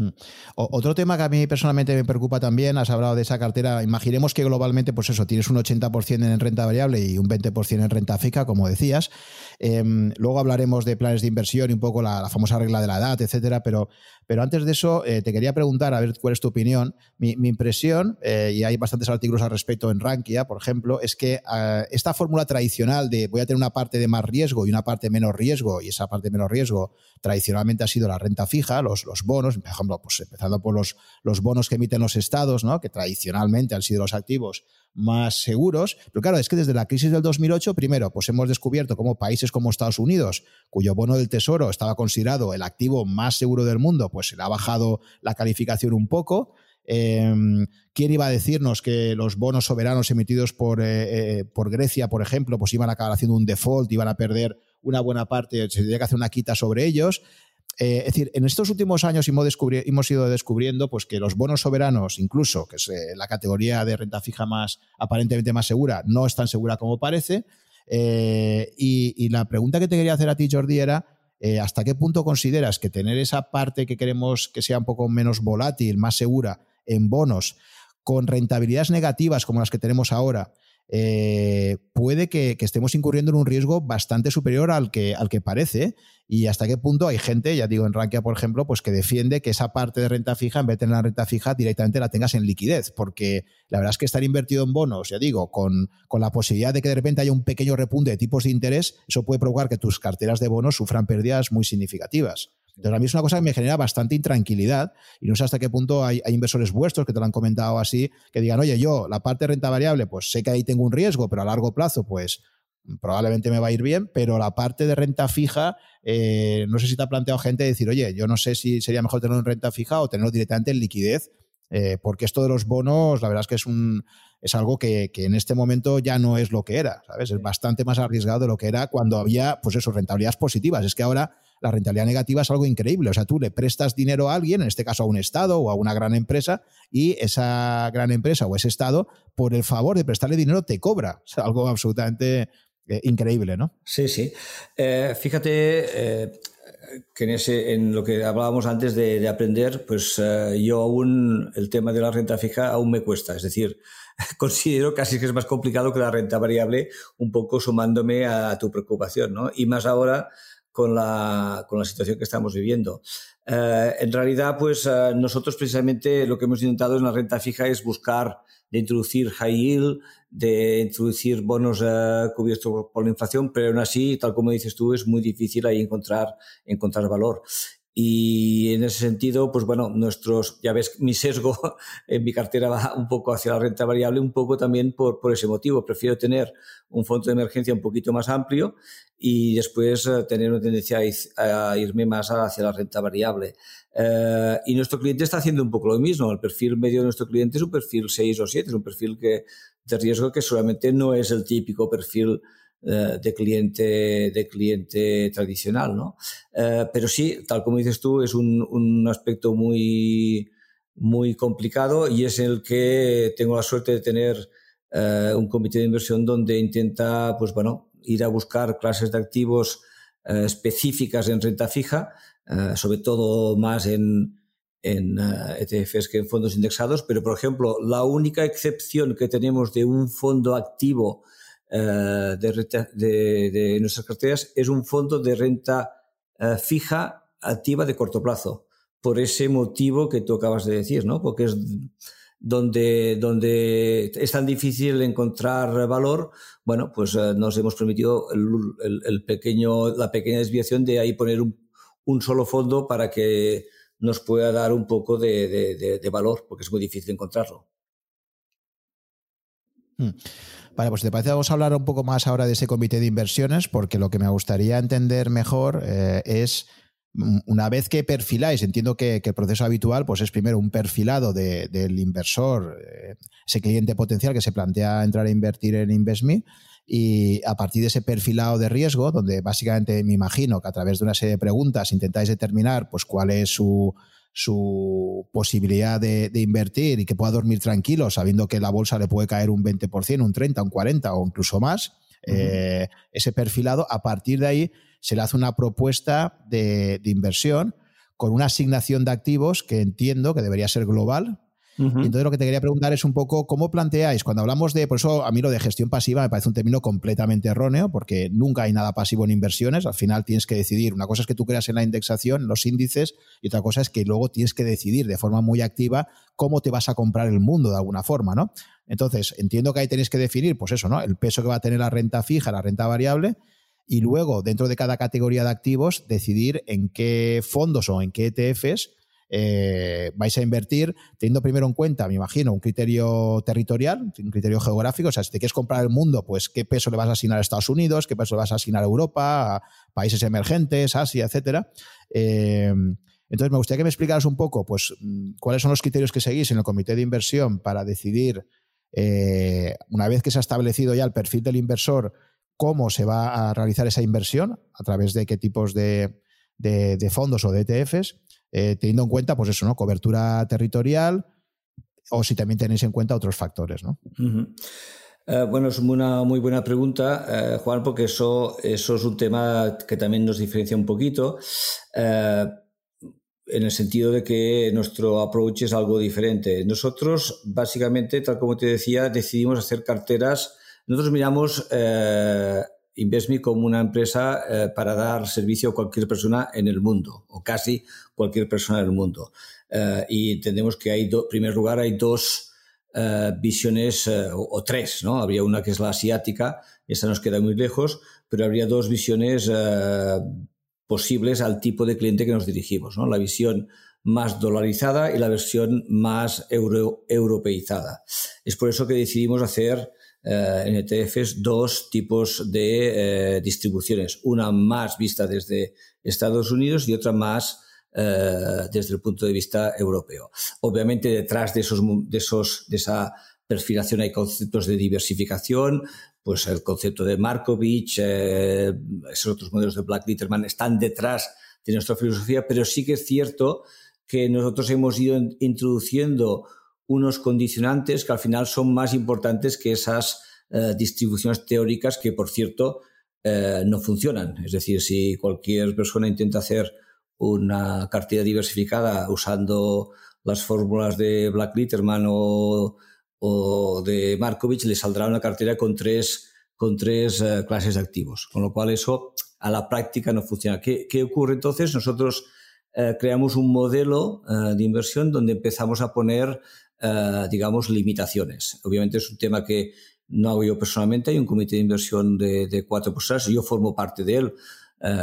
Mm. Otro tema que a mí personalmente me preocupa también, has hablado de esa cartera, imaginemos que globalmente, pues eso, tienes un 80% en renta variable y un 20% en renta fija, como decías. Em, luego hablaremos de planes de inversión y un poco la, famosa regla de la edad, etcétera, pero, pero antes de eso eh, te quería preguntar, a ver cuál es tu opinión. Mi, impresión, eh, y hay bastantes artículos al respecto en Rankia, por ejemplo, es que eh, esta fórmula tradicional de voy a tener una parte de más riesgo y una parte de menos riesgo, y esa parte de menos riesgo tradicionalmente ha sido la renta fija, los, bonos, por ejemplo, pues empezando por los, los bonos que emiten los estados, ¿no? que tradicionalmente han sido los activos más seguros. Pero claro, es que desde la crisis del 2008, primero, pues hemos descubierto cómo países como Estados Unidos, cuyo bono del tesoro estaba considerado el activo más seguro del mundo, pues se le ha bajado la calificación un poco. Em, ¿Quién iba a decirnos que los bonos soberanos emitidos por, eh, eh, por Grecia, por ejemplo, pues iban a acabar haciendo un default, iban a perder una buena parte, se tendría que hacer una quita sobre ellos? Eh, es decir, en estos últimos años hemos, ido descubriendo pues, que los bonos soberanos, incluso, que es eh, la categoría de renta fija más aparentemente más segura, no es tan segura como parece. Eh, y, la pregunta que te quería hacer a ti, Jordi, era ¿hasta qué punto consideras que tener esa parte que queremos que sea un poco menos volátil, más segura en bonos, con rentabilidades negativas como las que tenemos ahora, eh, puede que, estemos incurriendo en un riesgo bastante superior al que, al que parece. Y hasta qué punto hay gente, ya digo, en Rankia, por ejemplo, pues que defiende que esa parte de renta fija, en vez de tener la renta fija, directamente la tengas en liquidez. Porque la verdad es que estar invertido en bonos, ya digo, con, con la posibilidad de que de repente haya un pequeño repunte de tipos de interés, eso puede provocar que tus carteras de bonos sufran pérdidas muy significativas. Entonces, a mí es una cosa que me genera bastante intranquilidad y no sé hasta qué punto hay, inversores vuestros que te lo han comentado así, que digan, oye, yo la parte de renta variable, pues sé que ahí tengo un riesgo, pero a largo plazo, pues probablemente me va a ir bien, pero la parte de renta fija, eh, no sé si te ha planteado gente decir, oye, yo no sé si sería mejor tenerlo en renta fija o tenerlo directamente en liquidez, eh, porque esto de los bonos, la verdad es que es un es algo que, que, en este momento ya no es lo que era, ¿sabes? Es bastante más arriesgado de lo que era cuando había, pues eso, rentabilidades positivas. Es que ahora la rentabilidad negativa es algo increíble. O sea, tú le prestas dinero a alguien, en este caso a un Estado o a una gran empresa, y esa gran empresa o ese Estado, por el favor de prestarle dinero, te cobra. Sea, algo absolutamente eh, increíble, ¿no? Sí, sí. Eh, fíjate. Eh, que en, ese, en lo que hablábamos antes de, aprender, pues yo aún el tema de la renta fija aún me cuesta. Es decir, considero casi que es más complicado que la renta variable, un poco sumándome a tu preocupación, ¿no? Y más ahora con la, con la situación que estamos viviendo. Eh, en realidad, pues eh, nosotros precisamente lo que hemos intentado en la renta fija es buscar de introducir high yield, de introducir bonos eh, cubiertos por la inflación, pero aún así, tal como dices tú, es muy difícil ahí encontrar, encontrar valor. Y en ese sentido, pues bueno, nuestros, ya ves, mi sesgo en mi cartera va un poco hacia la renta variable, un poco también por, por ese motivo. Prefiero tener un fondo de emergencia un poquito más amplio y después eh, tener una tendencia a, irme más hacia la renta variable. Eh, y nuestro cliente está haciendo un poco lo mismo. El perfil medio de nuestro cliente es un perfil 6 o 7, es un perfil que, de riesgo que solamente no es el típico perfil de cliente de cliente tradicional, ¿no? Eh, pero sí, tal como dices tú, es un, un, aspecto muy muy complicado y es el que tengo la suerte de tener eh, un comité de inversión donde intenta, pues bueno, ir a buscar clases de activos específicas en renta fija, sobre todo más en, en ETFs e que en fondos indexados, pero por ejemplo, la única excepción que tenemos de un fondo activo eh, de, nuestras carteras es un fondo de renta eh, fija activa de corto plazo. Por ese motivo que tú acabas de decir, ¿no? Porque es donde, donde es tan difícil encontrar valor, bueno, pues eh, nos hemos permitido el, pequeño, la pequeña desviación de ahí poner un, solo fondo para que nos pueda dar un poco de, valor, porque es muy difícil encontrarlo. Hmm. Vale, pues te parece, vamos a hablar un poco más ahora de ese comité de inversiones, porque lo que me gustaría entender mejor eh, es mm, una vez que perfiláis, entiendo que, el proceso habitual pues es primero un perfilado del inversor, eh, ese cliente potencial que se plantea entrar a invertir en InvestMe, y a partir de ese perfilado de riesgo, donde básicamente me imagino que a través de una serie de preguntas intentáis determinar pues, cuál es su, su posibilidad de, invertir y que pueda dormir tranquilo sabiendo que la bolsa le puede caer un 20%, un 30%, un 40% o incluso más, eh, ese perfilado, a partir de ahí se le hace una propuesta de, de inversión con una asignación de activos que entiendo que debería ser global, y entonces lo que te quería preguntar es un poco cómo planteáis, cuando hablamos de, por eso a mí lo de gestión pasiva me parece un término completamente erróneo, porque nunca hay nada pasivo en inversiones, al final tienes que decidir, una cosa es que tú creas en la indexación, los índices, y otra cosa es que luego tienes que decidir de forma muy activa cómo te vas a comprar el mundo de alguna forma, ¿no? Entonces, entiendo que ahí tenéis que definir, pues eso, ¿no? El peso que va a tener la renta fija, la renta variable, y luego, dentro de cada categoría de activos, decidir en qué fondos o en qué ETFs eh, vais a invertir teniendo primero en cuenta, me imagino, un criterio territorial, un criterio geográfico. O sea, si te quieres comprar el mundo, pues qué peso le vas a asignar a Estados Unidos, qué peso le vas a asignar a Europa, a países emergentes, Asia, etcétera. Eh, entonces, me gustaría que me explicaras un poco, pues, cuáles son los criterios que seguís en el comité de inversión para decidir, eh, una vez que se ha establecido ya el perfil del inversor, cómo se va a realizar esa inversión, a través de qué tipos de, fondos o de ETFs, eh, teniendo en cuenta, pues eso, ¿no? Cobertura territorial o si también tenéis en cuenta otros factores, ¿no? Eh, bueno, es una muy buena pregunta, eh, Juan, porque eso, eso es un tema que también nos diferencia un poquito, en el sentido de que nuestro approach es algo diferente. Nosotros, básicamente, tal como te decía, decidimos hacer carteras. Nosotros miramos InvestMe como una empresa eh, para dar servicio a cualquier persona en el mundo, o casi cualquier persona en el mundo. Eh, y entendemos que hay, en primer lugar, hay dos eh, visiones, o, tres, ¿no? Habría una que es la asiática, esa nos queda muy lejos, pero habría dos visiones posibles al tipo de cliente que nos dirigimos, ¿no? La visión más dolarizada y la versión más europeizada. Es por eso que decidimos hacer eh, en ETFs dos tipos de eh, distribuciones, una más vista desde Estados Unidos y otra más eh, desde el punto de vista europeo. Obviamente detrás de esos, de esos de esa perfilación hay conceptos de diversificación, pues el concepto de Markovich, esos otros modelos de Black Litterman están detrás de nuestra filosofía, pero sí que es cierto que nosotros hemos ido introduciendo unos condicionantes que al final son más importantes que esas eh, distribuciones teóricas que, por cierto, eh, no funcionan. Es decir, si cualquier persona intenta hacer una cartera diversificada usando las fórmulas de Black Litterman o, de Markovich, le saldrá una cartera con tres, con tres eh, clases de activos. Con lo cual eso a la práctica no funciona. ¿Qué, qué ocurre entonces? Nosotros creamos un modelo de inversión donde empezamos a poner eh, digamos, limitaciones. Obviamente es un tema que no hago yo personalmente, hay un comité de inversión de, cuatro personas, yo formo parte de él, eh,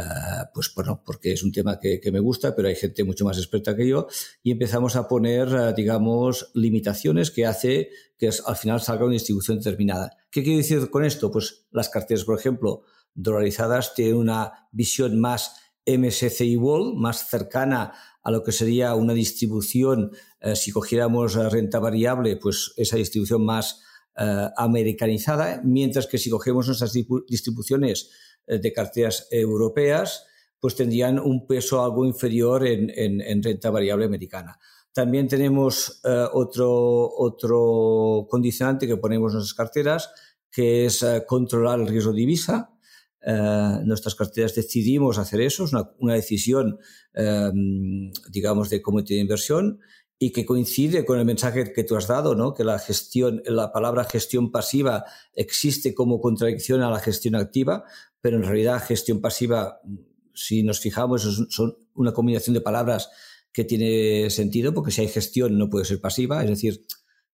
pues bueno, porque es un tema que, me gusta, pero hay gente mucho más experta que yo, y empezamos a poner, eh, digamos, limitaciones que hace que al final salga una distribución determinada. ¿Qué quiere decir con esto? Pues las carteras, por ejemplo, dolarizadas tienen una visión más MSCI World, más cercana a lo que sería una distribución, eh, si cogiéramos renta variable, pues esa distribución más eh, americanizada, mientras que si cogemos nuestras distribuciones eh, de carteras europeas, pues tendrían un peso algo inferior en, renta variable americana. También tenemos otro, otro condicionante que ponemos en nuestras carteras, que es controlar el riesgo de divisa. Eh, nuestras carteras decidimos hacer eso, es una, decisión, digamos, de comité de inversión y que coincide con el mensaje que tú has dado, ¿no? que la gestión, la palabra gestión pasiva existe como contradicción a la gestión activa, pero en realidad gestión pasiva, si nos fijamos, son una combinación de palabras que tiene sentido, porque si hay gestión no puede ser pasiva, es decir,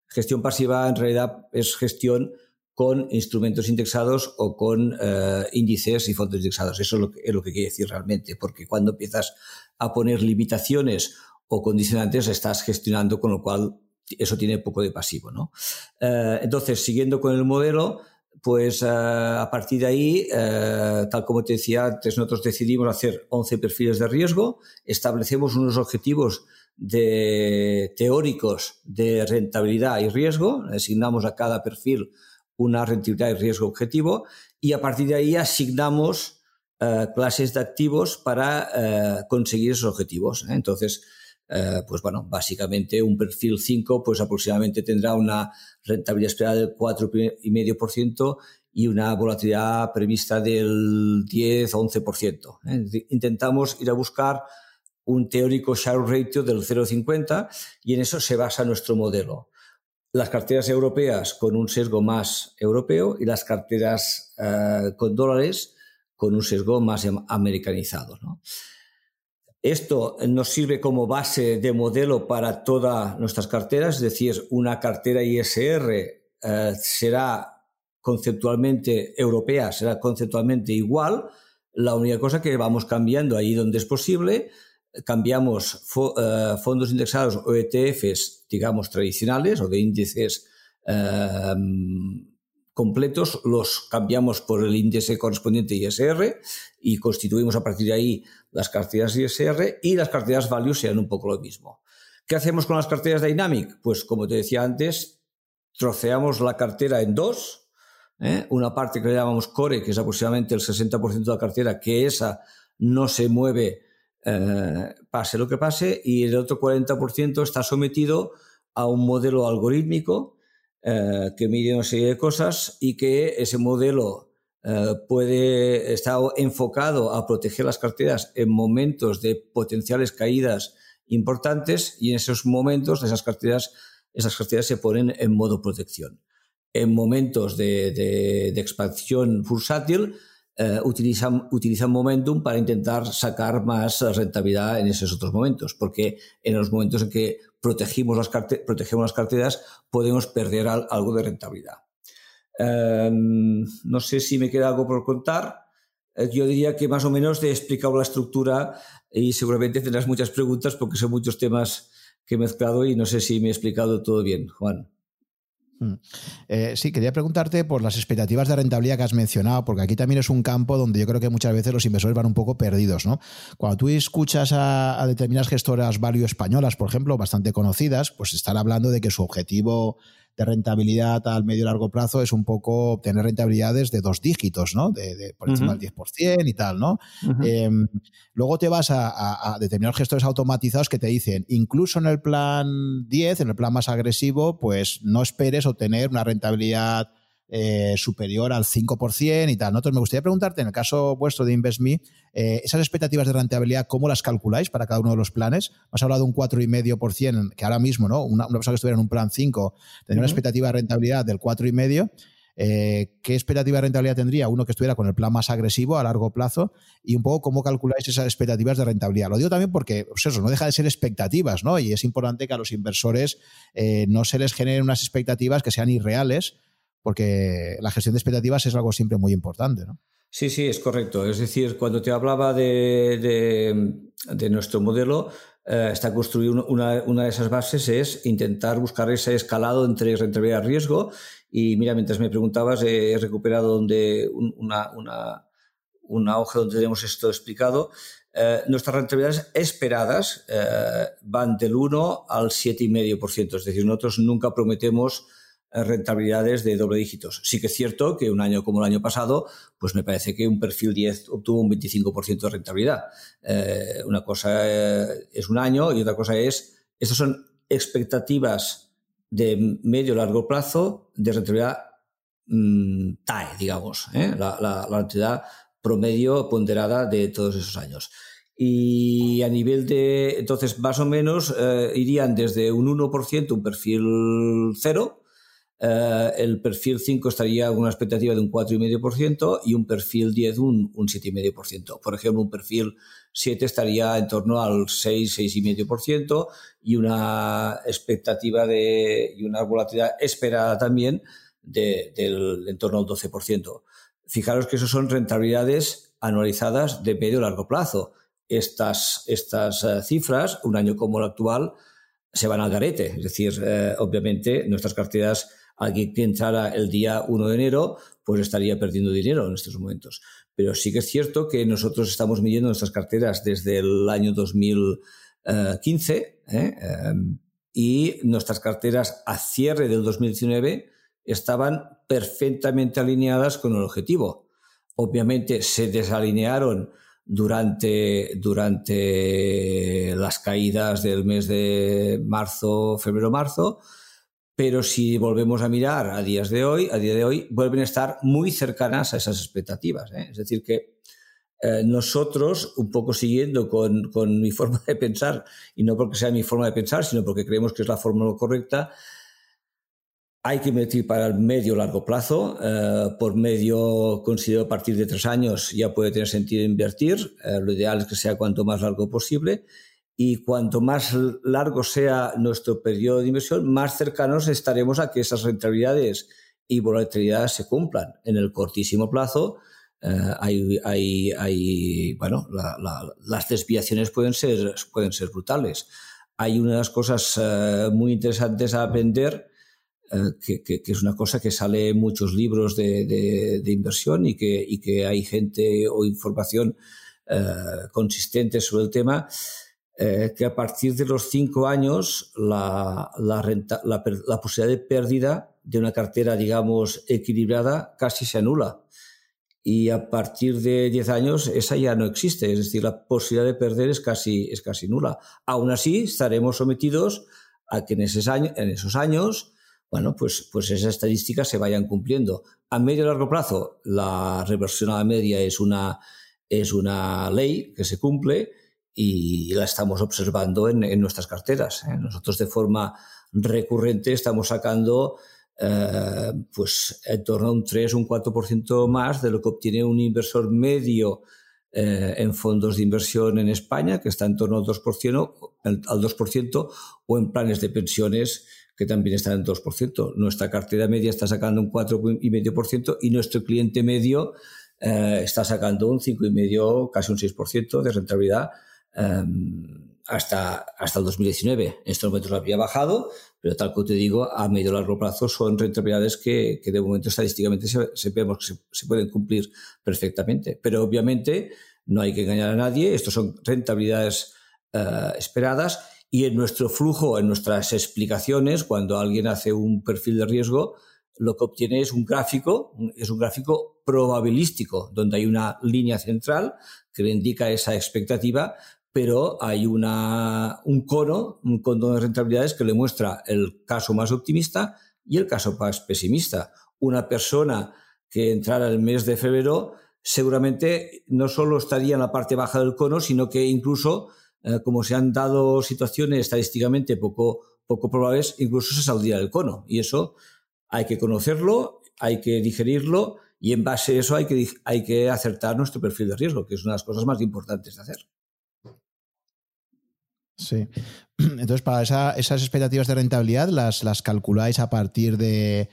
gestión pasiva en realidad es gestión con instrumentos indexados o con eh, índices y fondos indexados. Eso es lo, que, es lo que quiere decir realmente, porque cuando empiezas a poner limitaciones o condicionantes, estás gestionando, con lo cual eso tiene poco de pasivo. ¿no? Eh, entonces, siguiendo con el modelo, pues eh, a partir de ahí, tal como te decía antes, nosotros decidimos hacer 11 perfiles de riesgo, establecemos unos objetivos de, teóricos de rentabilidad y riesgo, asignamos a cada perfil una rentabilidad y riesgo objetivo y a partir de ahí asignamos eh, clases de activos para eh, conseguir esos objetivos. ¿eh? Entonces, pues bueno, básicamente un perfil 5 pues aproximadamente tendrá una rentabilidad esperada del 4,5% y una volatilidad prevista del 10 o 11%. Intentamos ir a buscar un teórico share ratio del 0,50 y en eso se basa nuestro modelo las carteras europeas con un sesgo más europeo y las carteras eh, con dólares con un sesgo más americanizado. Esto nos sirve como base de modelo para todas nuestras carteras, es decir, una cartera ISR eh, será conceptualmente europea, será conceptualmente igual. La única cosa que vamos cambiando ahí donde es posible cambiamos eh, fondos indexados o ETFs, digamos, tradicionales o de índices eh, completos, los cambiamos por el índice correspondiente ISR y constituimos a partir de ahí las carteras ISR y las carteras Value sean un poco lo mismo. ¿Qué hacemos con las carteras Dynamic? Pues como te decía antes, troceamos la cartera en dos, ¿eh? una parte que le llamamos core, que es aproximadamente el 60% de la cartera, que esa no se mueve pase lo que pase, y el otro 40% está sometido a un modelo algorítmico que mide una serie de cosas y que ese modelo puede estar enfocado a proteger las carteras en momentos de potenciales caídas importantes y en esos momentos esas carteras, esas carteras se ponen en modo protección. En momentos de, expansión bursátil eh, utilizan, utilizan momentum para intentar sacar más rentabilidad en esos otros momentos, porque en los momentos en que protegimos las, protegemos las carteras podemos perder algo de rentabilidad. Em, no sé si me queda algo por contar. Eh, yo diría que más o menos he explicado la estructura y seguramente tendrás muchas preguntas porque son muchos temas que he mezclado y no sé si me he explicado todo bien, Juan. Mm. Eh, sí, quería preguntarte por las expectativas de rentabilidad que has mencionado, porque aquí también es un campo donde yo creo que muchas veces los inversores van un poco perdidos. ¿no? Cuando tú escuchas a, a determinadas gestoras value españolas, por ejemplo, bastante conocidas, pues están hablando de que su objetivo de rentabilidad al medio y largo plazo es un poco obtener rentabilidades de dos dígitos, ¿no? De, por encima del 10% y tal, ¿no? Em, luego te vas a, determinados gestores automatizados que te dicen, incluso en el plan 10, en el plan más agresivo, pues no esperes obtener una rentabilidad eh, superior al 5% y tal. Entonces, me gustaría preguntarte, en el caso vuestro de InvestMe, eh, esas expectativas de rentabilidad, ¿cómo las calculáis para cada uno de los planes? Has hablado de un 4,5%, que ahora mismo, ¿no? Una, persona que estuviera en un plan 5 tendría una expectativa de rentabilidad del 4,5%. Eh, ¿Qué expectativa de rentabilidad tendría uno que estuviera con el plan más agresivo a largo plazo? Y un poco cómo calculáis esas expectativas de rentabilidad. Lo digo también porque pues eso, no deja de ser expectativas, ¿no? Y es importante que a los inversores no se les generen unas expectativas que sean irreales, porque la gestión de expectativas es algo siempre muy importante, ¿no? Sí, sí, es correcto. Es decir, cuando te hablaba de, nuestro modelo, eh, está construido una, de esas bases es intentar buscar ese escalado entre rentabilidad y riesgo. Y mira, mientras me preguntabas, he recuperado donde una, una, hoja donde tenemos esto explicado. Eh, nuestras rentabilidades esperadas eh, van del 1 al 7,5%. Es decir, nosotros nunca prometemos rentabilidades de doble dígitos. Sí que es cierto que un año como el año pasado, pues me parece que un perfil 10 obtuvo un 25% de rentabilidad. Eh, una cosa eh, es un año y otra cosa es, estas son expectativas de medio largo plazo de rentabilidad mm, TAE, digamos, ¿eh? la, la, rentabilidad promedio ponderada de todos esos años. Y a nivel de, entonces, más o menos irían desde un 1%, un perfil cero, eh, el perfil 5 estaría con una expectativa de un 4,5% y un perfil 10 un, un 7,5%. Por ejemplo, un perfil 7 estaría en torno al 6, 6,5% y una expectativa de, y una volatilidad esperada también del en torno al 12%. Fijaros que eso son rentabilidades anualizadas de medio largo plazo. Estas, estas eh, cifras, un año como el actual, se van al garete. Es decir, eh, obviamente nuestras carteras alguien que entrara el día 1 de enero, pues estaría perdiendo dinero en estos momentos. Pero sí que es cierto que nosotros estamos midiendo nuestras carteras desde el año 2015 ¿eh? Em, y nuestras carteras a cierre del 2019 estaban perfectamente alineadas con el objetivo. Obviamente se desalinearon durante, durante las caídas del mes de marzo, febrero-marzo, pero si volvemos a mirar a días de hoy, a día de hoy, vuelven a estar muy cercanas a esas expectativas. ¿eh? Es decir, que eh, nosotros, un poco siguiendo con, con, mi forma de pensar, y no porque sea mi forma de pensar, sino porque creemos que es la fórmula correcta, hay que invertir para el medio largo plazo. Eh, por medio, considero a partir de tres años ya puede tener sentido invertir. lo ideal es que sea cuanto más largo posible y cuanto más largo sea nuestro periodo de inversión, más cercanos estaremos a que esas rentabilidades y volatilidades se cumplan. En el cortísimo plazo, eh, hay, hay, hay, bueno, las desviaciones pueden ser, pueden ser brutales. Hay unas cosas uh, muy interesantes a aprender, uh, que, es una cosa que sale en muchos libros de, inversión y que, y que, hay gente o información consistente sobre el tema eh, que a partir de los cinco años la, la, posibilidad de pérdida de una cartera, digamos, equilibrada casi se anula. y a partir de 10 años esa ya no existe, es decir, la posibilidad de perder es casi, es casi nula. Aún así, estaremos sometidos a que en esos años, en esos años bueno, pues, pues esas estadísticas se vayan cumpliendo. A medio y largo plazo, la reversión a la media es una, es una ley que se cumple y la estamos observando en, nuestras carteras. ¿eh? Nosotros de forma recurrente estamos sacando eh, pues en torno a un 3 o un 4% más de lo que obtiene un inversor medio eh, en fondos de inversión en España, que está en torno al 2%, al 2% o en planes de pensiones que también están en 2%. Nuestra cartera media está sacando un 4,5% y nuestro cliente medio está sacando un 5,5%, casi un 6% de rentabilidad em, hasta, hasta el 2019. En estos momentos lo había bajado, pero tal como te digo, a medio y largo plazo son rentabilidades que, que de momento estadísticamente se, se, vemos que se, se, pueden cumplir perfectamente. Pero obviamente no hay que engañar a nadie, estos son rentabilidades uh, esperadas y en nuestro flujo, en nuestras explicaciones, cuando alguien hace un perfil de riesgo, lo que obtiene es un gráfico, es un gráfico probabilístico, donde hay una línea central que le indica esa expectativa, pero hay un cono, un cono de rentabilidades que le muestra el caso más optimista y el caso más pesimista. Una persona que entrara el mes de febrero seguramente no solo estaría en la parte baja del cono, sino que incluso eh, como se han dado situaciones estadísticamente poco, poco probables, incluso se saldría del cono. Y eso hay que conocerlo, hay que digerirlo y en base a eso hay que, hay que acertar nuestro perfil de riesgo, que es una de las cosas más importantes de hacer. Sí. Entonces, para esa, esas expectativas de rentabilidad, las, las calculáis a partir de,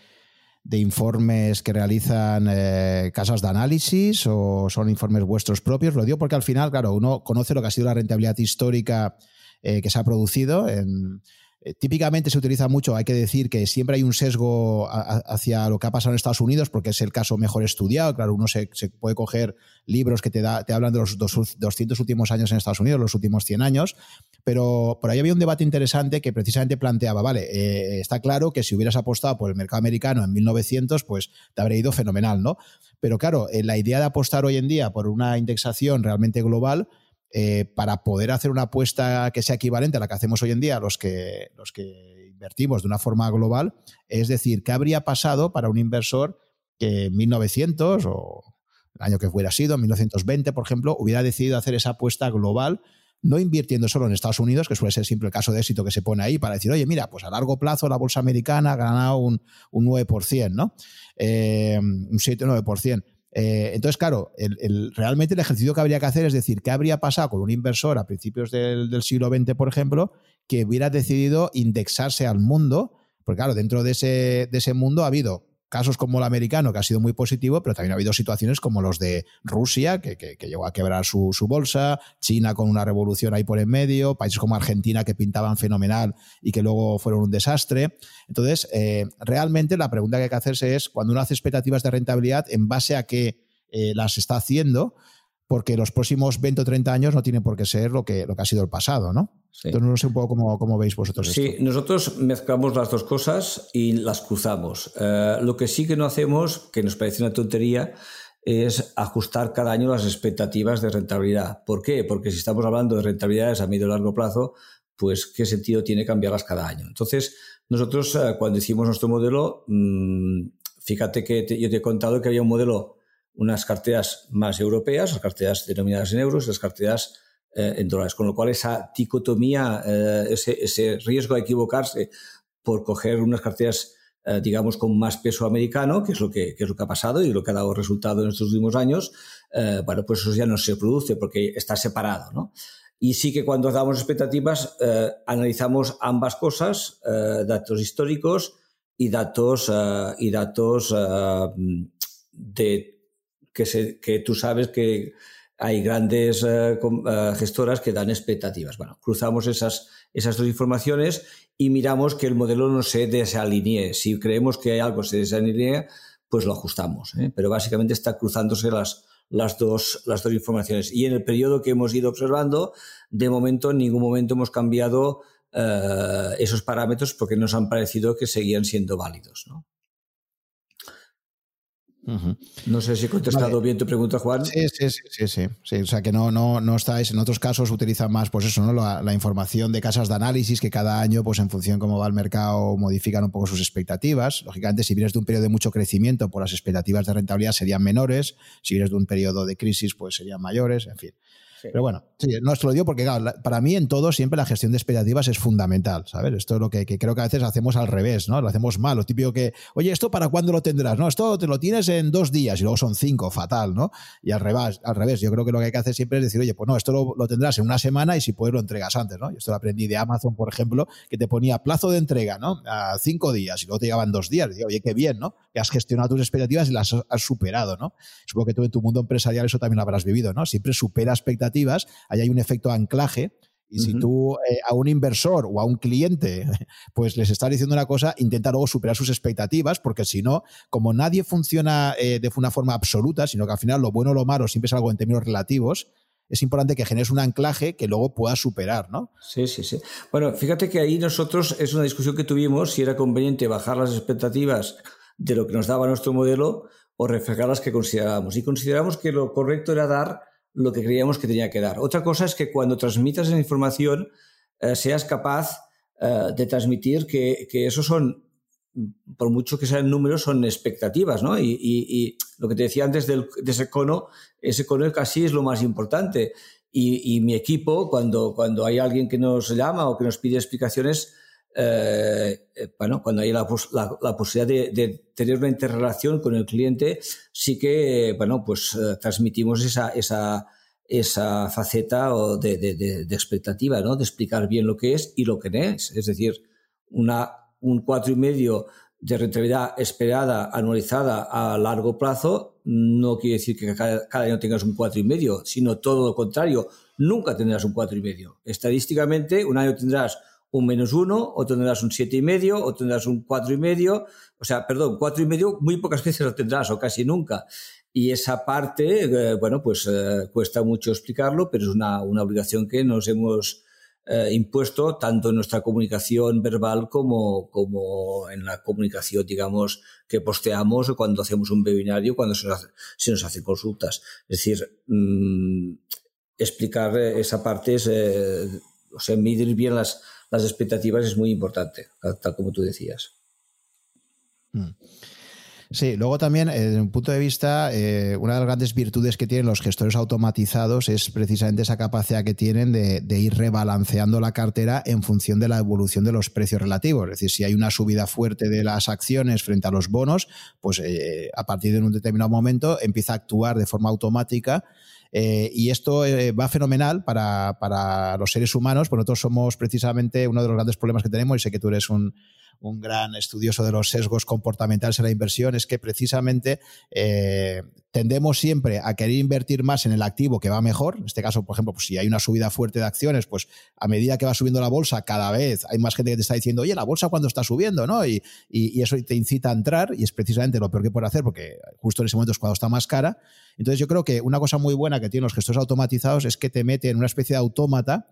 de informes que realizan eh, casas de análisis o son informes vuestros propios? Lo digo porque al final, claro, uno conoce lo que ha sido la rentabilidad histórica eh, que se ha producido en, eh, típicamente se utiliza mucho, hay que decir que siempre hay un sesgo hacia lo que ha pasado en Estados Unidos porque es el caso mejor estudiado. Claro, uno se, puede coger libros que te, da, hablan de los 200 últimos años en Estados Unidos, los últimos 100 años, pero por ahí había un debate interesante que precisamente planteaba, vale, eh, está claro que si hubieras apostado por el mercado americano en 1900, pues te habría ido fenomenal, ¿no? Pero claro, eh, la idea de apostar hoy en día por una indexación realmente global, eh, para poder hacer una apuesta que sea equivalente a la que hacemos hoy en día los que, los que invertimos de una forma global, es decir, ¿qué habría pasado para un inversor que en 1900 o el año que hubiera sido, 1920, por ejemplo, hubiera decidido hacer esa apuesta global? no invirtiendo solo en Estados Unidos, que suele ser siempre el caso de éxito que se pone ahí, para decir, oye, mira, pues a largo plazo la bolsa americana ha ganado un, un 9%, ¿no? Eh, un 7-9%. Eh, entonces, claro, el, realmente el ejercicio que habría que hacer es decir, ¿qué habría pasado con un inversor a principios del, del siglo XX, por ejemplo, que hubiera decidido indexarse al mundo? Porque claro, dentro de ese, de ese mundo ha habido casos como el americano, que ha sido muy positivo, pero también ha habido situaciones como los de Rusia, que, llegó a quebrar su, su, bolsa, China con una revolución ahí por en medio, países como Argentina que pintaban fenomenal y que luego fueron un desastre. Entonces, eh, realmente la pregunta que hay que hacerse es, cuando uno hace expectativas de rentabilidad, ¿en base a qué eh, las está haciendo? Porque los próximos 20 o 30 años no tienen por qué ser lo que, lo que ha sido el pasado, ¿no? Sí. Entonces no sé un poco cómo, cómo veis vosotros sí, esto. Sí, nosotros mezclamos las dos cosas y las cruzamos. Eh, lo que sí que no hacemos, que nos parece una tontería, es ajustar cada año las expectativas de rentabilidad. ¿Por qué? Porque si estamos hablando de rentabilidades a medio y largo plazo, pues qué sentido tiene cambiarlas cada año. Entonces, nosotros eh, cuando hicimos nuestro modelo, mmm, fíjate que te, yo te he contado que había un modelo unas carteras más europeas, las carteras denominadas en euros, las carteras eh, en dólares. Con lo cual, esa dicotomía, eh, ese, ese, riesgo de equivocarse por coger unas carteras, eh, digamos, con más peso americano, que es, lo que, que, es lo que ha pasado y lo que ha dado resultado en estos últimos años, bueno, pues eso ya no se produce porque está separado, ¿no? Y sí que cuando damos expectativas, analizamos ambas cosas, datos históricos y datos, y datos de que, se, que tú sabes que hay grandes uh, uh, gestoras que dan expectativas. Bueno, cruzamos esas, esas dos informaciones y miramos que el modelo no se desalinee. Si creemos que hay algo que se desalinea, pues lo ajustamos. ¿eh? Pero básicamente está cruzándose las, las, dos, las dos informaciones. Y en el periodo que hemos ido observando, de momento en ningún momento hemos cambiado esos parámetros porque nos han parecido que seguían siendo válidos. ¿no? No sé si he contestado bien tu pregunta, Juan. Sí, sí, sí, sí, sí, O sea que no, no, no estáis, en otros casos utilizan más, pues eso, ¿no? La, información de casas de análisis que cada año, pues en función de cómo va el mercado, modifican un poco sus expectativas. Lógicamente, si vienes de un periodo de mucho crecimiento, pues las expectativas de rentabilidad serían menores. Si vienes de un periodo de crisis, pues serían mayores, en fin. Pero bueno, sí, no os lo digo porque, claro, para mí en todo siempre la gestión de expectativas es fundamental, ¿sabes? Esto es lo que, creo que a veces hacemos al revés, ¿no? Lo hacemos mal, lo típico que, oye, ¿esto para cuándo lo tendrás? No, esto te lo tienes en dos días y luego son cinco, fatal, ¿no? Y al revés, al revés, yo creo que lo que hay que hacer siempre es decir, oye, pues no, esto lo, tendrás en una semana y si puedes lo entregas antes, ¿no? Yo esto lo aprendí de Amazon, por ejemplo, que te ponía plazo de entrega, ¿no? A cinco días y luego te llegaban dos días. Digo, oye, qué bien, ¿no? Que has gestionado tus expectativas y las has superado, ¿no? Supongo que tú en tu mundo empresarial eso también lo habrás vivido, ¿no? Siempre supera expectativas, hay un efecto anclaje. Y si tú eh, a un inversor o a un cliente, pues les estás diciendo una cosa, intenta luego superar sus expectativas, porque si no, como nadie funciona eh, de una forma absoluta, sino que al final lo bueno o lo malo siempre es algo en términos relativos, es importante que generes un anclaje que luego puedas superar, ¿no? Sí, sí, sí. Bueno, fíjate que ahí nosotros es una discusión que tuvimos si era conveniente bajar las expectativas de lo que nos daba nuestro modelo o reflejar las que considerábamos. Y consideramos que lo correcto era dar lo que creíamos que tenía que dar. Otra cosa es que cuando transmitas esa información eh, seas capaz eh, de transmitir que, que eso son, por mucho que sean números, son expectativas, ¿no? Y, lo que te decía antes del, de ese cono, ese cono casi es lo más importante. Y, mi equipo, cuando, cuando hay alguien que nos llama o que nos pide explicaciones, eh, eh, bueno, cuando hay la, posibilidad de, tener una interrelación con el cliente, sí que, bueno, pues eh, transmitimos esa, esa, esa faceta o de, de, expectativa, ¿no? De explicar bien lo que es y lo que no es. Es decir, una, un cuatro y medio de rentabilidad esperada, anualizada a largo plazo, no quiere decir que cada, cada año tengas un cuatro y medio, sino todo lo contrario, nunca tendrás un cuatro y medio. Estadísticamente, un año tendrás un menos uno, o tendrás un siete y medio, o tendrás un cuatro y medio, o sea, perdón, cuatro y medio muy pocas veces lo tendrás, o casi nunca. Y esa parte, eh, bueno, pues eh, cuesta mucho explicarlo, pero es una, una obligación que nos hemos eh, impuesto tanto en nuestra comunicación verbal como, como en la comunicación, digamos, que posteamos o cuando hacemos un webinario, cuando se nos, nos hacen consultas. Es decir, mm, explicar esa parte es, o sea, medir bien las, las expectativas es muy importante, tal como tú decías. Mm. Sí, luego también, eh, desde un punto de vista, eh, una de las grandes virtudes que tienen los gestores automatizados es precisamente esa capacidad que tienen de, ir rebalanceando la cartera en función de la evolución de los precios relativos. Es decir, si hay una subida fuerte de las acciones frente a los bonos, pues eh, a partir de un determinado momento empieza a actuar de forma automática eh, y esto eh, va fenomenal para, para, los seres humanos, porque nosotros somos precisamente uno de los grandes problemas que tenemos, y sé que tú eres un, un gran estudioso de los sesgos comportamentales en la inversión, es que precisamente eh, tendemos siempre a querer invertir más en el activo que va mejor. En este caso, por ejemplo, pues si hay una subida fuerte de acciones, pues a medida que va subiendo la bolsa, cada vez hay más gente que te está diciendo, oye, la bolsa cuando está subiendo, ¿no? Y, eso te incita a entrar y es precisamente lo peor que puede hacer porque justo en ese momento es cuando está más cara. Entonces yo creo que una cosa muy buena que tienen los gestores automatizados es que te meten en una especie de autómata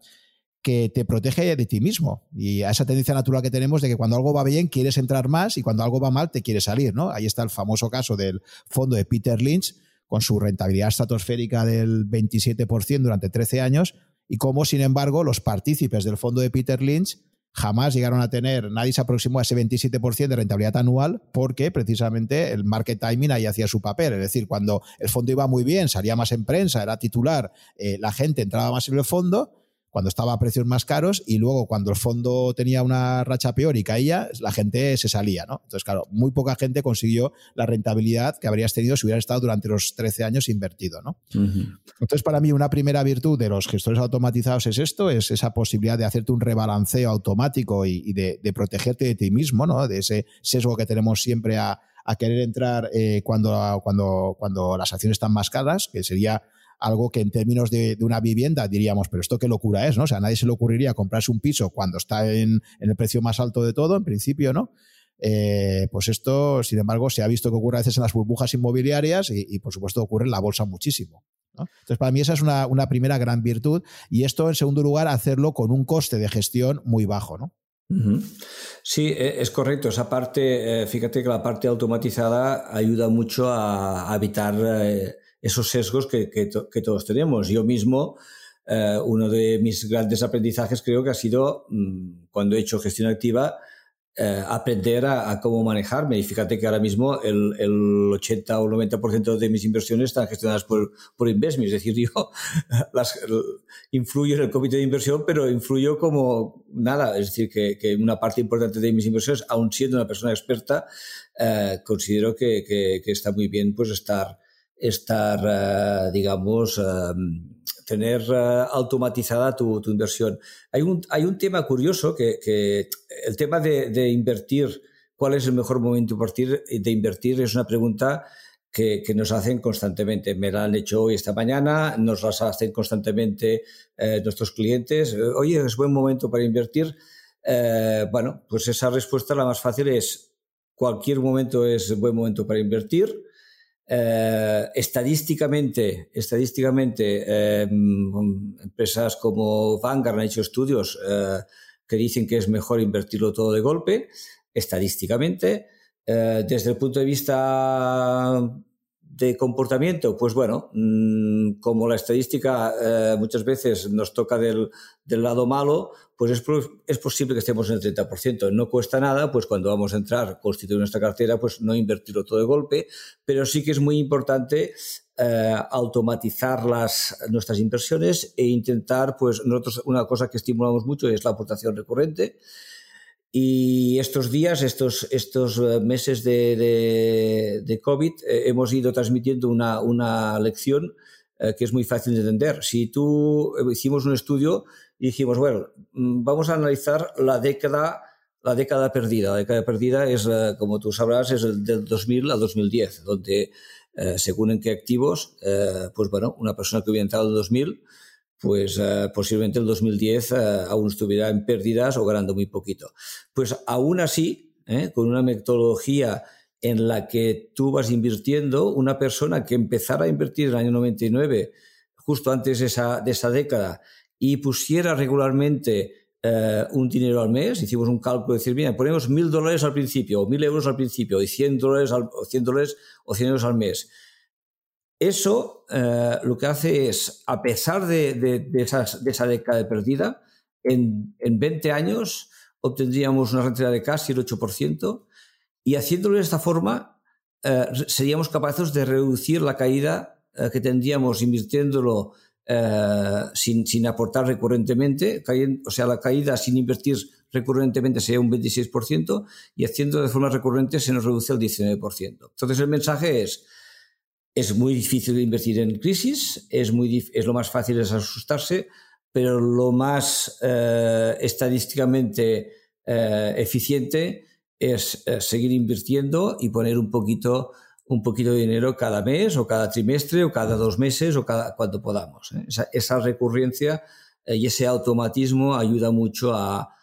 que te protege de ti mismo. Y a esa tendencia natural que tenemos de que cuando algo va bien quieres entrar más y cuando algo va mal te quieres salir, ¿no? Ahí está el famoso caso del fondo de Peter Lynch con su rentabilidad estratosférica del 27% durante 13 años y cómo, sin embargo, los partícipes del fondo de Peter Lynch jamás llegaron a tener, nadie se aproximó a ese 27% de rentabilidad anual porque precisamente el market timing ahí hacía su papel. Es decir, cuando el fondo iba muy bien, salía más en prensa, era titular, eh, la gente entraba más en el fondo cuando estaba a precios más caros y luego cuando el fondo tenía una racha peor y caía, la gente se salía, ¿no? Entonces, claro, muy poca gente consiguió la rentabilidad que habrías tenido si hubieras estado durante los 13 años invertido, ¿no? Entonces, para mí, una primera virtud de los gestores automatizados es esto, es esa posibilidad de hacerte un rebalanceo automático y, de, protegerte de ti mismo, ¿no? De ese sesgo que tenemos siempre a, querer entrar eh, cuando, cuando, cuando las acciones están más caras, que sería algo que en términos de, una vivienda diríamos, pero esto qué locura es, ¿no? O sea, a nadie se le ocurriría comprarse un piso cuando está en, el precio más alto de todo, en principio, ¿no? Eh, pues esto, sin embargo, se ha visto que ocurre a veces en las burbujas inmobiliarias y, por supuesto, ocurre en la bolsa muchísimo. Entonces, para mí esa es una, una, primera gran virtud y esto, en segundo lugar, hacerlo con un coste de gestión muy bajo, ¿no? Sí, e, es correcto. Esa parte, eh, fíjate que la parte automatizada ayuda mucho a, evitar eh, esos sesgos que, que, todos tenemos. Yo mismo, eh, uno de mis grandes aprendizajes creo que ha sido mm, cuando he hecho gestión activa, eh, aprender a, cómo manejarme. Y fíjate que ahora mismo el, el 80 o 90% de mis inversiones están gestionadas por, por Investme. Es decir, yo las, influyo en el comité de inversión, pero influyo como nada. Es decir, que, que una parte importante de mis inversiones, aun siendo una persona experta, eh, considero que, que, que, está muy bien pues estar, estar eh, digamos, tener uh, automatizada tu, inversión. Hay un, hay un tema curioso que, el tema de, invertir, cuál es el mejor momento de invertir, es una pregunta que, nos hacen constantemente. Me la han hecho hoy esta mañana, nos las hacen constantemente eh, nuestros clientes. Oye, es buen momento para invertir. Eh, bueno, pues esa respuesta la más fácil es cualquier momento es buen momento para invertir eh, estadísticamente, estadísticamente eh, empresas como Vanguard han hecho estudios eh, que dicen que es mejor invertirlo todo de golpe, estadísticamente. desde el punto de vista de comportamiento, pues bueno, mm, como la estadística eh, muchas veces nos toca del, del lado malo, pues es, es, posible que estemos en el 30%. No cuesta nada, pues cuando vamos a entrar, constituir nuestra cartera, pues no invertirlo todo de golpe, pero sí que es muy importante eh, automatizar las, nuestras inversiones e intentar, pues nosotros una cosa que estimulamos mucho es la aportación recurrente. Y estos días, estos, estos eh, meses de, de, COVID, eh, hemos ido transmitiendo una, una lección eh, que es muy fácil de entender. Si tú hicimos un estudio y dijimos, bueno, mm, vamos a analizar la década, la década perdida. La década perdida es, como tú sabrás, es el del 2000 al 2010, donde según en qué activos, pues bueno, una persona que hubiera entrado en 2000 pues uh, posiblemente el 2010 uh, eh, aún estuviera en pérdidas o ganando muy poquito. Pues aún así, ¿eh? con una metodología en la que tú vas invirtiendo, una persona que empezara a invertir en el año 99, justo antes de esa, de esa década, y pusiera regularmente un dinero al mes, hicimos un cálculo de decir, mira, ponemos mil dólares al principio, o mil euros al principio, y cien dólares, al, o 100 dólares o 100 euros al mes eso eh, lo que hace es, a pesar de, de, esa década de perdida, en, en, 20 años obtendríamos una rentabilidad de casi el 8% y haciéndolo de esta forma eh, seríamos capaces de reducir la caída eh, que tendríamos invirtiéndolo sin, aportar recurrentemente, o sea, la caída sin invertir recurrentemente sería un 26% y haciendo de forma recurrente se nos reduce al 19%. Entonces el mensaje es, es muy difícil invertir en crisis, es, muy, es lo más fácil es asustarse, pero lo más eh, estadísticamente eh, eficiente es eh, seguir invirtiendo y poner un poquito, un poquito de dinero cada mes o cada trimestre o cada dos meses o cada cuando podamos. Esa, esa, recurrencia y ese automatismo ayuda mucho a,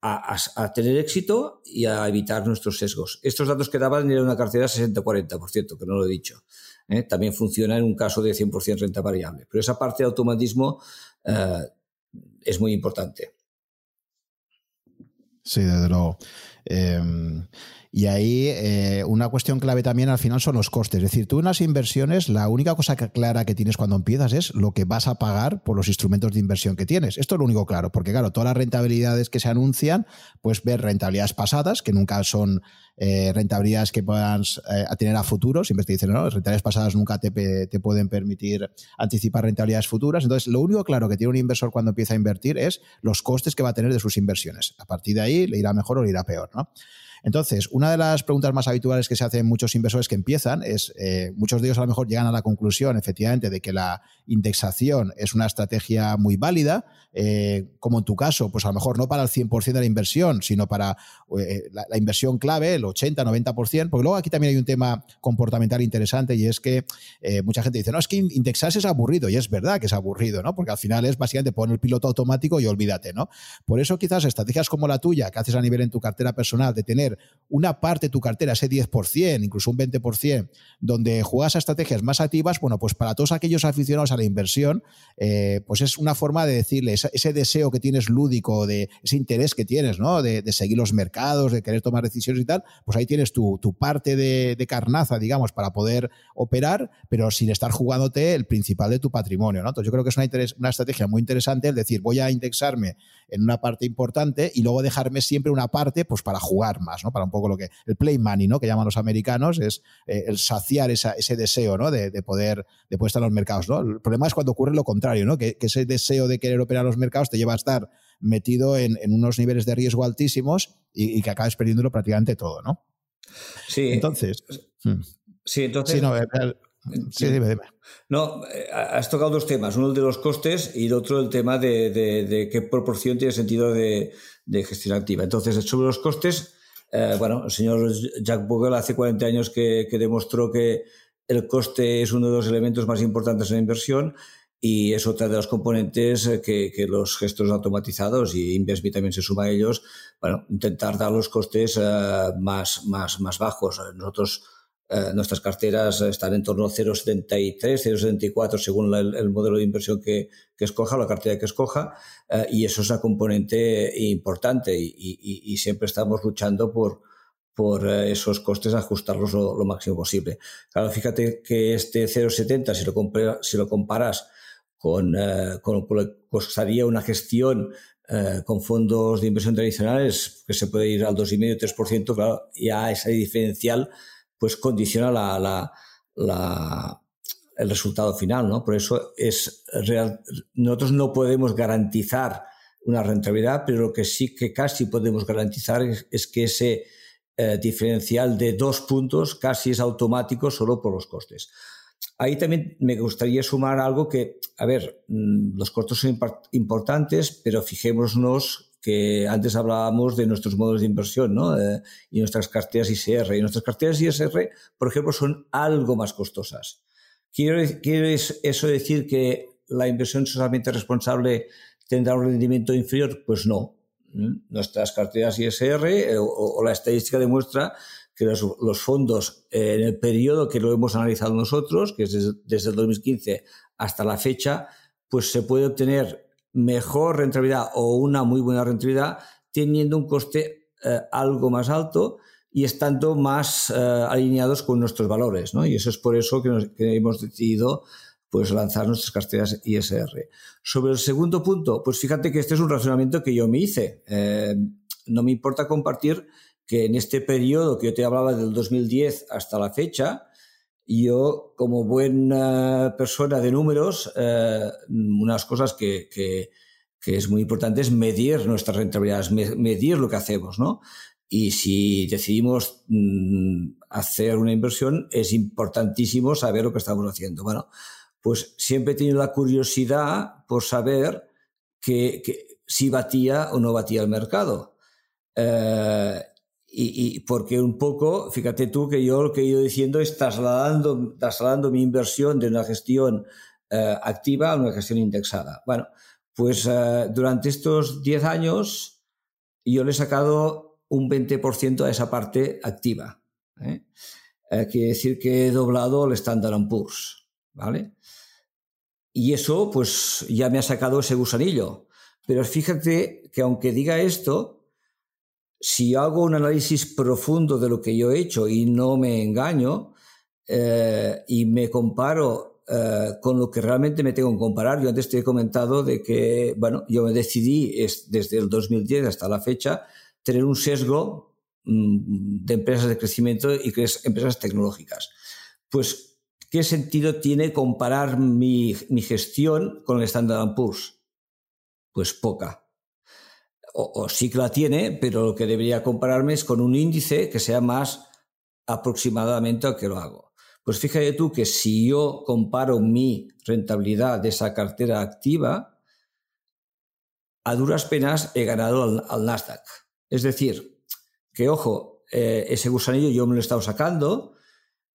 a, tener éxito y a evitar nuestros sesgos. Estos datos que daban era una cartera 60-40%, que no lo he dicho. ¿eh? también funciona en un caso de 100% renta variable. Pero esa parte de automatismo eh, es muy importante. Sí, desde luego. Em, y ahí eh, una cuestión clave también al final son los costes. Es decir, tú en las inversiones la única cosa clara que tienes cuando empiezas es lo que vas a pagar por los instrumentos de inversión que tienes. Esto es lo único claro, porque claro, todas las rentabilidades que se anuncian, pues ver rentabilidades pasadas, que nunca son eh, rentabilidades que puedan eh, tener a futuro. Siempre dicen, no, las rentabilidades pasadas nunca te, te pueden permitir anticipar rentabilidades futuras. Entonces, lo único claro que tiene un inversor cuando empieza a invertir es los costes que va a tener de sus inversiones. A partir de ahí le irá mejor o le irá peor, ¿no? Entonces, una de las preguntas más habituales que se hacen muchos inversores que empiezan es, eh, muchos de ellos a lo mejor llegan a la conclusión, efectivamente, de que la indexación es una estrategia muy válida, como en tu caso, pues a lo mejor no para el 100% de la inversión, sino para eh, la, inversión clave, el 80-90%, porque luego aquí también hay un tema comportamental interesante y es que mucha gente dice, no, es que indexarse es aburrido, y es verdad que es aburrido, ¿no? Porque al final es básicamente poner el piloto automático y olvídate, ¿no? Por eso quizás estrategias como la tuya, que haces a nivel en tu cartera personal, de tener una parte de tu cartera, ese 10%, incluso un 20%, donde juegas a estrategias más activas, bueno, pues para todos aquellos aficionados a la inversión, eh, pues es una forma de decirle ese, deseo que tienes lúdico, de ese interés que tienes, ¿no? De, seguir los mercados, de querer tomar decisiones y tal, pues ahí tienes tu, parte de, carnaza, digamos, para poder operar, pero sin estar jugándote el principal de tu patrimonio, ¿no? Entonces yo creo que es una, estrategia muy interesante el decir, voy a indexarme en una parte importante y luego dejarme siempre una parte, pues para jugar más, ¿no? Para un poco lo que, el play money, ¿no? Que llaman los americanos, es eh, el saciar ese deseo, ¿no? De, poder, de estar en los mercados, ¿no? El problema es cuando ocurre lo contrario, ¿no? Que, ese deseo de querer operar los mercados te lleva a estar metido en, unos niveles de riesgo altísimos y, que acabes perdiéndolo prácticamente todo, ¿no? Sí. Entonces. Hmm. Sí, entonces. Sí, no, eh, Sí, dime, dime. No, eh, has tocado dos temas, uno el de los costes y el otro el tema de, qué proporción tiene sentido de, de, gestión activa. Entonces, sobre los costes, eh, bueno, el señor Jack Bogle hace 40 años que, demostró que el coste es uno de los elementos más importantes en la inversión y es otra de los componentes que, los gestos automatizados y InvestMe también se suma a ellos, bueno, intentar dar los costes eh, más, más, más bajos. Nosotros eh, nuestras carteras están en torno a 0,73, 0,74 según el, modelo de inversión que, escoja, la cartera que escoja, eh, y eso es una componente importante y, siempre estamos luchando por, por eh, esos costes ajustarlos lo, máximo posible. Claro, fíjate que este 0,70, si lo, si lo comparas con, con lo que costaría una gestión con fondos de inversión tradicionales, que se puede ir al 2,5-3%, claro, ya ese diferencial pues condiciona la, la, el resultado final, ¿no? Por eso es real. Nosotros no podemos garantizar una rentabilidad, pero lo que sí que casi podemos garantizar es, que ese eh, diferencial de dos puntos casi es automático solo por los costes. Ahí también me gustaría sumar algo que, a ver, mm, los costos son importantes, pero fijémonos que antes hablábamos de nuestros modos de inversión ¿no? Eh, y nuestras carteras ISR. Y nuestras carteras ISR, por ejemplo, son algo más costosas. ¿Quiere, eso decir que la inversión socialmente responsable tendrá un rendimiento inferior? Pues no. ¿Mm? Nuestras carteras ISR eh, o, la estadística demuestra que los, fondos eh, en el periodo que lo hemos analizado nosotros, que es desde, el 2015 hasta la fecha, pues se puede obtener mejor rentabilidad o una muy buena rentabilidad teniendo un coste eh, algo más alto y estando más eh, alineados con nuestros valores. ¿no? Y eso es por eso que, hemos decidido pues, lanzar nuestras carteras ISR. Sobre el segundo punto, pues fíjate que este es un razonamiento que yo me hice. No me importa compartir que en este periodo que yo te hablaba del 2010 hasta la fecha, yo, como buena persona de números, eh, unas cosas que, que, es muy importante es medir nuestras rentabilidades, medir lo que hacemos, ¿no? Y si decidimos mm, hacer una inversión, es importantísimo saber lo que estamos haciendo. Bueno, pues siempre he tenido la curiosidad por saber que, si batía o no batía el mercado. Eh, y, porque un poco, fíjate tú que yo lo que he ido diciendo es trasladando, trasladando mi inversión de una gestión eh, activa a una gestión indexada. Bueno, pues eh, durante estos 10 años yo le he sacado un 20% a esa parte activa. ¿eh? quiere decir que he doblado el Standard Poor's. ¿Vale? Y eso, pues ya me ha sacado ese gusanillo. Pero fíjate que aunque diga esto, si hago un análisis profundo de lo que yo he hecho y no me engaño eh, y me comparo eh, con lo que realmente me tengo que comparar, yo antes te he comentado de que, bueno, yo me decidí desde el 2010 hasta la fecha tener un sesgo mm, de empresas de crecimiento y empresas tecnológicas. Pues, ¿qué sentido tiene comparar mi, mi gestión con el Standard Poor's? Pues poca o, sí que la tiene, pero lo que debería compararme es con un índice que sea más aproximadamente al que lo hago. Pues fíjate tú que si yo comparo mi rentabilidad de esa cartera activa, a duras penas he ganado al, Nasdaq. Es decir, que ojo, eh, ese gusanillo yo me lo he estado sacando,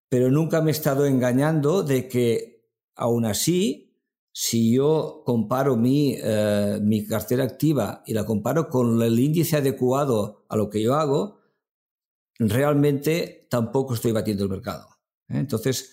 pero nunca me he estado engañando de que aún así si yo comparo eh, mi, cartera activa y la comparo con el índice adecuado a lo que yo hago, realmente tampoco estoy batiendo el mercado. ¿eh? Entonces,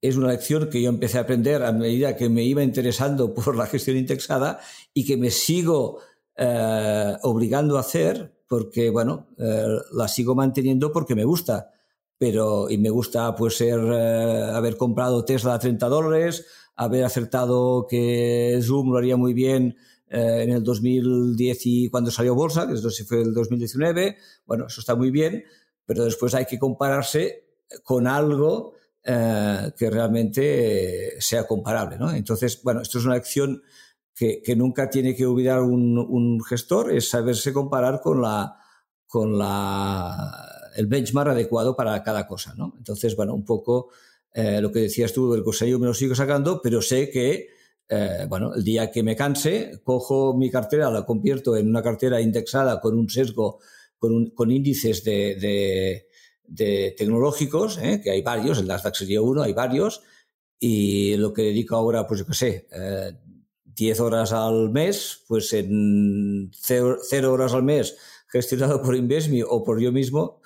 es una lección que yo empecé a aprender a medida que me iba interesando por la gestión indexada y que me sigo eh, obligando a hacer porque, bueno, eh, la sigo manteniendo porque me gusta. Pero, y me gusta, pues, ser, haber comprado Tesla a 30 dólares, haber acertado que Zoom lo haría muy bien en el 2010 y cuando salió bolsa, que eso fue el 2019. Bueno, eso está muy bien, pero después hay que compararse con algo eh, que realmente sea comparable. ¿no? Entonces, bueno, esto es una acción que, que nunca tiene que olvidar un, un, gestor, es saberse comparar con, la, con la, el benchmark adecuado para cada cosa. ¿no? Entonces, bueno, un poco eh, lo que decías tú del cosello me lo sigo sacando, pero sé que eh, bueno, el día que me canse, cojo mi cartera, la convierto en una cartera indexada con un sesgo con, índices de, tecnológicos, ¿eh? que hay varios, el Nasdaq sería uno, hay varios, y lo que dedico ahora, pues yo qué sé, 10 eh, horas al mes, pues en 0 horas al mes gestionado por Invesmi o por yo mismo,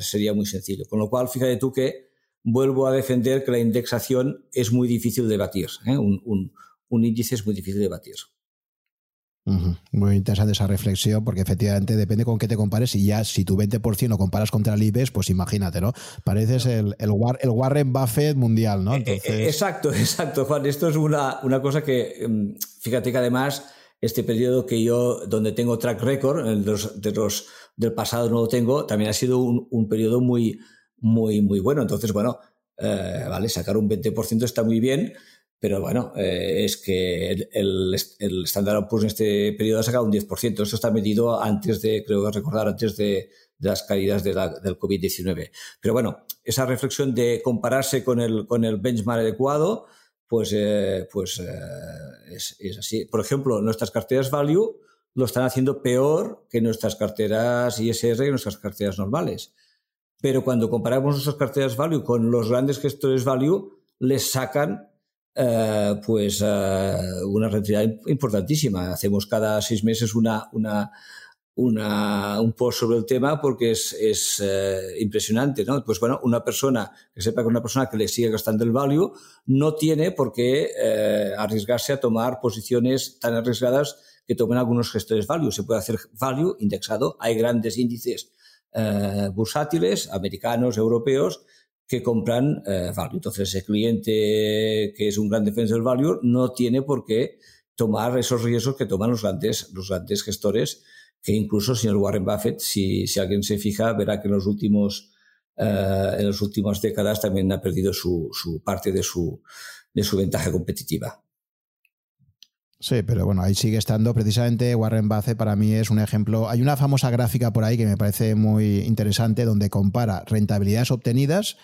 sería muy sencillo. Con lo cual, fíjate tú que vuelvo a defender que la indexación es muy difícil de batir, un, un índice es muy difícil de batir. Muy interesante esa reflexión, porque efectivamente depende con qué te compares y ya si tu 20% lo comparas contra el IBEX, pues imagínate, ¿no? Pareces el, el, Warren Buffett mundial, ¿no? Eh, eh, exacto, exacto, Juan. Esto es una, una cosa que, mm, fíjate que además este periodo que yo, donde tengo track record, de los, de los del pasado no lo tengo, también ha sido un, un periodo muy, muy, muy bueno. Entonces, bueno, eh, vale, sacar un 20% está muy bien, pero bueno, eh, es que el, el, Standard Poor's en este periodo ha sacado un 10%. Esto está medido antes de, creo recordar, antes de, las caídas de del COVID-19. Pero bueno, esa reflexión de compararse con el, con el benchmark adecuado, pues, eh, pues es, es, así. Por ejemplo, nuestras carteras value lo están haciendo peor que nuestras carteras ISR y nuestras carteras normales. Pero cuando comparamos nuestras carteras value con los grandes gestores value, les sacan eh, pues eh, una rentabilidad importantísima. Hacemos cada seis meses una, una, un post sobre el tema porque es, es eh, impresionante, ¿no? Pues bueno, una persona que sepa que una persona que le sigue gastando el value no tiene por qué arriesgarse a tomar posiciones tan arriesgadas que tomen algunos gestores value. Se puede hacer value indexado. Hay grandes índices bursátiles, americanos, europeos, que compran eh, value. Entonces, ese cliente que es un gran defensor del value no tiene por qué tomar esos riesgos que toman los grandes, los grandes gestores, que incluso señor Warren Buffett, si, si alguien se fija, verá que en los últimos eh, en las últimas décadas también ha perdido su, su parte de su, de su ventaja competitiva. Sí, pero bueno, ahí sigue estando. Precisamente Warren Buffett para mí es un ejemplo. Hay una famosa gráfica por ahí que me parece muy interesante donde compara rentabilidades obtenidas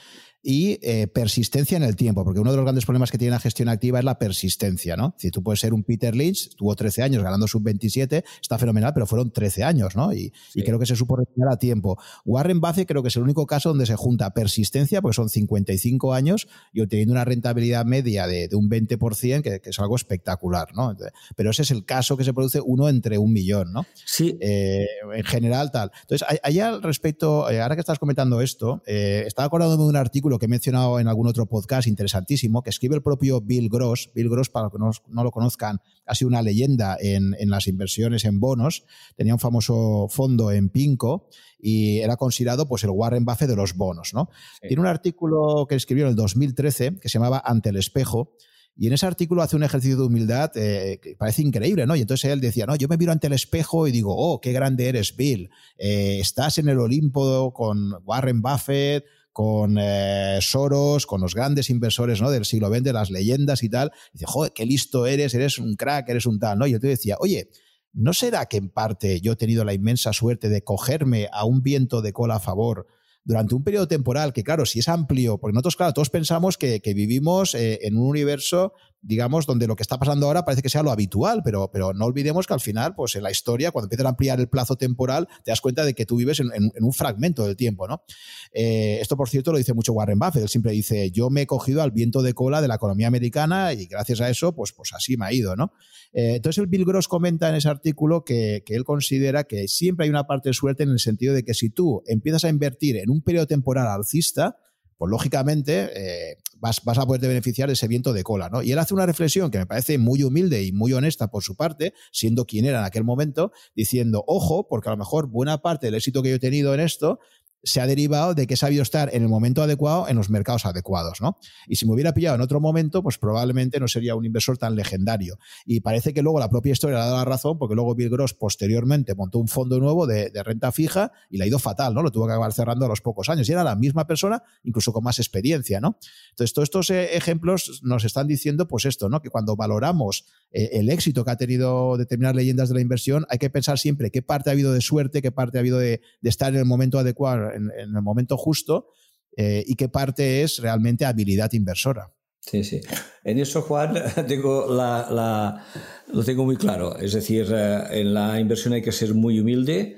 y eh, persistencia en el tiempo, porque uno de los grandes problemas que tiene la gestión activa es la persistencia, ¿no? Si tú puedes ser un Peter Lynch, tuvo 13 años ganando sub 27, está fenomenal, pero fueron 13 años, ¿no? Y, creo que se supo retirar a tiempo. Warren Buffett creo que es el único caso donde se junta persistencia, porque son 55 años, y obteniendo una rentabilidad media de, un 20%, que, que, es algo espectacular, ¿no? Pero ese es el caso que se produce uno entre un millón, ¿no? Sí. Eh, en general, tal. Entonces, allá al respecto, eh, ahora que estás comentando esto, estaba acordándome de un artículo que he mencionado en algún otro podcast interesantísimo, que escribe el propio Bill Gross. Bill Gross, para los que no, lo conozcan, ha sido una leyenda en, las inversiones en bonos. Tenía un famoso fondo en Pinco y era considerado pues el Warren Buffett de los bonos. ¿no? Tiene un artículo que escribió en el 2013 que se llamaba Ante el espejo. Y en ese artículo hace un ejercicio de humildad eh, que parece increíble, ¿no? Y entonces él decía, no, yo me miro ante el espejo y digo, oh, qué grande eres, Bill. Eh, estás en el Olimpo con Warren Buffett, con eh, Soros, con los grandes inversores ¿no? del siglo XX, las leyendas y tal. dice, joder, qué listo eres, eres un crack, eres un tal, ¿no? Y yo te decía, oye, ¿no será que en parte yo he tenido la inmensa suerte de cogerme a un viento de cola a favor durante un periodo temporal que, claro, si es amplio, porque nosotros, claro, todos pensamos que, vivimos eh, en un universo digamos, donde lo que está pasando ahora parece que sea lo habitual, pero, pero no olvidemos que al final, pues en la historia, cuando empiezan a ampliar el plazo temporal, te das cuenta de que tú vives en, un fragmento del tiempo, ¿no? Eh, esto, por cierto, lo dice mucho Warren Buffett. Él siempre dice, yo me he cogido al viento de cola de la economía americana y gracias a eso, pues, pues así me ha ido, ¿no? Eh, entonces el Bill Gross comenta en ese artículo que, que él considera que siempre hay una parte de suerte en el sentido de que si tú empiezas a invertir en un periodo temporal alcista, pues lógicamente eh, vas, vas, a poderte beneficiar de ese viento de cola. ¿no? Y él hace una reflexión que me parece muy humilde y muy honesta por su parte, siendo quien era en aquel momento, diciendo, ojo, porque a lo mejor buena parte del éxito que yo he tenido en esto se ha derivado de que he sabido estar en el momento adecuado en los mercados adecuados, ¿no? Y si me hubiera pillado en otro momento, pues probablemente no sería un inversor tan legendario. Y parece que luego la propia historia le ha dado la razón, porque luego Bill Gross posteriormente montó un fondo nuevo de, renta fija y le ha ido fatal, ¿no? Lo tuvo que acabar cerrando a los pocos años. Y era la misma persona, incluso con más experiencia, ¿no? Entonces, todos estos eh, ejemplos nos están diciendo, pues esto, ¿no? Que cuando valoramos eh, el éxito que ha tenido determinadas leyendas de la inversión, hay que pensar siempre qué parte ha habido de suerte, qué parte ha habido de, estar en el momento adecuado, en, el momento justo, eh, y qué parte es realmente habilidad inversora. Sí, sí. En eso, Juan, tengo lo tengo muy claro. Es decir, eh, en la inversión hay que ser muy humilde,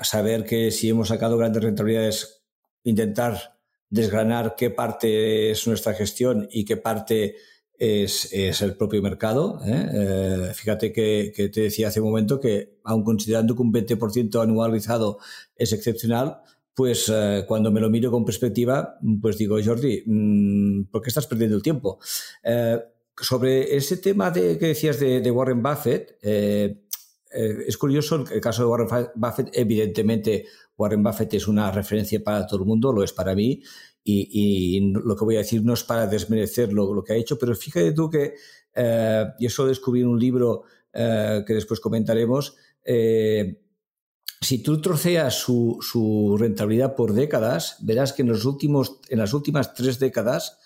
saber que si hemos sacado grandes rentabilidades, intentar desgranar qué parte es nuestra gestión y qué parte es, el propio mercado. ¿eh? Eh, fíjate que, te decía hace un momento que, aun considerando que un 20% anualizado es excepcional, pues eh, cuando me lo miro con perspectiva, pues digo, Jordi, mm, ¿por qué estás perdiendo el tiempo? sobre ese tema de, que decías de, Warren Buffett, es curioso el caso de Warren Buffett, evidentemente Warren Buffett es una referencia para todo el mundo, lo es para mí, y, lo que voy a decir no es para desmerecer lo, que ha hecho, pero fíjate tú que eh, yo solo descubrí un libro eh, que después comentaremos. Eh, si tú troceas su, rentabilidad por décadas, verás que en, los últimos, en las últimas tres décadas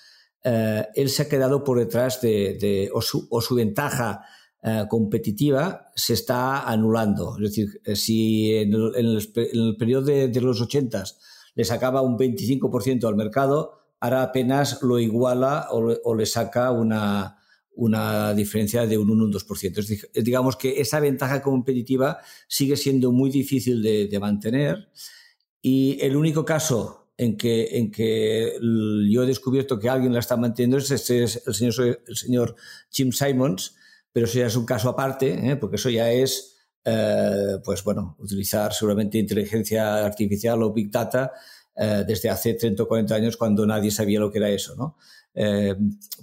él se ha quedado por detrás de, o, su, ventaja competitiva se está anulando. Es decir, si en el, periodo de, de los ochentas le sacaba un 25% al mercado, ahora apenas lo iguala o, le saca una, una diferencia de un 1 un 2%. digamos que esa ventaja competitiva sigue siendo muy difícil de, mantener y el único caso en que, en que yo he descubierto que alguien la está manteniendo es, este, es el, señor, el señor Jim Simons, pero eso ya es un caso aparte, ¿eh? porque eso ya es eh, pues bueno, utilizar seguramente inteligencia artificial o big data eh, desde hace 30 o 40 años cuando nadie sabía lo que era eso, ¿no? Eh,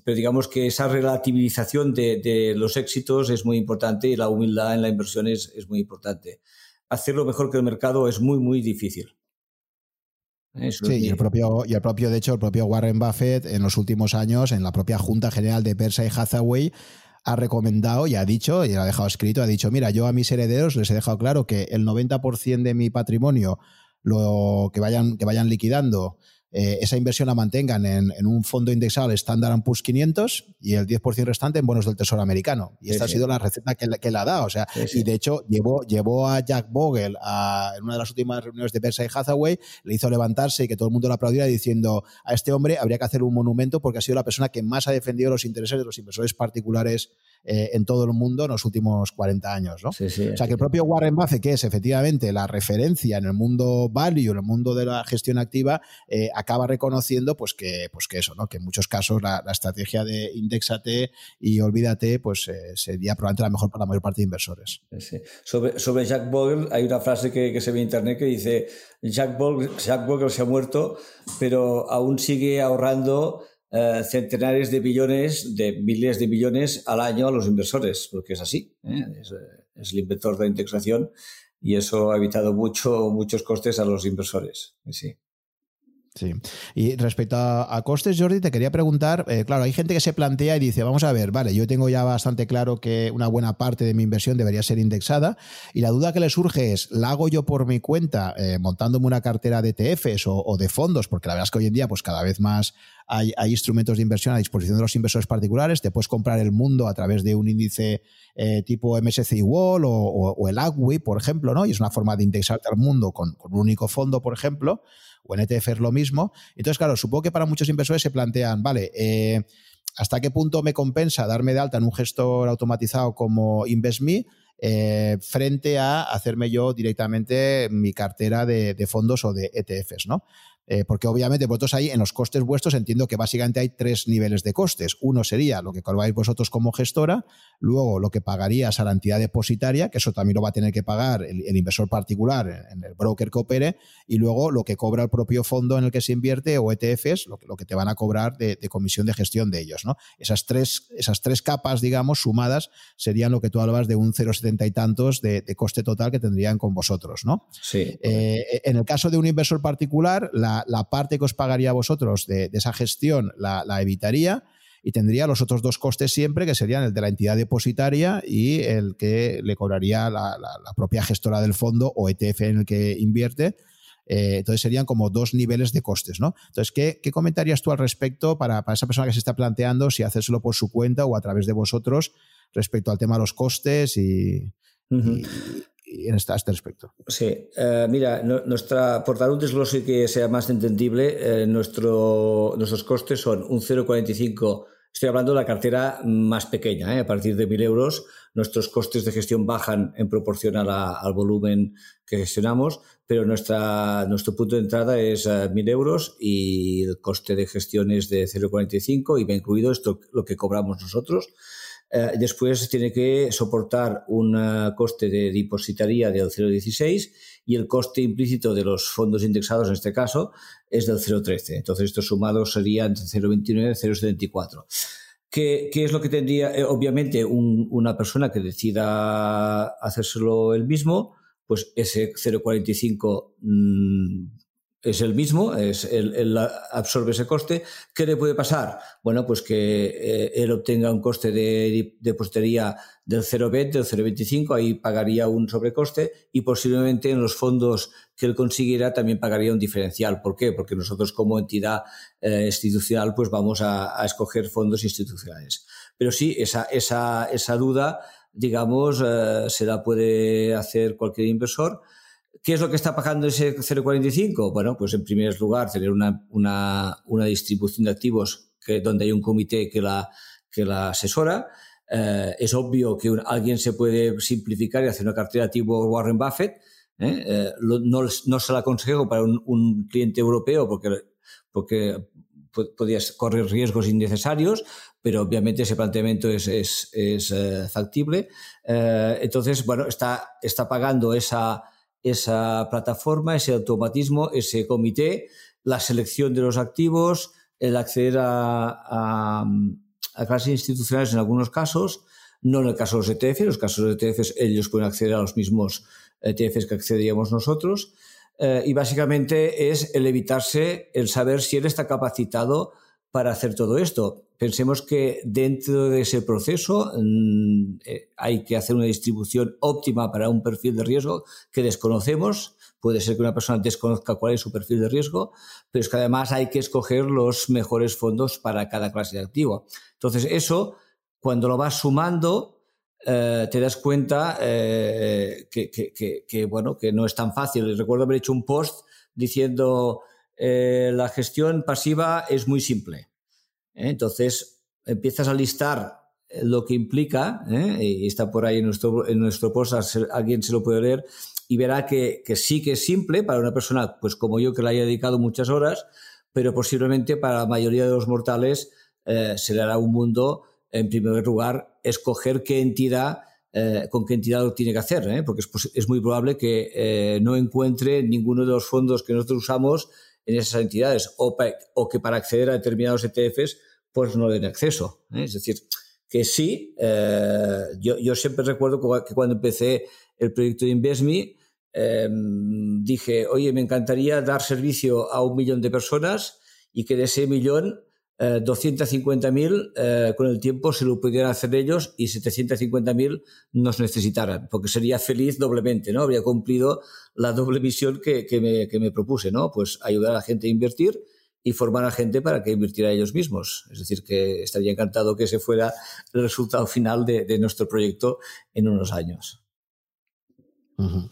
pero digamos que esa relativización de, los éxitos es muy importante y la humildad en la inversión es, muy importante. Hacerlo mejor que el mercado es muy, muy difícil. sí, y el, propio, y el propio, de hecho, el propio Warren Buffett en los últimos años, en la propia Junta General de Berkshire Hathaway, ha recomendado y ha dicho, y ha dejado escrito, ha dicho, mira, yo a mis herederos les he dejado claro que el 90% de mi patrimonio lo que vayan, que vayan liquidando eh, esa inversión la mantengan en, un fondo indexado Standard Poor's 500 y el 10% restante en bonos del Tesoro americano. Y esta ha sido la receta que, que le ha dado. O sea, y de hecho llevó, llevó a Jack Bogle a, en una de las últimas reuniones de Berkshire Hathaway, le hizo levantarse y que todo el mundo lo aplaudiera diciendo a este hombre habría que hacer un monumento porque ha sido la persona que más ha defendido los intereses de los inversores particulares eh, en todo el mundo en los últimos 40 años. ¿no? o sea, que el propio Warren Buffett, que es efectivamente la referencia en el mundo value, en el mundo de la gestión activa, eh, acaba reconociendo pues que, pues que eso, ¿no? que en muchos casos la, estrategia de indexate y olvídate pues eh, sería probablemente la mejor para la mayor parte de inversores. Sobre, sobre Jack Bogle hay una frase que, se ve en internet que dice Jack Bogle, Jack Bogle se ha muerto, pero aún sigue ahorrando eh, centenares de billones, de miles de millones al año a los inversores, porque es así. ¿eh? Eh, es, el inventor de la integración y eso ha evitado mucho, muchos costes a los inversores. Sí. Sí. Y respecto a, costes, Jordi, te quería preguntar, claro, hay gente que se plantea y dice, vamos a ver, vale, yo tengo ya bastante claro que una buena parte de mi inversión debería ser indexada y la duda que le surge es, ¿la hago yo por mi cuenta montándome una cartera de ETFs o, de fondos? Porque la verdad es que hoy en día pues cada vez más hay, instrumentos de inversión a disposición de los inversores particulares, te puedes comprar el mundo a través de un índice eh, tipo MSCI Wall o, el AGWI, por ejemplo, ¿no? Y es una forma de indexarte al mundo con, un único fondo, por ejemplo o en ETF es lo mismo. Entonces, claro, supongo que para muchos inversores se plantean, vale, eh, ¿hasta qué punto me compensa darme de alta en un gestor automatizado como InvestMe eh, frente a hacerme yo directamente mi cartera de, de fondos o de ETFs, ¿no? Eh, porque obviamente vosotros ahí en los costes vuestros entiendo que básicamente hay tres niveles de costes. Uno sería lo que cobráis vosotros como gestora, luego lo que pagarías a la entidad depositaria, que eso también lo va a tener que pagar el, inversor particular en el broker que opere, y luego lo que cobra el propio fondo en el que se invierte o ETFs, lo, que te van a cobrar de, comisión de gestión de ellos. ¿no? Esas, tres, esas tres capas, digamos, sumadas, serían lo que tú hablabas de un 0,70 y tantos de, coste total que tendrían con vosotros. ¿no? Sí. Eh, en el caso de un inversor particular, la la, parte que os pagaría a vosotros de, esa gestión la, evitaría y tendría los otros dos costes siempre, que serían el de la entidad depositaria y el que le cobraría la, propia gestora del fondo o ETF en el que invierte. Eh, entonces serían como dos niveles de costes, ¿no? Entonces, ¿qué, comentarías tú al respecto para, esa persona que se está planteando si hacérselo por su cuenta o a través de vosotros respecto al tema de los costes y, en este, este respecto. Sí, eh, mira, nuestra, por dar un desglose que sea más entendible, eh, nuestro, nuestros costes son un 0,45. Estoy hablando de la cartera más pequeña, eh, a partir de 1.000 euros. Nuestros costes de gestión bajan en proporción al volumen que gestionamos, pero nuestra, nuestro punto de entrada es 1.000 euros y el coste de gestión es de 0,45 y va incluido esto lo que cobramos nosotros. Eh, después tiene que soportar un eh, coste de depositaría del 0,16 y el coste implícito de los fondos indexados en este caso es del 0,13. Entonces estos sumados serían entre 0,29 y 0,74. ¿Qué, ¿Qué, es lo que tendría? Eh, obviamente una persona que decida hacérselo él mismo, pues ese 0,45 es el mismo, es él, absorbe ese coste. ¿Qué le puede pasar? Bueno, pues que eh, él obtenga un coste de depositaría del 0,20, del 0,25, ahí pagaría un sobrecoste y posiblemente en los fondos que él consiguiera también pagaría un diferencial. ¿Por qué? Porque nosotros como entidad eh, institucional pues vamos a, escoger fondos institucionales. Pero sí, esa, esa, esa duda, digamos, eh, se la puede hacer cualquier inversor ¿Qué es lo que está pagando ese 0,45? Bueno, pues en primer lugar, tener una, una, una distribución de activos que, donde hay un comité que la, que la asesora. Eh, es obvio que alguien se puede simplificar y hacer una cartera tipo Warren Buffett. ¿eh? Eh, no, no, se la aconsejo para un, un cliente europeo porque, porque podías correr riesgos innecesarios, pero obviamente ese planteamiento es, es, es factible. entonces, bueno, está, está pagando esa esa plataforma, ese automatismo, ese comité, la selección de los activos, el acceder a, a, clases institucionales en algunos casos, no en el caso de los ETF, en los casos de ETFs ellos pueden acceder a los mismos ETFs que accedíamos nosotros, eh, y básicamente es el evitarse el saber si él está capacitado para hacer todo esto. Pensemos que dentro de ese proceso mm, eh, hay que hacer una distribución óptima para un perfil de riesgo que desconocemos. Puede ser que una persona desconozca cuál es su perfil de riesgo, pero es que además hay que escoger los mejores fondos para cada clase de activo. Entonces, eso, cuando lo vas sumando, eh, te das cuenta eh, que, bueno, que no es tan fácil. Recuerdo haber hecho un post diciendo la gestión pasiva es muy simple. ¿Eh? Entonces, empiezas a listar lo que implica, ¿eh? y está por ahí en nuestro, en nuestro post, alguien se lo puede leer, y verá que, sí que es simple para una persona, pues como yo, que le haya dedicado muchas horas, pero posiblemente para la mayoría de los mortales eh, se le hará un mundo, en primer lugar, escoger qué entidad con qué entidad lo tiene que hacer, porque es, es, muy probable que no encuentre ninguno de los fondos que nosotros usamos en esas entidades o que para acceder a determinados ETFs pues no den acceso. ¿eh? Es decir, que sí, eh, yo, yo, siempre recuerdo que cuando empecé el proyecto de InvestMe, dije, oye, me encantaría dar servicio a un millón de personas y que de ese millón, eh, 250.000 eh, con el tiempo se lo pudieran hacer ellos y 750.000 nos necesitaran, porque sería feliz doblemente, ¿no? Habría cumplido la doble misión que, que, me, que me propuse, ¿no? Pues ayudar a la gente a invertir y formar a gente para que invirtiera ellos mismos. Es decir, que estaría encantado que ese fuera el resultado final de, nuestro proyecto en unos años.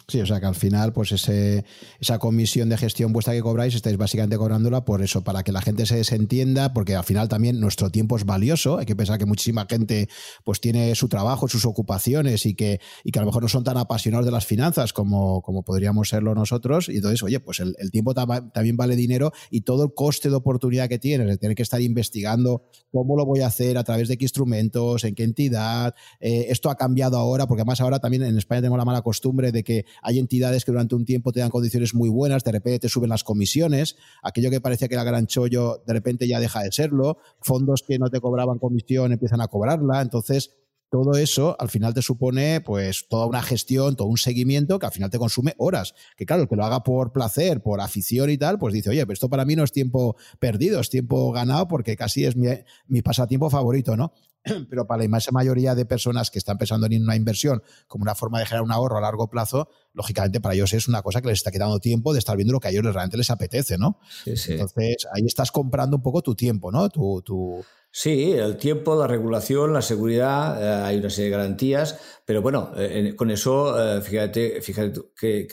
Sí, o sea que al final, pues ese, esa comisión de gestión vuestra que cobráis, estáis básicamente cobrándola por eso, para que la gente se desentienda, porque al final también nuestro tiempo es valioso. Hay que pensar que muchísima gente pues tiene su trabajo, sus ocupaciones y que, y que a lo mejor no son tan apasionados de las finanzas como, como podríamos serlo nosotros. Y entonces, oye, pues el, tiempo también vale dinero y todo el coste de oportunidad que tienes, de tener que estar investigando cómo lo voy a hacer, a través de qué instrumentos, en qué entidad. Eh, esto ha cambiado ahora, porque además ahora también en España tenemos la mala costumbre de que hay entidades que durante un tiempo te dan condiciones muy buenas, de repente te suben las comisiones, aquello que parecía que era gran chollo, de repente ya deja de serlo, fondos que no te cobraban comisión empiezan a cobrarla, entonces todo eso al final te supone pues toda una gestión, todo un seguimiento que al final te consume horas. Que claro, el que lo haga por placer, por afición y tal, pues dice, oye, pues esto para mí no es tiempo perdido, es tiempo ganado porque casi es mi, mi pasatiempo favorito, ¿no? Pero para la inmensa mayoría de personas que están pensando en una inversión como una forma de generar un ahorro a largo plazo, lógicamente para ellos es una cosa que les está quedando tiempo de estar viendo lo que a ellos realmente les apetece, ¿no? Entonces ahí estás comprando un poco tu tiempo, ¿no? Tu, tu, Sí, el tiempo, la regulación, la seguridad, eh, hay una serie de garantías, pero bueno, eh, con eso, eh, fíjate, fíjate que,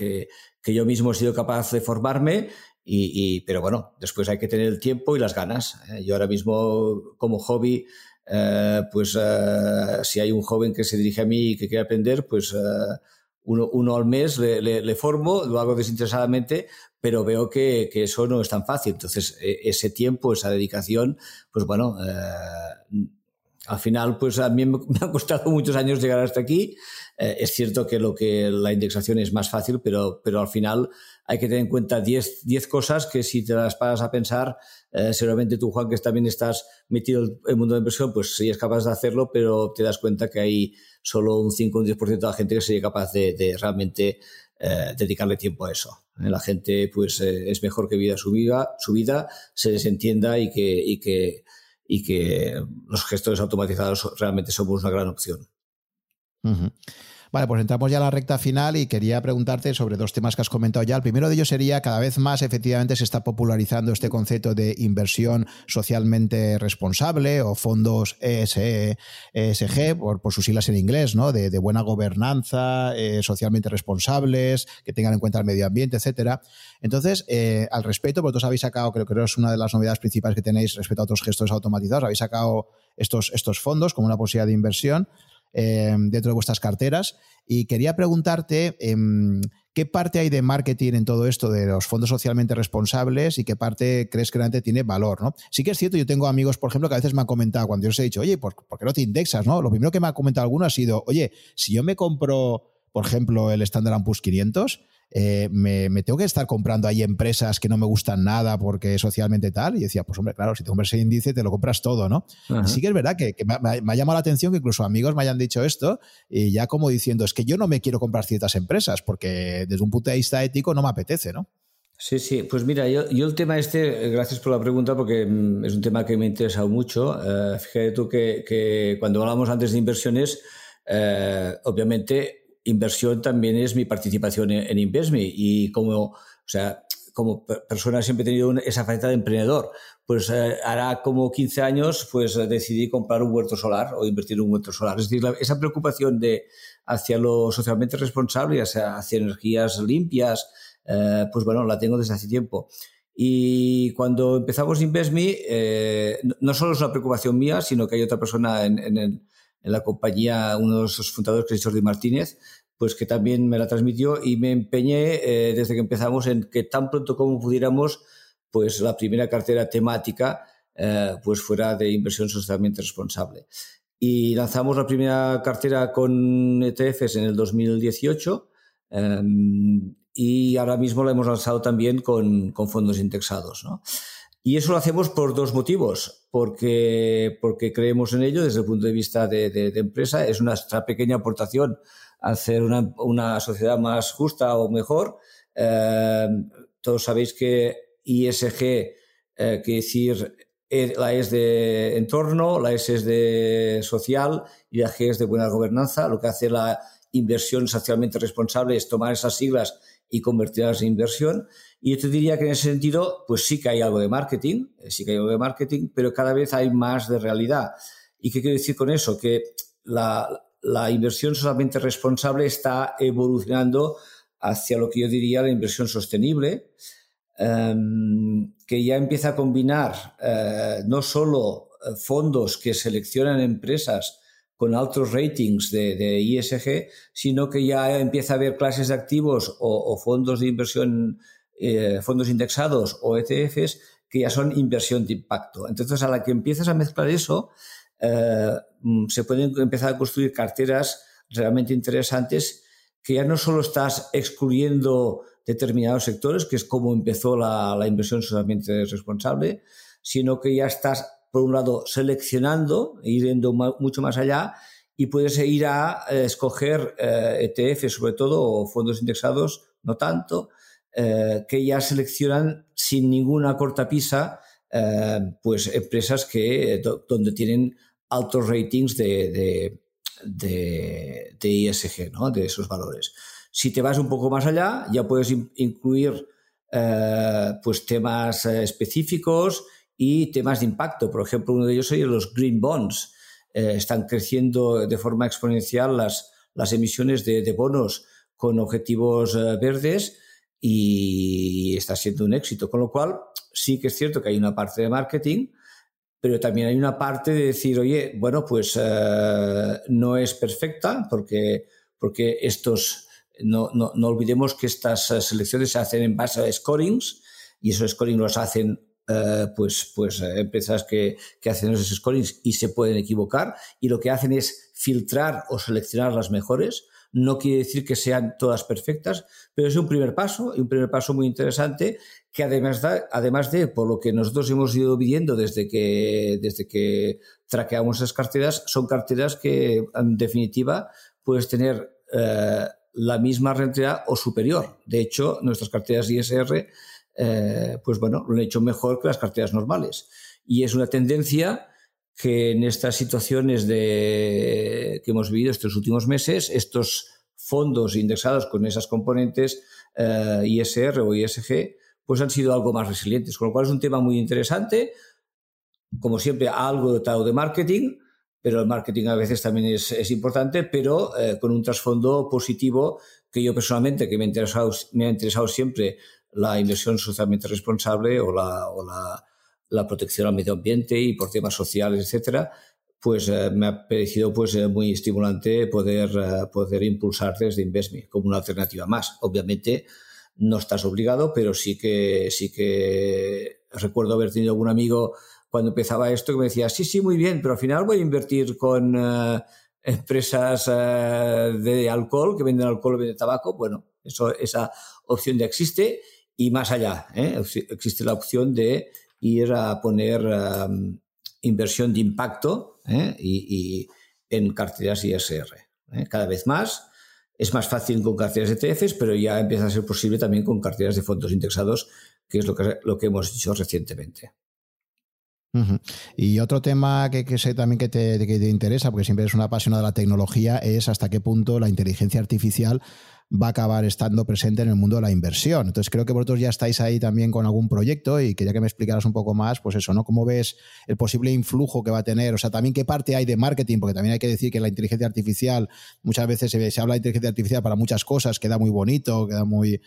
que, yo mismo he sido capaz de formarme, y, pero bueno, después hay que tener el tiempo y las ganas. Yo ahora mismo, como hobby, pues si hay un joven que se dirige a mí y que quiere aprender, pues uno, uno, al mes le, le, formo, lo hago desinteresadamente, pero veo que, que, eso no es tan fácil. Entonces, e, ese tiempo, esa dedicación, pues bueno, eh, al final, pues a mí me ha costado muchos años llegar hasta aquí. Eh, es cierto que lo que la indexación es más fácil, pero, pero al final hay que tener en cuenta 10 cosas que si te las paras a pensar, eh, seguramente tú, Juan, que también estás metido en el mundo de inversión, pues sí es capaz de hacerlo, pero te das cuenta que hay solo un 5 o un 10% de la gente que sería capaz de, realmente eh, dedicarle tiempo a eso. Eh, la gente pues es mejor que vida su, vida su vida, se desentienda y que, y que, y que los gestores automatizados realmente somos una gran opción. Vale, pues entramos ya a la recta final y quería preguntarte sobre dos temas que has comentado ya. El primero de ellos sería, cada vez más efectivamente se está popularizando este concepto de inversión socialmente responsable o fondos ESG, e por, sus siglas en inglés, ¿no? De, buena gobernanza, eh, socialmente responsables, que tengan en cuenta el medio ambiente, etcétera. Entonces, eh, al respecto, vosotros habéis sacado, creo que es una de las novedades principales que tenéis respecto a otros gestos automatizados, habéis sacado estos, estos fondos como una posibilidad de inversión. Eh, dentro de vuestras carteras. Y quería preguntarte em, qué parte hay de marketing en todo esto de los fondos socialmente responsables y qué parte crees que realmente tiene valor. ¿no? Sí que es cierto, yo tengo amigos, por ejemplo, que a veces me han comentado, cuando yo les he dicho, oye, ¿por, ¿por qué no te indexas? ¿no? Lo primero que me ha comentado alguno ha sido, oye, si yo me compro, por ejemplo, el Standard Poor's 500, eh, me, tengo que estar comprando ahí empresas que no me gustan nada porque socialmente tal. Y decía, pues hombre, claro, si te compras ese índice, te lo compras todo, ¿no? Sí que es verdad que, me, ha llamado la atención que incluso amigos me hayan dicho esto y ya como diciendo, es que yo no me quiero comprar ciertas empresas porque desde un punto de vista ético no me apetece, ¿no? Sí, sí, pues mira, yo, el tema este, gracias por la pregunta porque mm, es un tema que me ha interesado mucho. Eh, fíjate tú que, cuando hablamos antes de inversiones, eh, obviamente inversión también es mi participación en, Investme y como, o sea, como persona siempre he tenido esa faceta de emprendedor. Pues eh, hará como 15 años, pues decidí comprar un huerto solar o invertir en un huerto solar. Es decir, esa preocupación de hacia lo socialmente responsable, hacia, hacia energías limpias, eh, pues bueno, la tengo desde hace tiempo. Y cuando empezamos Investme, eh, no solo es una preocupación mía, sino que hay otra persona en, en en la compañía, uno de sus fundadores, que es Jordi Martínez, pues que también me la transmitió y me empeñé eh, desde que empezamos en que tan pronto como pudiéramos, pues la primera cartera temática eh, pues fuera de inversión socialmente responsable. Y lanzamos la primera cartera con ETFs en el 2018 em, y ahora mismo la hemos lanzado también con, con fondos indexados. ¿no? Y eso lo hacemos por dos motivos, porque, porque creemos en ello desde el punto de vista de, de, empresa, es nuestra pequeña aportación hacer una, una sociedad más justa o mejor. Eh, todos sabéis que ISG eh, quiere decir e, la E es de entorno, la S es de social y la G es de buena gobernanza. Lo que hace la inversión socialmente responsable es tomar esas siglas y convertirlas en inversión. Y yo te diría que en ese sentido, pues sí que hay algo de marketing, eh, sí que hay algo de marketing, pero cada vez hay más de realidad. ¿Y qué quiero decir con eso? Que la, la inversión solamente responsable está evolucionando hacia lo que yo diría la inversión sostenible, em, que ya empieza a combinar eh, no solo eh, fondos que seleccionan empresas con altos ratings de, de, ISG, sino que ya empieza a haber clases de activos o, fondos de inversión, eh, fondos indexados o ETFs que ya son inversión de impacto. Entonces, a la que empiezas a mezclar eso, eh, mm, se pueden empezar a construir carteras realmente interesantes que ya no solo estás excluyendo determinados sectores, que es como empezó la, inversión socialmente responsable, sino que ya estás, por un lado, seleccionando, e yendo mucho más allá, y puedes ir a eh, escoger ETF, eh, e sobre todo, o fondos indexados, no tanto, que ya seleccionan sin ninguna cortapisa pues empresas que, donde tienen altos ratings de, de, de, ISG, ¿no? de esos valores. Si te vas un poco más allá, ya puedes incluir eh, pues temas eh, específicos y temas de impacto. Por ejemplo, uno de ellos son los green bonds. Eh, están creciendo de forma exponencial las, las emisiones de, de bonos con objetivos verdes y está siendo un éxito. Con lo cual, sí que es cierto que hay una parte de marketing, pero también hay una parte de decir, oye, bueno, pues eh, no es perfecta porque, porque estos, no, no, no, olvidemos que estas eh, selecciones se hacen en base a scorings y esos scorings los hacen eh, pues, pues empresas que, que, hacen esos scorings y se pueden equivocar y lo que hacen es filtrar o seleccionar las mejores. No quiere decir que sean todas perfectas, pero es un primer paso y un primer paso muy interesante que además, además de, por lo que nosotros hemos ido viendo desde que, desde que traqueamos esas carteras, son carteras que en definitiva puedes tener eh, la misma rentabilidad o superior. De hecho, nuestras carteras ISR, eh, pues bueno, lo han hecho mejor que las carteras normales. Y es una tendencia que en estas situaciones de, que hemos vivido estos últimos meses, estos fondos indexados con esas componentes eh, ISR o ISG, pues han sido algo más resilientes. Con lo cual es un tema muy interesante. Como siempre, algo dotado de marketing, pero el marketing a veces también es, importante, pero eh, con un trasfondo positivo que yo personalmente, que me ha interesado, me ha interesado siempre la inversión socialmente responsable o la, o la, la protección al medio ambiente y por temas sociales, etcétera, pues eh, me ha parecido pues eh, muy estimulante poder, poder impulsar desde Investme como una alternativa más. Obviamente, no estás obligado, pero sí que, sí que recuerdo haber tenido algún amigo cuando empezaba esto que me decía, sí, sí, muy bien, pero al final voy a invertir con eh, empresas eh, de alcohol que venden alcohol y venden tabaco. Bueno, eso, esa opción ya existe y más allá, ¿eh? existe la opción de ir a poner inversión de impacto y, y, en carteras ISR. Cada vez más es más fácil con carteras de ETFs, pero ya empieza a ser posible también con carteras de fondos indexados, que es lo que, lo que hemos dicho recientemente. Y otro tema que, sé también que te, que te, interesa, porque siempre eres una apasionada de la tecnología, es hasta qué punto la inteligencia artificial va a acabar estando presente en el mundo de la inversión. Entonces creo que vosotros ya estáis ahí también con algún proyecto y quería que me explicaras un poco más, pues eso, ¿no? ¿Cómo ves el posible influjo que va a tener? O sea, también qué parte hay de marketing, porque también hay que decir que la inteligencia artificial, muchas veces se, habla de inteligencia artificial para muchas cosas, queda muy bonito, queda muy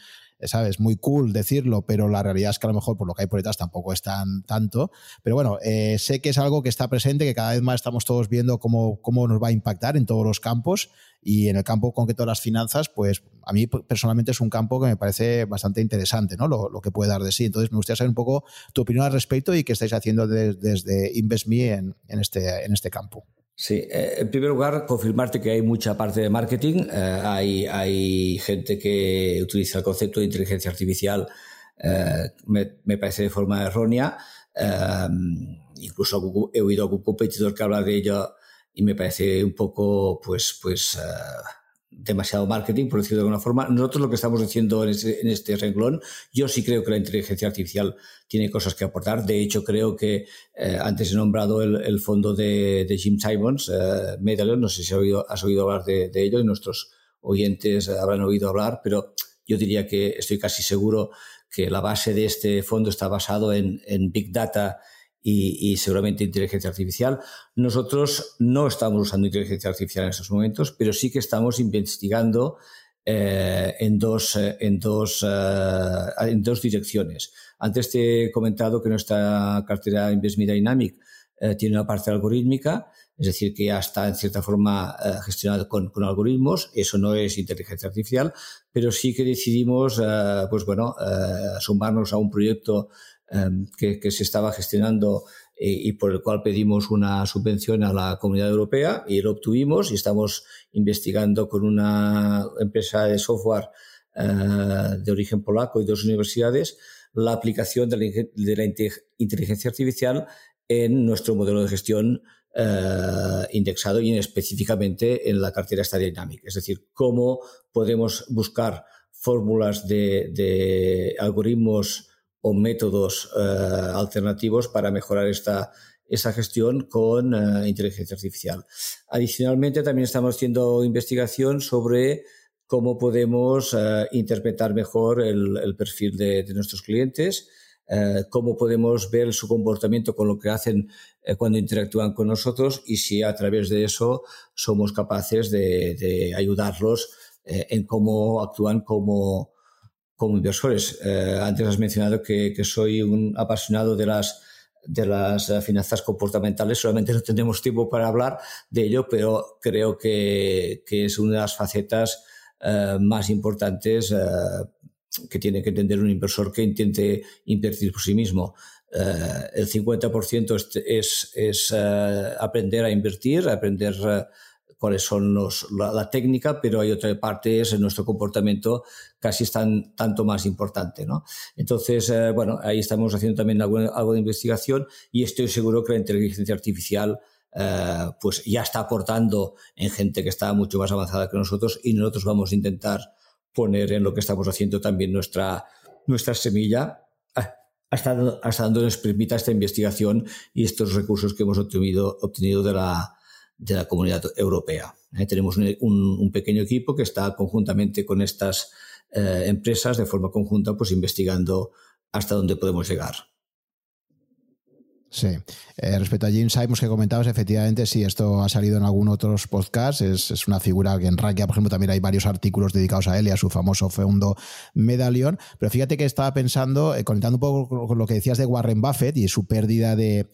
¿sabes? Muy cool decirlo, pero la realidad es que a lo mejor por lo que hay por detrás tampoco es tan tanto. Pero bueno, eh, sé que es algo que está presente, que cada vez más estamos todos viendo cómo, cómo nos va a impactar en todos los campos y en el campo concreto de las finanzas, pues a mí personalmente es un campo que me parece bastante interesante, ¿no? Lo, que puede dar de sí. Entonces me gustaría saber un poco tu opinión al respecto y qué estáis haciendo desde InvestMe en, en, este, en este campo. Sí, eh, en primer lugar, confirmarte que hay mucha parte de marketing. Eh, hay, hay gente que utiliza el concepto de inteligencia artificial, eh, me, me, parece de forma errónea. incluso he oído a algún competidor que habla de ello y me parece un poco, pues, pues demasiado marketing, por decirlo de alguna forma. Nosotros lo que estamos haciendo en este, en este, renglón, yo sí creo que la inteligencia artificial tiene cosas que aportar. De hecho, creo que eh, antes he nombrado el, fondo de, Jim Simons, eh, Medallion, no sé si has oído, has oído hablar de, ello y nuestros oyentes habrán oído hablar, pero yo diría que estoy casi seguro que la base de este fondo está basado en Big Data y, seguramente inteligencia artificial. Nosotros no estamos usando inteligencia artificial en estos momentos, pero sí que estamos investigando eh, en, dos, eh, en, dos, eh, en dos direcciones. Antes te he comentado que nuestra cartera InvestMe Dynamic tiene una parte algorítmica, es decir, que ya está en cierta forma gestionada con, con, algoritmos. Eso no es inteligencia artificial, pero sí que decidimos, pues bueno, sumarnos a un proyecto que, que, se estaba gestionando y, por el cual pedimos una subvención a la Comunidad Europea y lo obtuvimos y estamos investigando con una empresa de software eh, de origen polaco y dos universidades la aplicación de la, inteligencia artificial en nuestro modelo de gestión eh, indexado y específicamente en la cartera Dynamic. Es decir, cómo podemos buscar fórmulas de, de algoritmos o métodos eh, alternativos para mejorar esta, esa gestión con eh, inteligencia artificial. Adicionalmente, también estamos haciendo investigación sobre cómo podemos eh, interpretar mejor el, perfil de, nuestros clientes, cómo podemos ver su comportamiento con lo que hacen cuando interactúan con nosotros y si a través de eso somos capaces de, ayudarlos en cómo actúan como, como inversores. Eh, antes has mencionado que, soy un apasionado de las de las eh, finanzas comportamentales. Solamente no tenemos tiempo para hablar de ello, pero creo que, es una de las facetas eh, más importantes que tiene que entender un inversor que intente invertir por sí mismo. el 50% es, es, es aprender a invertir, aprender cuáles son los, la, técnica, pero hay otra parte, es nuestro comportamiento casi es tan, tanto más importante. ¿no? Entonces, eh, bueno, ahí estamos haciendo también algo, de investigación y estoy seguro que la inteligencia artificial eh, pues ya está aportando en gente que está mucho más avanzada que nosotros y nosotros vamos a intentar poner en lo que estamos haciendo también nuestra, nuestra semilla eh, hasta, hasta donde nos permita esta investigación y estos recursos que hemos obtenido, obtenido de la, de la comunidad europea. ¿eh? tenemos un, pequeño equipo que está conjuntamente con estas eh, empresas de forma conjunta, pues investigando hasta dónde podemos llegar. Sí. Eh, respecto a Jim Simons que comentabas, efectivamente, sí, esto ha salido en algunos otros podcasts. Es, una figura que en Rankia, por ejemplo, también hay varios artículos dedicados a él y a su famoso fondo Medallion. Pero fíjate que estaba pensando, eh, conectando un poco con lo que decías de Warren Buffett y su pérdida de,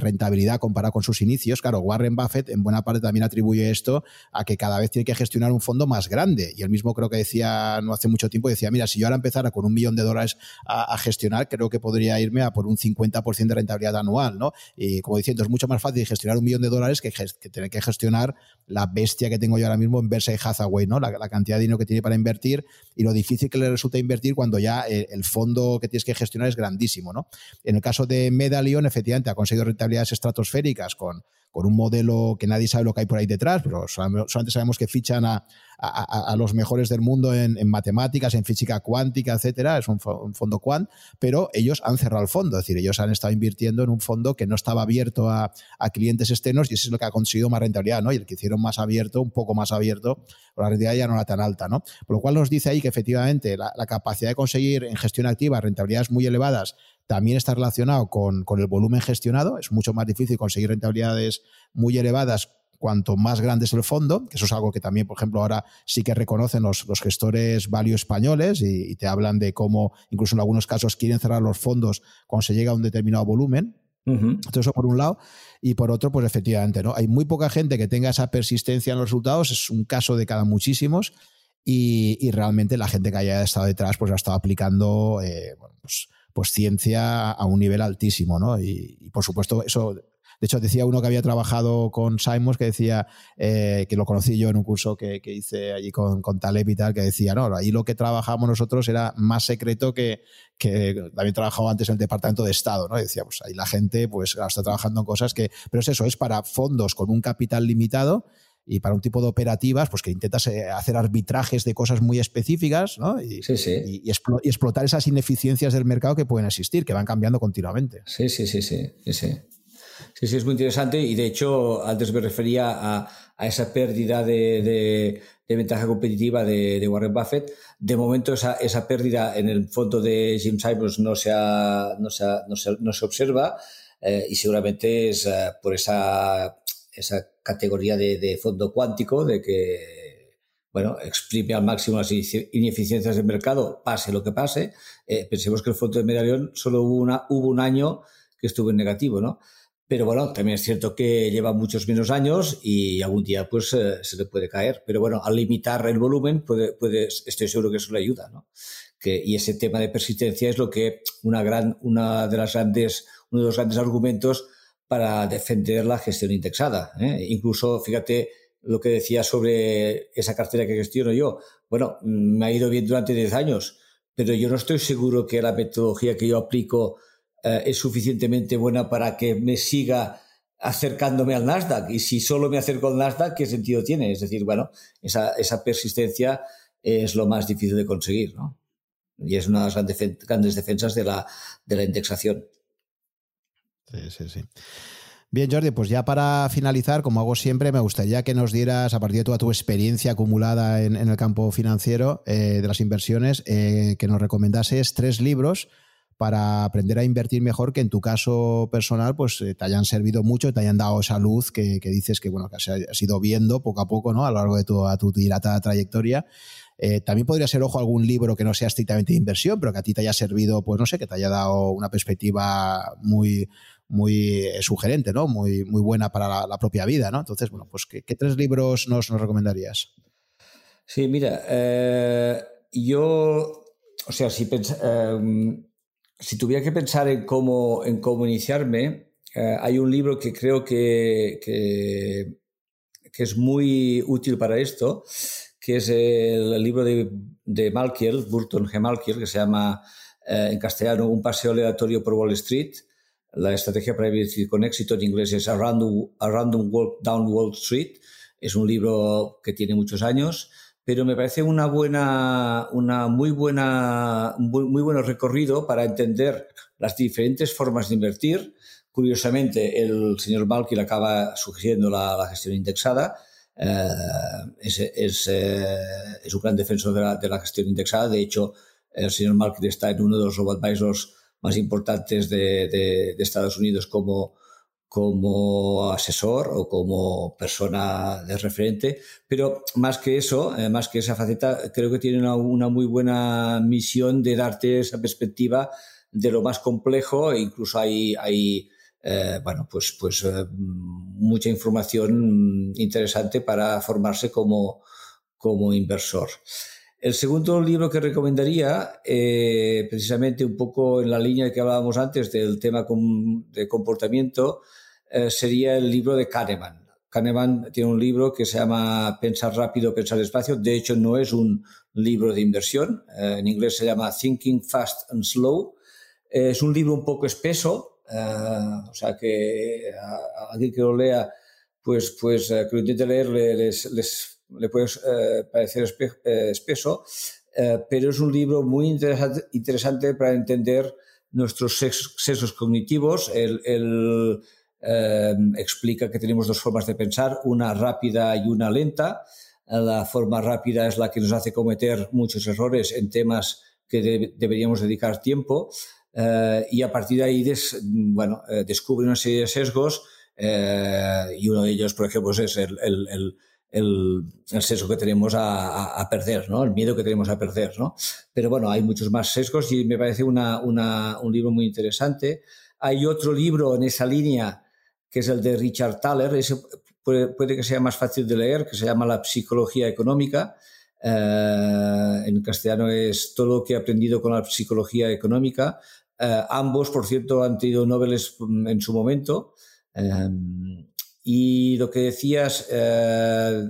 rentabilidad comparada con sus inicios. Claro, Warren Buffett en buena parte también atribuye esto a que cada vez tiene que gestionar un fondo más grande. Y él mismo creo que decía no hace mucho tiempo, decía, mira, si yo ahora empezara con un millón de dólares a, a gestionar, creo que podría irme a por un 50% de rentabilidad anual ¿no? Y como diciendo, es mucho más fácil gestionar un millón de dólares que, tener que gestionar la bestia que tengo yo ahora mismo en Versailles Hathaway, ¿no? La, cantidad de dinero que tiene para invertir y lo difícil que le resulta invertir cuando ya eh, el, fondo que tienes que gestionar es grandísimo, ¿no? En el caso de Medallion, efectivamente, ha conseguido rentabilidades estratosféricas con con un modelo que nadie sabe lo que hay por ahí detrás, pero solamente sabemos que fichan a, los mejores del mundo en, matemáticas, en física cuántica, etcétera, es un, fondo quant, pero ellos han cerrado el fondo, es decir, ellos han estado invirtiendo en un fondo que no estaba abierto a, clientes externos y eso es lo que ha conseguido más rentabilidad, ¿no? Y el que hicieron más abierto, un poco más abierto, la rentabilidad ya no era tan alta, ¿no? Por lo cual nos dice ahí que efectivamente la capacidad de conseguir en gestión activa rentabilidades muy elevadas también está relacionado con, el volumen gestionado. Es mucho más difícil conseguir rentabilidades muy elevadas cuanto más grande es el fondo, que eso es algo que también, por ejemplo, ahora sí que reconocen los, gestores value españoles y, te hablan de cómo, incluso en algunos casos, quieren cerrar los fondos cuando se llega a un determinado volumen. Entonces, eso por un lado. Y por otro, pues efectivamente, ¿no? Hay muy poca gente que tenga esa persistencia en los resultados, es un caso de cada muchísimos. Y, realmente la gente que haya estado detrás, pues ha estado aplicando eh, bueno, pues, pues ciencia a un nivel altísimo, ¿no? Y, por supuesto, eso de hecho, decía uno que había trabajado con Simons que decía, eh, que lo conocí yo en un curso que, hice allí con, con, Taleb y tal, que decía, no, ahí lo que trabajamos nosotros era más secreto que, que también trabajaba antes en el Departamento de Estado, ¿no? Y decía, pues ahí la gente pues está trabajando en cosas que, pero es eso, es para fondos con un capital limitado y para un tipo de operativas, pues que intentas eh, hacer arbitrajes de cosas muy específicas ¿no? y, y, explotar esas ineficiencias del mercado que pueden existir, que van cambiando continuamente. Sí, sí, sí, sí. sí, sí. Sí, es muy interesante y de hecho antes me refería a, a esa pérdida de, de, ventaja competitiva de, de, Warren Buffett. De momento esa, esa, pérdida en el fondo de Jim Simons no se, no se, no se, no se observa. y seguramente es por esa, esa categoría de, de fondo cuántico de que bueno, exprime al máximo las ineficiencias del mercado, pase lo que pase. Eh, pensemos que el fondo de medallón solo hubo, una, hubo un año que estuvo en negativo, ¿no? Pero bueno, también es cierto que lleva muchos menos años y algún día pues eh, se le puede caer. Pero bueno, al limitar el volumen, puede, puede, estoy seguro que eso le ayuda, ¿no? Que, y ese tema de persistencia es lo que una gran, una de las grandes, uno de los grandes argumentos para defender la gestión indexada. ¿eh? Incluso, fíjate, lo que decía sobre esa cartera que gestiono yo. Bueno, me ha ido bien durante 10 años, pero yo no estoy seguro que la metodología que yo aplico eh, es suficientemente buena para que me siga acercándome al Nasdaq. Y si solo me acerco al Nasdaq, ¿qué sentido tiene? Es decir, bueno, esa, esa persistencia es lo más difícil de conseguir, ¿no? Y es una de las grandes defensas de la, de la indexación. Sí, sí, sí. Bien, Jordi, pues ya para finalizar, como hago siempre, me gustaría que nos dieras, a partir de toda tu experiencia acumulada en, el campo financiero eh, de las inversiones, eh, que nos recomendases tres libros para aprender a invertir mejor, que en tu caso personal, pues eh, te hayan servido mucho, te hayan dado esa luz que, dices que bueno, que has, ido viendo poco a poco, ¿no? A lo largo de toda tu dilatada trayectoria. también podría ser, ojo, algún libro que no sea estrictamente de inversión, pero que a ti te haya servido, pues no sé, que te haya dado una perspectiva muy, muy eh, sugerente, ¿no? Muy, muy buena para la, propia vida, ¿no? Entonces, bueno, pues ¿qué, tres libros nos, nos, recomendarías? Sí, mira, eh, yo, o sea, si, em, si tuviera que pensar en cómo, en cómo iniciarme, eh, hay un libro que creo que, que, es muy útil para esto, que es el libro de, de Malkiel, Burton G. Malkiel, que se llama en castellano Un paseo aleatorio por Wall Street, la estrategia para vivir con éxito en inglés es A Random, Walk Down Wall Street. Es un libro que tiene muchos años, pero me parece una buena, una muy buena, muy, buen recorrido para entender las diferentes formas de invertir. Curiosamente, el señor Malkiel acaba sugiriendo la, gestión indexada. Eh, es, es, eh, es, un gran defensor de la, de la, gestión indexada. De hecho, el señor Malkiel está en uno de los robo-advisors más importantes de, de, Estados Unidos como, como asesor o como persona de referente, pero más que eso, eh, más que esa faceta, creo que tiene una, una, muy buena misión de darte esa perspectiva de lo más complejo e incluso hay, hay eh, bueno, pues, pues eh, mucha información interesante para formarse como, como inversor. El segundo libro que recomendaría, eh, precisamente un poco en la línea que hablábamos antes del tema de comportamiento, eh, sería el libro de Kahneman. Kahneman tiene un libro que se llama Pensar rápido, pensar despacio. De hecho, no es un libro de inversión. Eh, en inglés se llama Thinking Fast and Slow. es un libro un poco espeso, o sea que a, alguien que lo lea, pues, pues que lo intente leer, les, les le puede eh, parecer eh, espeso, eh, pero es un libro muy interesante, interesante para entender nuestros sesgos cognitivos. Él, explica que tenemos dos formas de pensar, una rápida y una lenta. La forma rápida es la que nos hace cometer muchos errores en temas que deberíamos dedicar tiempo. y a partir de ahí bueno, descubre una serie de sesgos y uno de ellos, por ejemplo, es el, el el, sesgo que tenemos a, perder, ¿no? El miedo que tenemos a perder, ¿no? Pero bueno, hay muchos más sesgos y me parece una, un libro muy interesante. Hay otro libro en esa línea que es el de Richard Thaler, ese puede, que sea más fácil de leer, que se llama La psicología económica. Eh, en castellano es todo lo que he aprendido con la psicología económica. Eh, ambos, por cierto, han tenido Nobeles en su momento. Eh, y lo que decías, eh,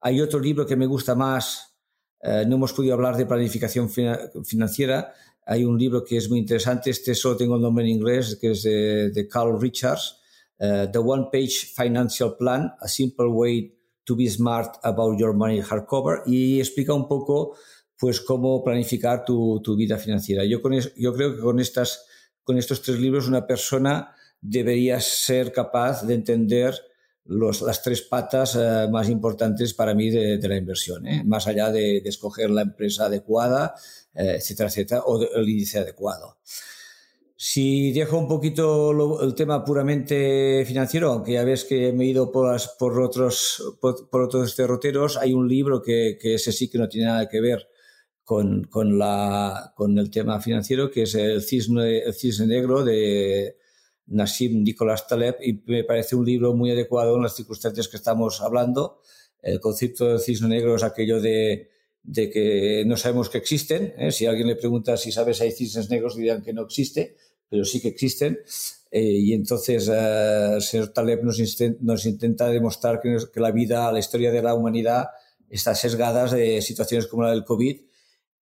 hay otro libro que me gusta más, eh, no hemos podido hablar de planificación financiera, hay un libro que es muy interesante, este solo tengo el nombre en inglés, que es de, Carl Richards, eh, The One Page Financial Plan, A Simple Way to Be Smart About Your Money Hardcover, y explica un poco pues cómo planificar tu, tu vida financiera. Yo, con yo creo que con, estas, con estos tres libros una persona debería ser capaz de entender las tres patas eh, más importantes para mí de, la inversión, ¿eh? más allá de, escoger la empresa adecuada, eh, etcétera, etcétera, o el índice adecuado. Si dejo un poquito el tema puramente financiero, aunque ya ves que me he ido por, por otros, por, otros derroteros, hay un libro que, que, ese sí que no tiene nada que ver con, con, la, con el tema financiero, que es el cisne, el cisne negro de Nassim Nicolás Taleb, y me parece un libro muy adecuado en las circunstancias que estamos hablando. El concepto del cisne negro es aquello de, que no sabemos que existen. ¿eh? Si alguien le pregunta si sabes hay cisnes negros, dirían que no existe, pero sí que existen. Eh, y entonces eh, el señor Taleb nos, nos intenta demostrar que, que, la vida, la historia de la humanidad está sesgada de situaciones como la del COVID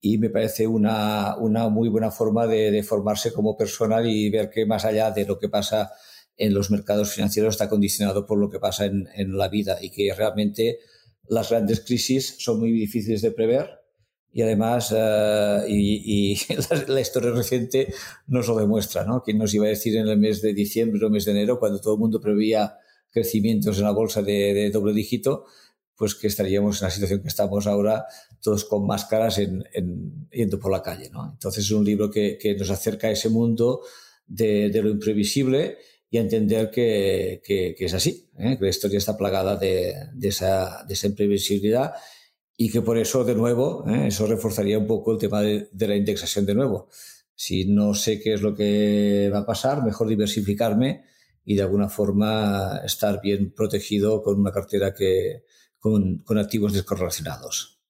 y me parece una, una muy buena forma de, de, formarse como persona y ver que más allá de lo que pasa en los mercados financieros está condicionado por lo que pasa en, en la vida y que realmente las grandes crisis son muy difíciles de prever y además, uh, y, y la, historia reciente nos lo demuestra, ¿no? ¿Quién nos iba a decir en el mes de diciembre o mes de enero, cuando todo el mundo preveía crecimientos en la bolsa de, de doble dígito, pues que estaríamos en la situación que estamos ahora, todos con máscaras en, en, yendo por la calle, ¿no? Entonces es un libro que, que nos acerca a ese mundo de, de lo imprevisible y entender que, que, que es así, ¿eh? que la historia está plagada de, de, esa, de esa imprevisibilidad y que por eso, de nuevo, ¿eh? eso reforzaría un poco el tema de, de, la indexación de nuevo. Si no sé qué es lo que va a pasar, mejor diversificarme y de alguna forma estar bien protegido con una cartera que, con, con activos descorrelacionados.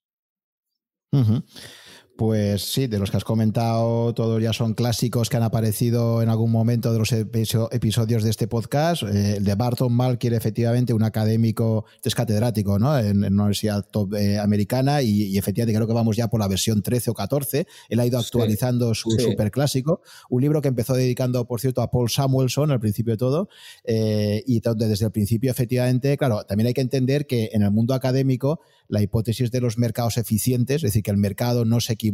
Pues sí, de los que has comentado, todos ya son clásicos que han aparecido en algún momento de los episodios de este podcast. Eh, el de Barton Malkiel, efectivamente, un académico, es catedrático ¿no? en, en una universidad top eh, americana y, y, efectivamente creo que vamos ya por la versión 13 o 14. Él ha ido actualizando sí, su sí. superclásico. Un libro que empezó dedicando, por cierto, a Paul Samuelson al principio de todo. Eh, y donde desde el principio, efectivamente, claro, también hay que entender que en el mundo académico la hipótesis de los mercados eficientes, es decir, que el mercado no se equivoca,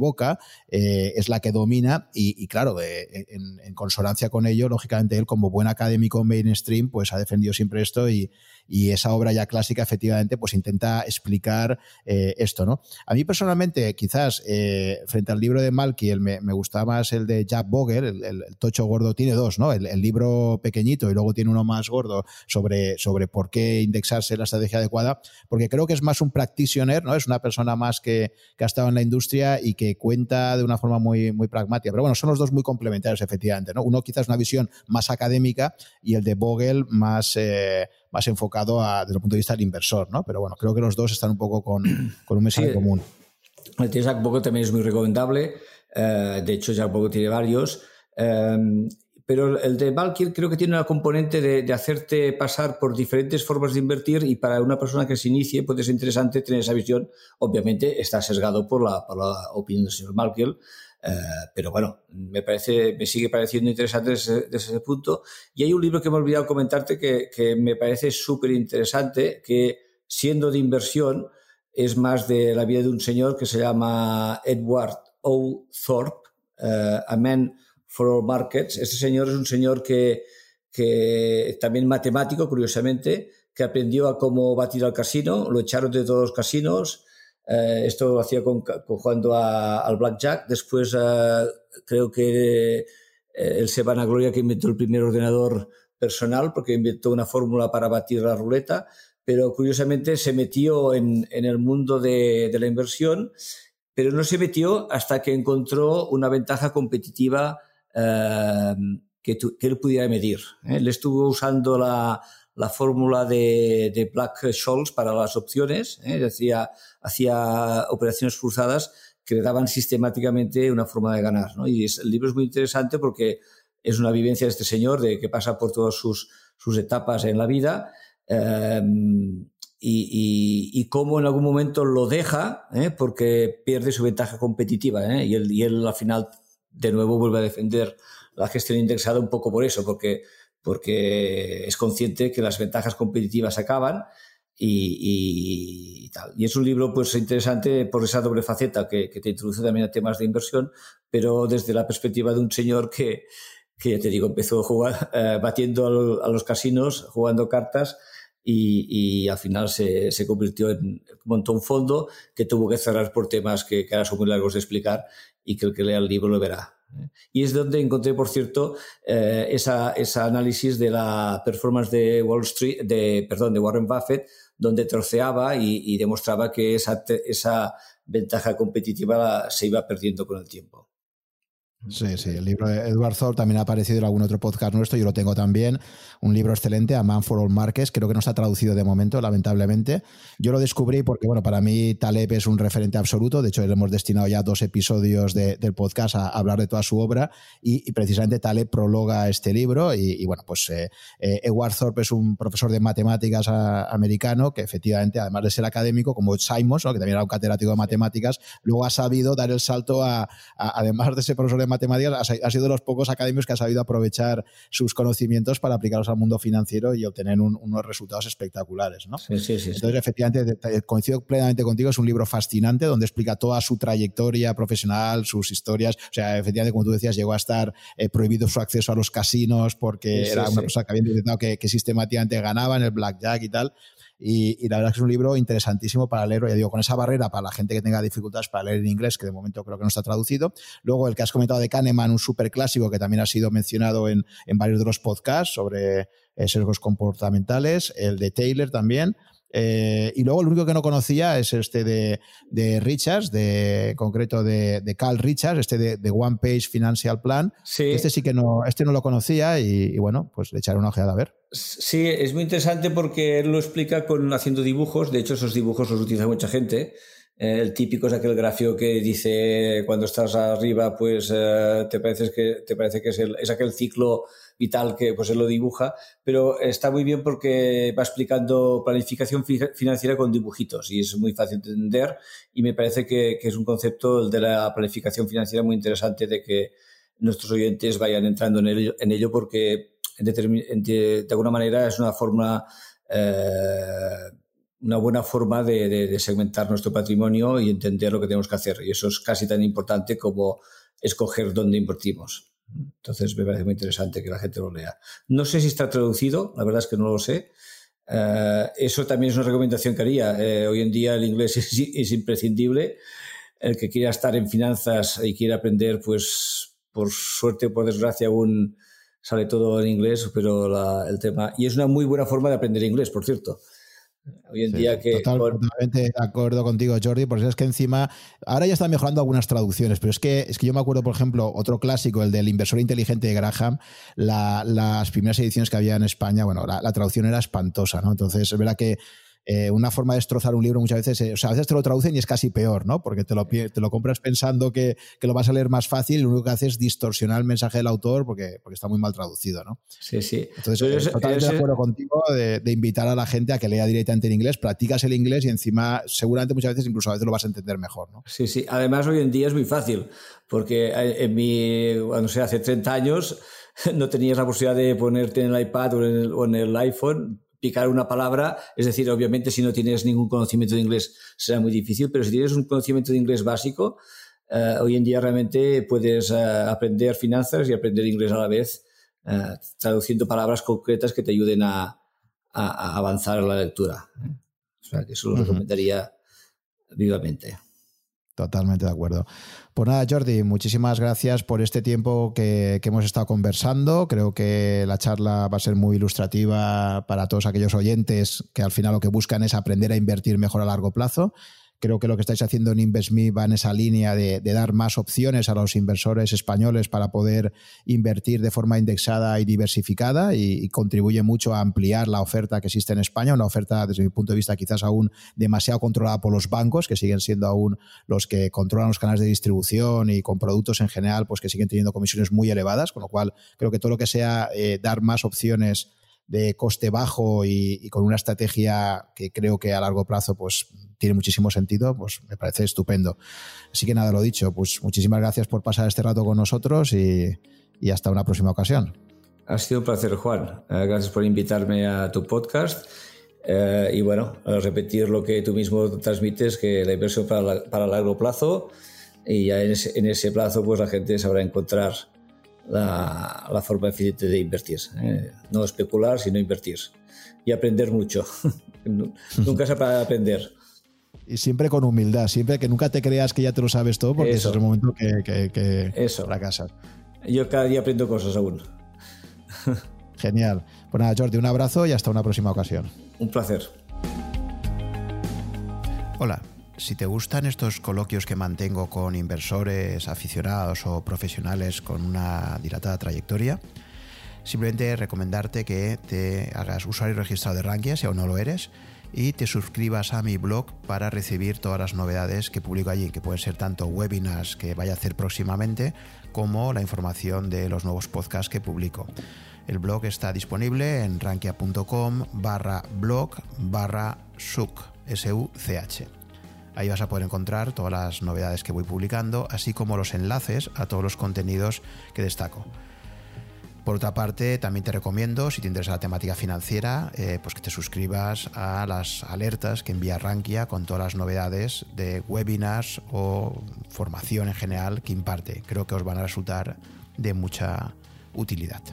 eh, es la que domina y, claro, eh, en, consonancia con ello, lógicamente él como buen académico mainstream, pues ha defendido siempre esto y, y esa obra ya clásica efectivamente pues intenta explicar eh, esto, ¿no? A mí personalmente quizás eh, frente al libro de Malkiel me, me gustaba más el de Jack Boger, el tocho gordo tiene dos, ¿no? El, el, libro pequeñito y luego tiene uno más gordo sobre, sobre por qué indexarse la estrategia adecuada, porque creo que es más un practitioner, ¿no? Es una persona más que, que ha estado en la industria y que cuenta de una forma muy, muy pragmática. Pero bueno, son los dos muy complementarios, efectivamente, ¿no? Uno quizás una visión más académica y el de Vogel más, eh, más enfocado a, desde el punto de vista del inversor, ¿no? Pero bueno, creo que los dos están un poco con, con un mensaje sí, común. El de Jack Bogle también es muy recomendable. Uh, de hecho, Jack Bogle tiene varios. Um, pero el de Valkyr creo que tiene una componente de, de, hacerte pasar por diferentes formas de invertir y para una persona que se inicie puede ser interesante tener esa visión. Obviamente está sesgado por la, por la opinión del señor Valkyr, Uh, pero bueno, me parece, me sigue pareciendo interesante desde, desde, ese punto. Y hay un libro que me he olvidado comentarte que, que me parece súper interesante, que siendo de inversión, es más de la vida de un señor que se llama Edward O. Thorpe, uh, A Man for All Markets. Este señor es un señor que, que también matemático, curiosamente, que aprendió a cómo batir al casino, lo echaron de todos los casinos, Eh, esto lo hacía con, con jugando a, al blackjack. Después eh, creo que eh, él se van a gloria que inventó el primer ordenador personal porque inventó una fórmula para batir la ruleta, pero curiosamente se metió en, en el mundo de, de, la inversión, pero no se metió hasta que encontró una ventaja competitiva que, tu, que, él pudiera medir. Él estuvo usando la, la fórmula de, de Black-Scholes para las opciones, ¿eh? decía, hacía operaciones cruzadas que le daban sistemáticamente una forma de ganar. ¿no? Y es, el libro es muy interesante porque es una vivencia de este señor de que pasa por todas sus, sus etapas en la vida eh, y, y, y, cómo en algún momento lo deja ¿eh? porque pierde su ventaja competitiva ¿eh? y, él, y él al final de nuevo vuelve a defender la gestión indexada un poco por eso, porque porque es consciente que las ventajas competitivas acaban y, tal. Y es un libro pues interesante por esa doble faceta que, que, te introduce también a temas de inversión, pero desde la perspectiva de un señor que, que ya te digo, empezó a jugar, eh, batiendo a, a, los casinos, jugando cartas y, y al final se, se, convirtió en, montó un fondo que tuvo que cerrar por temas que, que ahora son muy largos de explicar y que el que lea el libro lo verá. Y es donde encontré, por cierto, eh, esa, análisis de la performance de Wall Street, de, perdón, de Warren Buffett, donde troceaba y, y demostraba que esa, esa ventaja competitiva se iba perdiendo con el tiempo. Sí, sí, el libro de Edward Thorpe también ha aparecido en algún otro podcast nuestro, yo lo tengo también, un libro excelente, A Man for All Markets, creo que no está traducido de momento, lamentablemente. Yo lo descubrí porque, bueno, para mí Taleb es un referente absoluto, de hecho le hemos destinado ya dos episodios del podcast a, hablar de toda su obra y, precisamente Taleb prologa este libro y, bueno, pues eh, eh, Edward Thorpe es un profesor de matemáticas americano que efectivamente, además de ser académico, como Simons, que también era un catedrático de matemáticas, luego ha sabido dar el salto a, además de ser profesor de matemáticas, ha, sido de los pocos académicos que ha sabido aprovechar sus conocimientos para aplicarlos al mundo financiero y obtener unos resultados espectaculares. ¿no? Sí, sí, sí, Entonces, efectivamente, coincido plenamente contigo, es un libro fascinante donde explica toda su trayectoria profesional, sus historias. O sea, efectivamente, como tú decías, llegó a estar eh, prohibido su acceso a los casinos porque era una persona que había intentado que, que sistemáticamente ganaba en el blackjack y tal. Y, la verdad es que es un libro interesantísimo para leer, ya digo, con esa barrera para la gente que tenga dificultades para leer en inglés, que de momento creo que no está traducido. Luego el que has comentado de Kahneman, un súper clásico que también ha sido mencionado en, en varios de los podcasts sobre eh, sesgos comportamentales, el de Taylor también. Eh, y luego el único que no conocía es este de, de Richards, de concreto de, de Carl Richards, este de, One Page Financial Plan. Este sí que no, este no lo conocía y, bueno, pues le echaré una ojeada a ver. Sí, es muy interesante porque él lo explica con haciendo dibujos. De hecho, esos dibujos los utiliza mucha gente. Eh, el típico es aquel gráfico que dice cuando estás arriba, pues eh, te, parece que, te parece que es, el, es aquel ciclo vital que pues lo dibuja, pero está muy bien porque va explicando planificación financiera con dibujitos y es muy fácil de entender y me parece que, que es un concepto el de la planificación financiera muy interesante de que nuestros oyentes vayan entrando en ello, en ello porque de, alguna manera es una forma eh, una buena forma de, segmentar nuestro patrimonio y entender lo que tenemos que hacer. Y eso es casi tan importante como escoger dónde invertimos. Entonces me parece muy interesante que la gente lo lea. No sé si está traducido, la verdad es que no lo sé. Eh, eso también es una recomendación que haría. Eh, hoy en día el inglés es, imprescindible. El que quiera estar en finanzas y quiera aprender, pues por suerte o por desgracia aún sale todo en inglés, pero el tema... Y es una muy buena forma de aprender inglés, por cierto. Hoy en día que... Totalmente de acuerdo contigo, Jordi, porque es que encima, ahora ya están mejorando algunas traducciones, pero es que, es que yo me acuerdo, por ejemplo, otro clásico, el del inversor inteligente de Graham, las primeras ediciones que había en España, bueno, la, la traducción era espantosa, ¿no? Entonces, es verdad que eh, una forma de destrozar un libro muchas veces, eh, o sea, a veces te lo traducen y es casi peor, ¿no? Porque te lo, te lo compras pensando que, que, lo vas a leer más fácil y lo único que hace es distorsionar el mensaje del autor porque, porque está muy mal traducido, ¿no? Sí, sí. Entonces, eh, totalmente de acuerdo contigo de, de, invitar a la gente a que lea directamente en inglés, practicas el inglés y encima seguramente muchas veces incluso a veces lo vas a entender mejor, ¿no? Sí, sí. Además hoy en día es muy fácil porque en mi, no sé, hace 30 años no tenías la posibilidad de ponerte en el iPad o en el, o en el iPhone picar una palabra, es decir, obviamente si no tienes ningún conocimiento de inglés será muy difícil, pero si tienes un conocimiento de inglés básico, eh, hoy en día realmente puedes eh, aprender finanzas y aprender inglés a la vez, eh, traduciendo palabras concretas que te ayuden a, avanzar en la lectura. O sea, que eso lo recomendaría vivamente. Totalmente de acuerdo. Pues nada, Jordi, muchísimas gracias por este tiempo que, hemos estado conversando. Creo que la charla va a ser muy ilustrativa para todos aquellos oyentes que al final lo que buscan es aprender a invertir mejor a largo plazo. Creo que lo que estáis haciendo en InvestMe va en esa línea de, dar más opciones a los inversores españoles para poder invertir de forma indexada y diversificada y, contribuye mucho a ampliar la oferta que existe en España, una oferta desde mi punto de vista quizás aún demasiado controlada por los bancos, que siguen siendo aún los que controlan los canales de distribución y con productos en general, pues que siguen teniendo comisiones muy elevadas, con lo cual creo que todo lo que sea eh, dar más opciones de coste bajo y, con una estrategia que creo que a largo plazo pues tiene muchísimo sentido, pues me parece estupendo. Así que nada, lo dicho, pues muchísimas gracias por pasar este rato con nosotros y, hasta una próxima ocasión. Ha sido un placer, Juan. Eh, gracias por invitarme a tu podcast. Eh, y bueno, repetir lo que tú mismo transmites, que la inversión para, para largo plazo y ya en ese, en ese plazo pues la gente sabrá encontrar la, la forma eficiente de invertir. ¿eh? No especular, sino invertir. Y aprender mucho. Nunca se para aprender. y siempre con humildad, siempre que nunca te creas que ya te lo sabes todo, porque ese es el momento que, que, Eso. fracasas. Yo cada día aprendo cosas aún. Genial. Pues nada, Jordi, un abrazo y hasta una próxima ocasión. Un placer. Hola, si te gustan estos coloquios que mantengo con inversores, aficionados o profesionales con una dilatada trayectoria, simplemente recomendarte que te hagas usuario registrado de Rankia si aún no lo eres y te suscribas a mi blog para recibir todas las novedades que publico allí, que pueden ser tanto webinars que vaya a hacer próximamente como la información de los nuevos podcasts que publico. El blog está disponible en rankia.com barra blog barra such. Ahí vas a poder encontrar todas las novedades que voy publicando, así como los enlaces a todos los contenidos que destaco. Por otra parte, también te recomiendo, si te interesa la temática financiera, eh, pues que te suscribas a las alertas que envía Rankia con todas las novedades de webinars o formación en general que imparte. Creo que os van a resultar de mucha utilidad.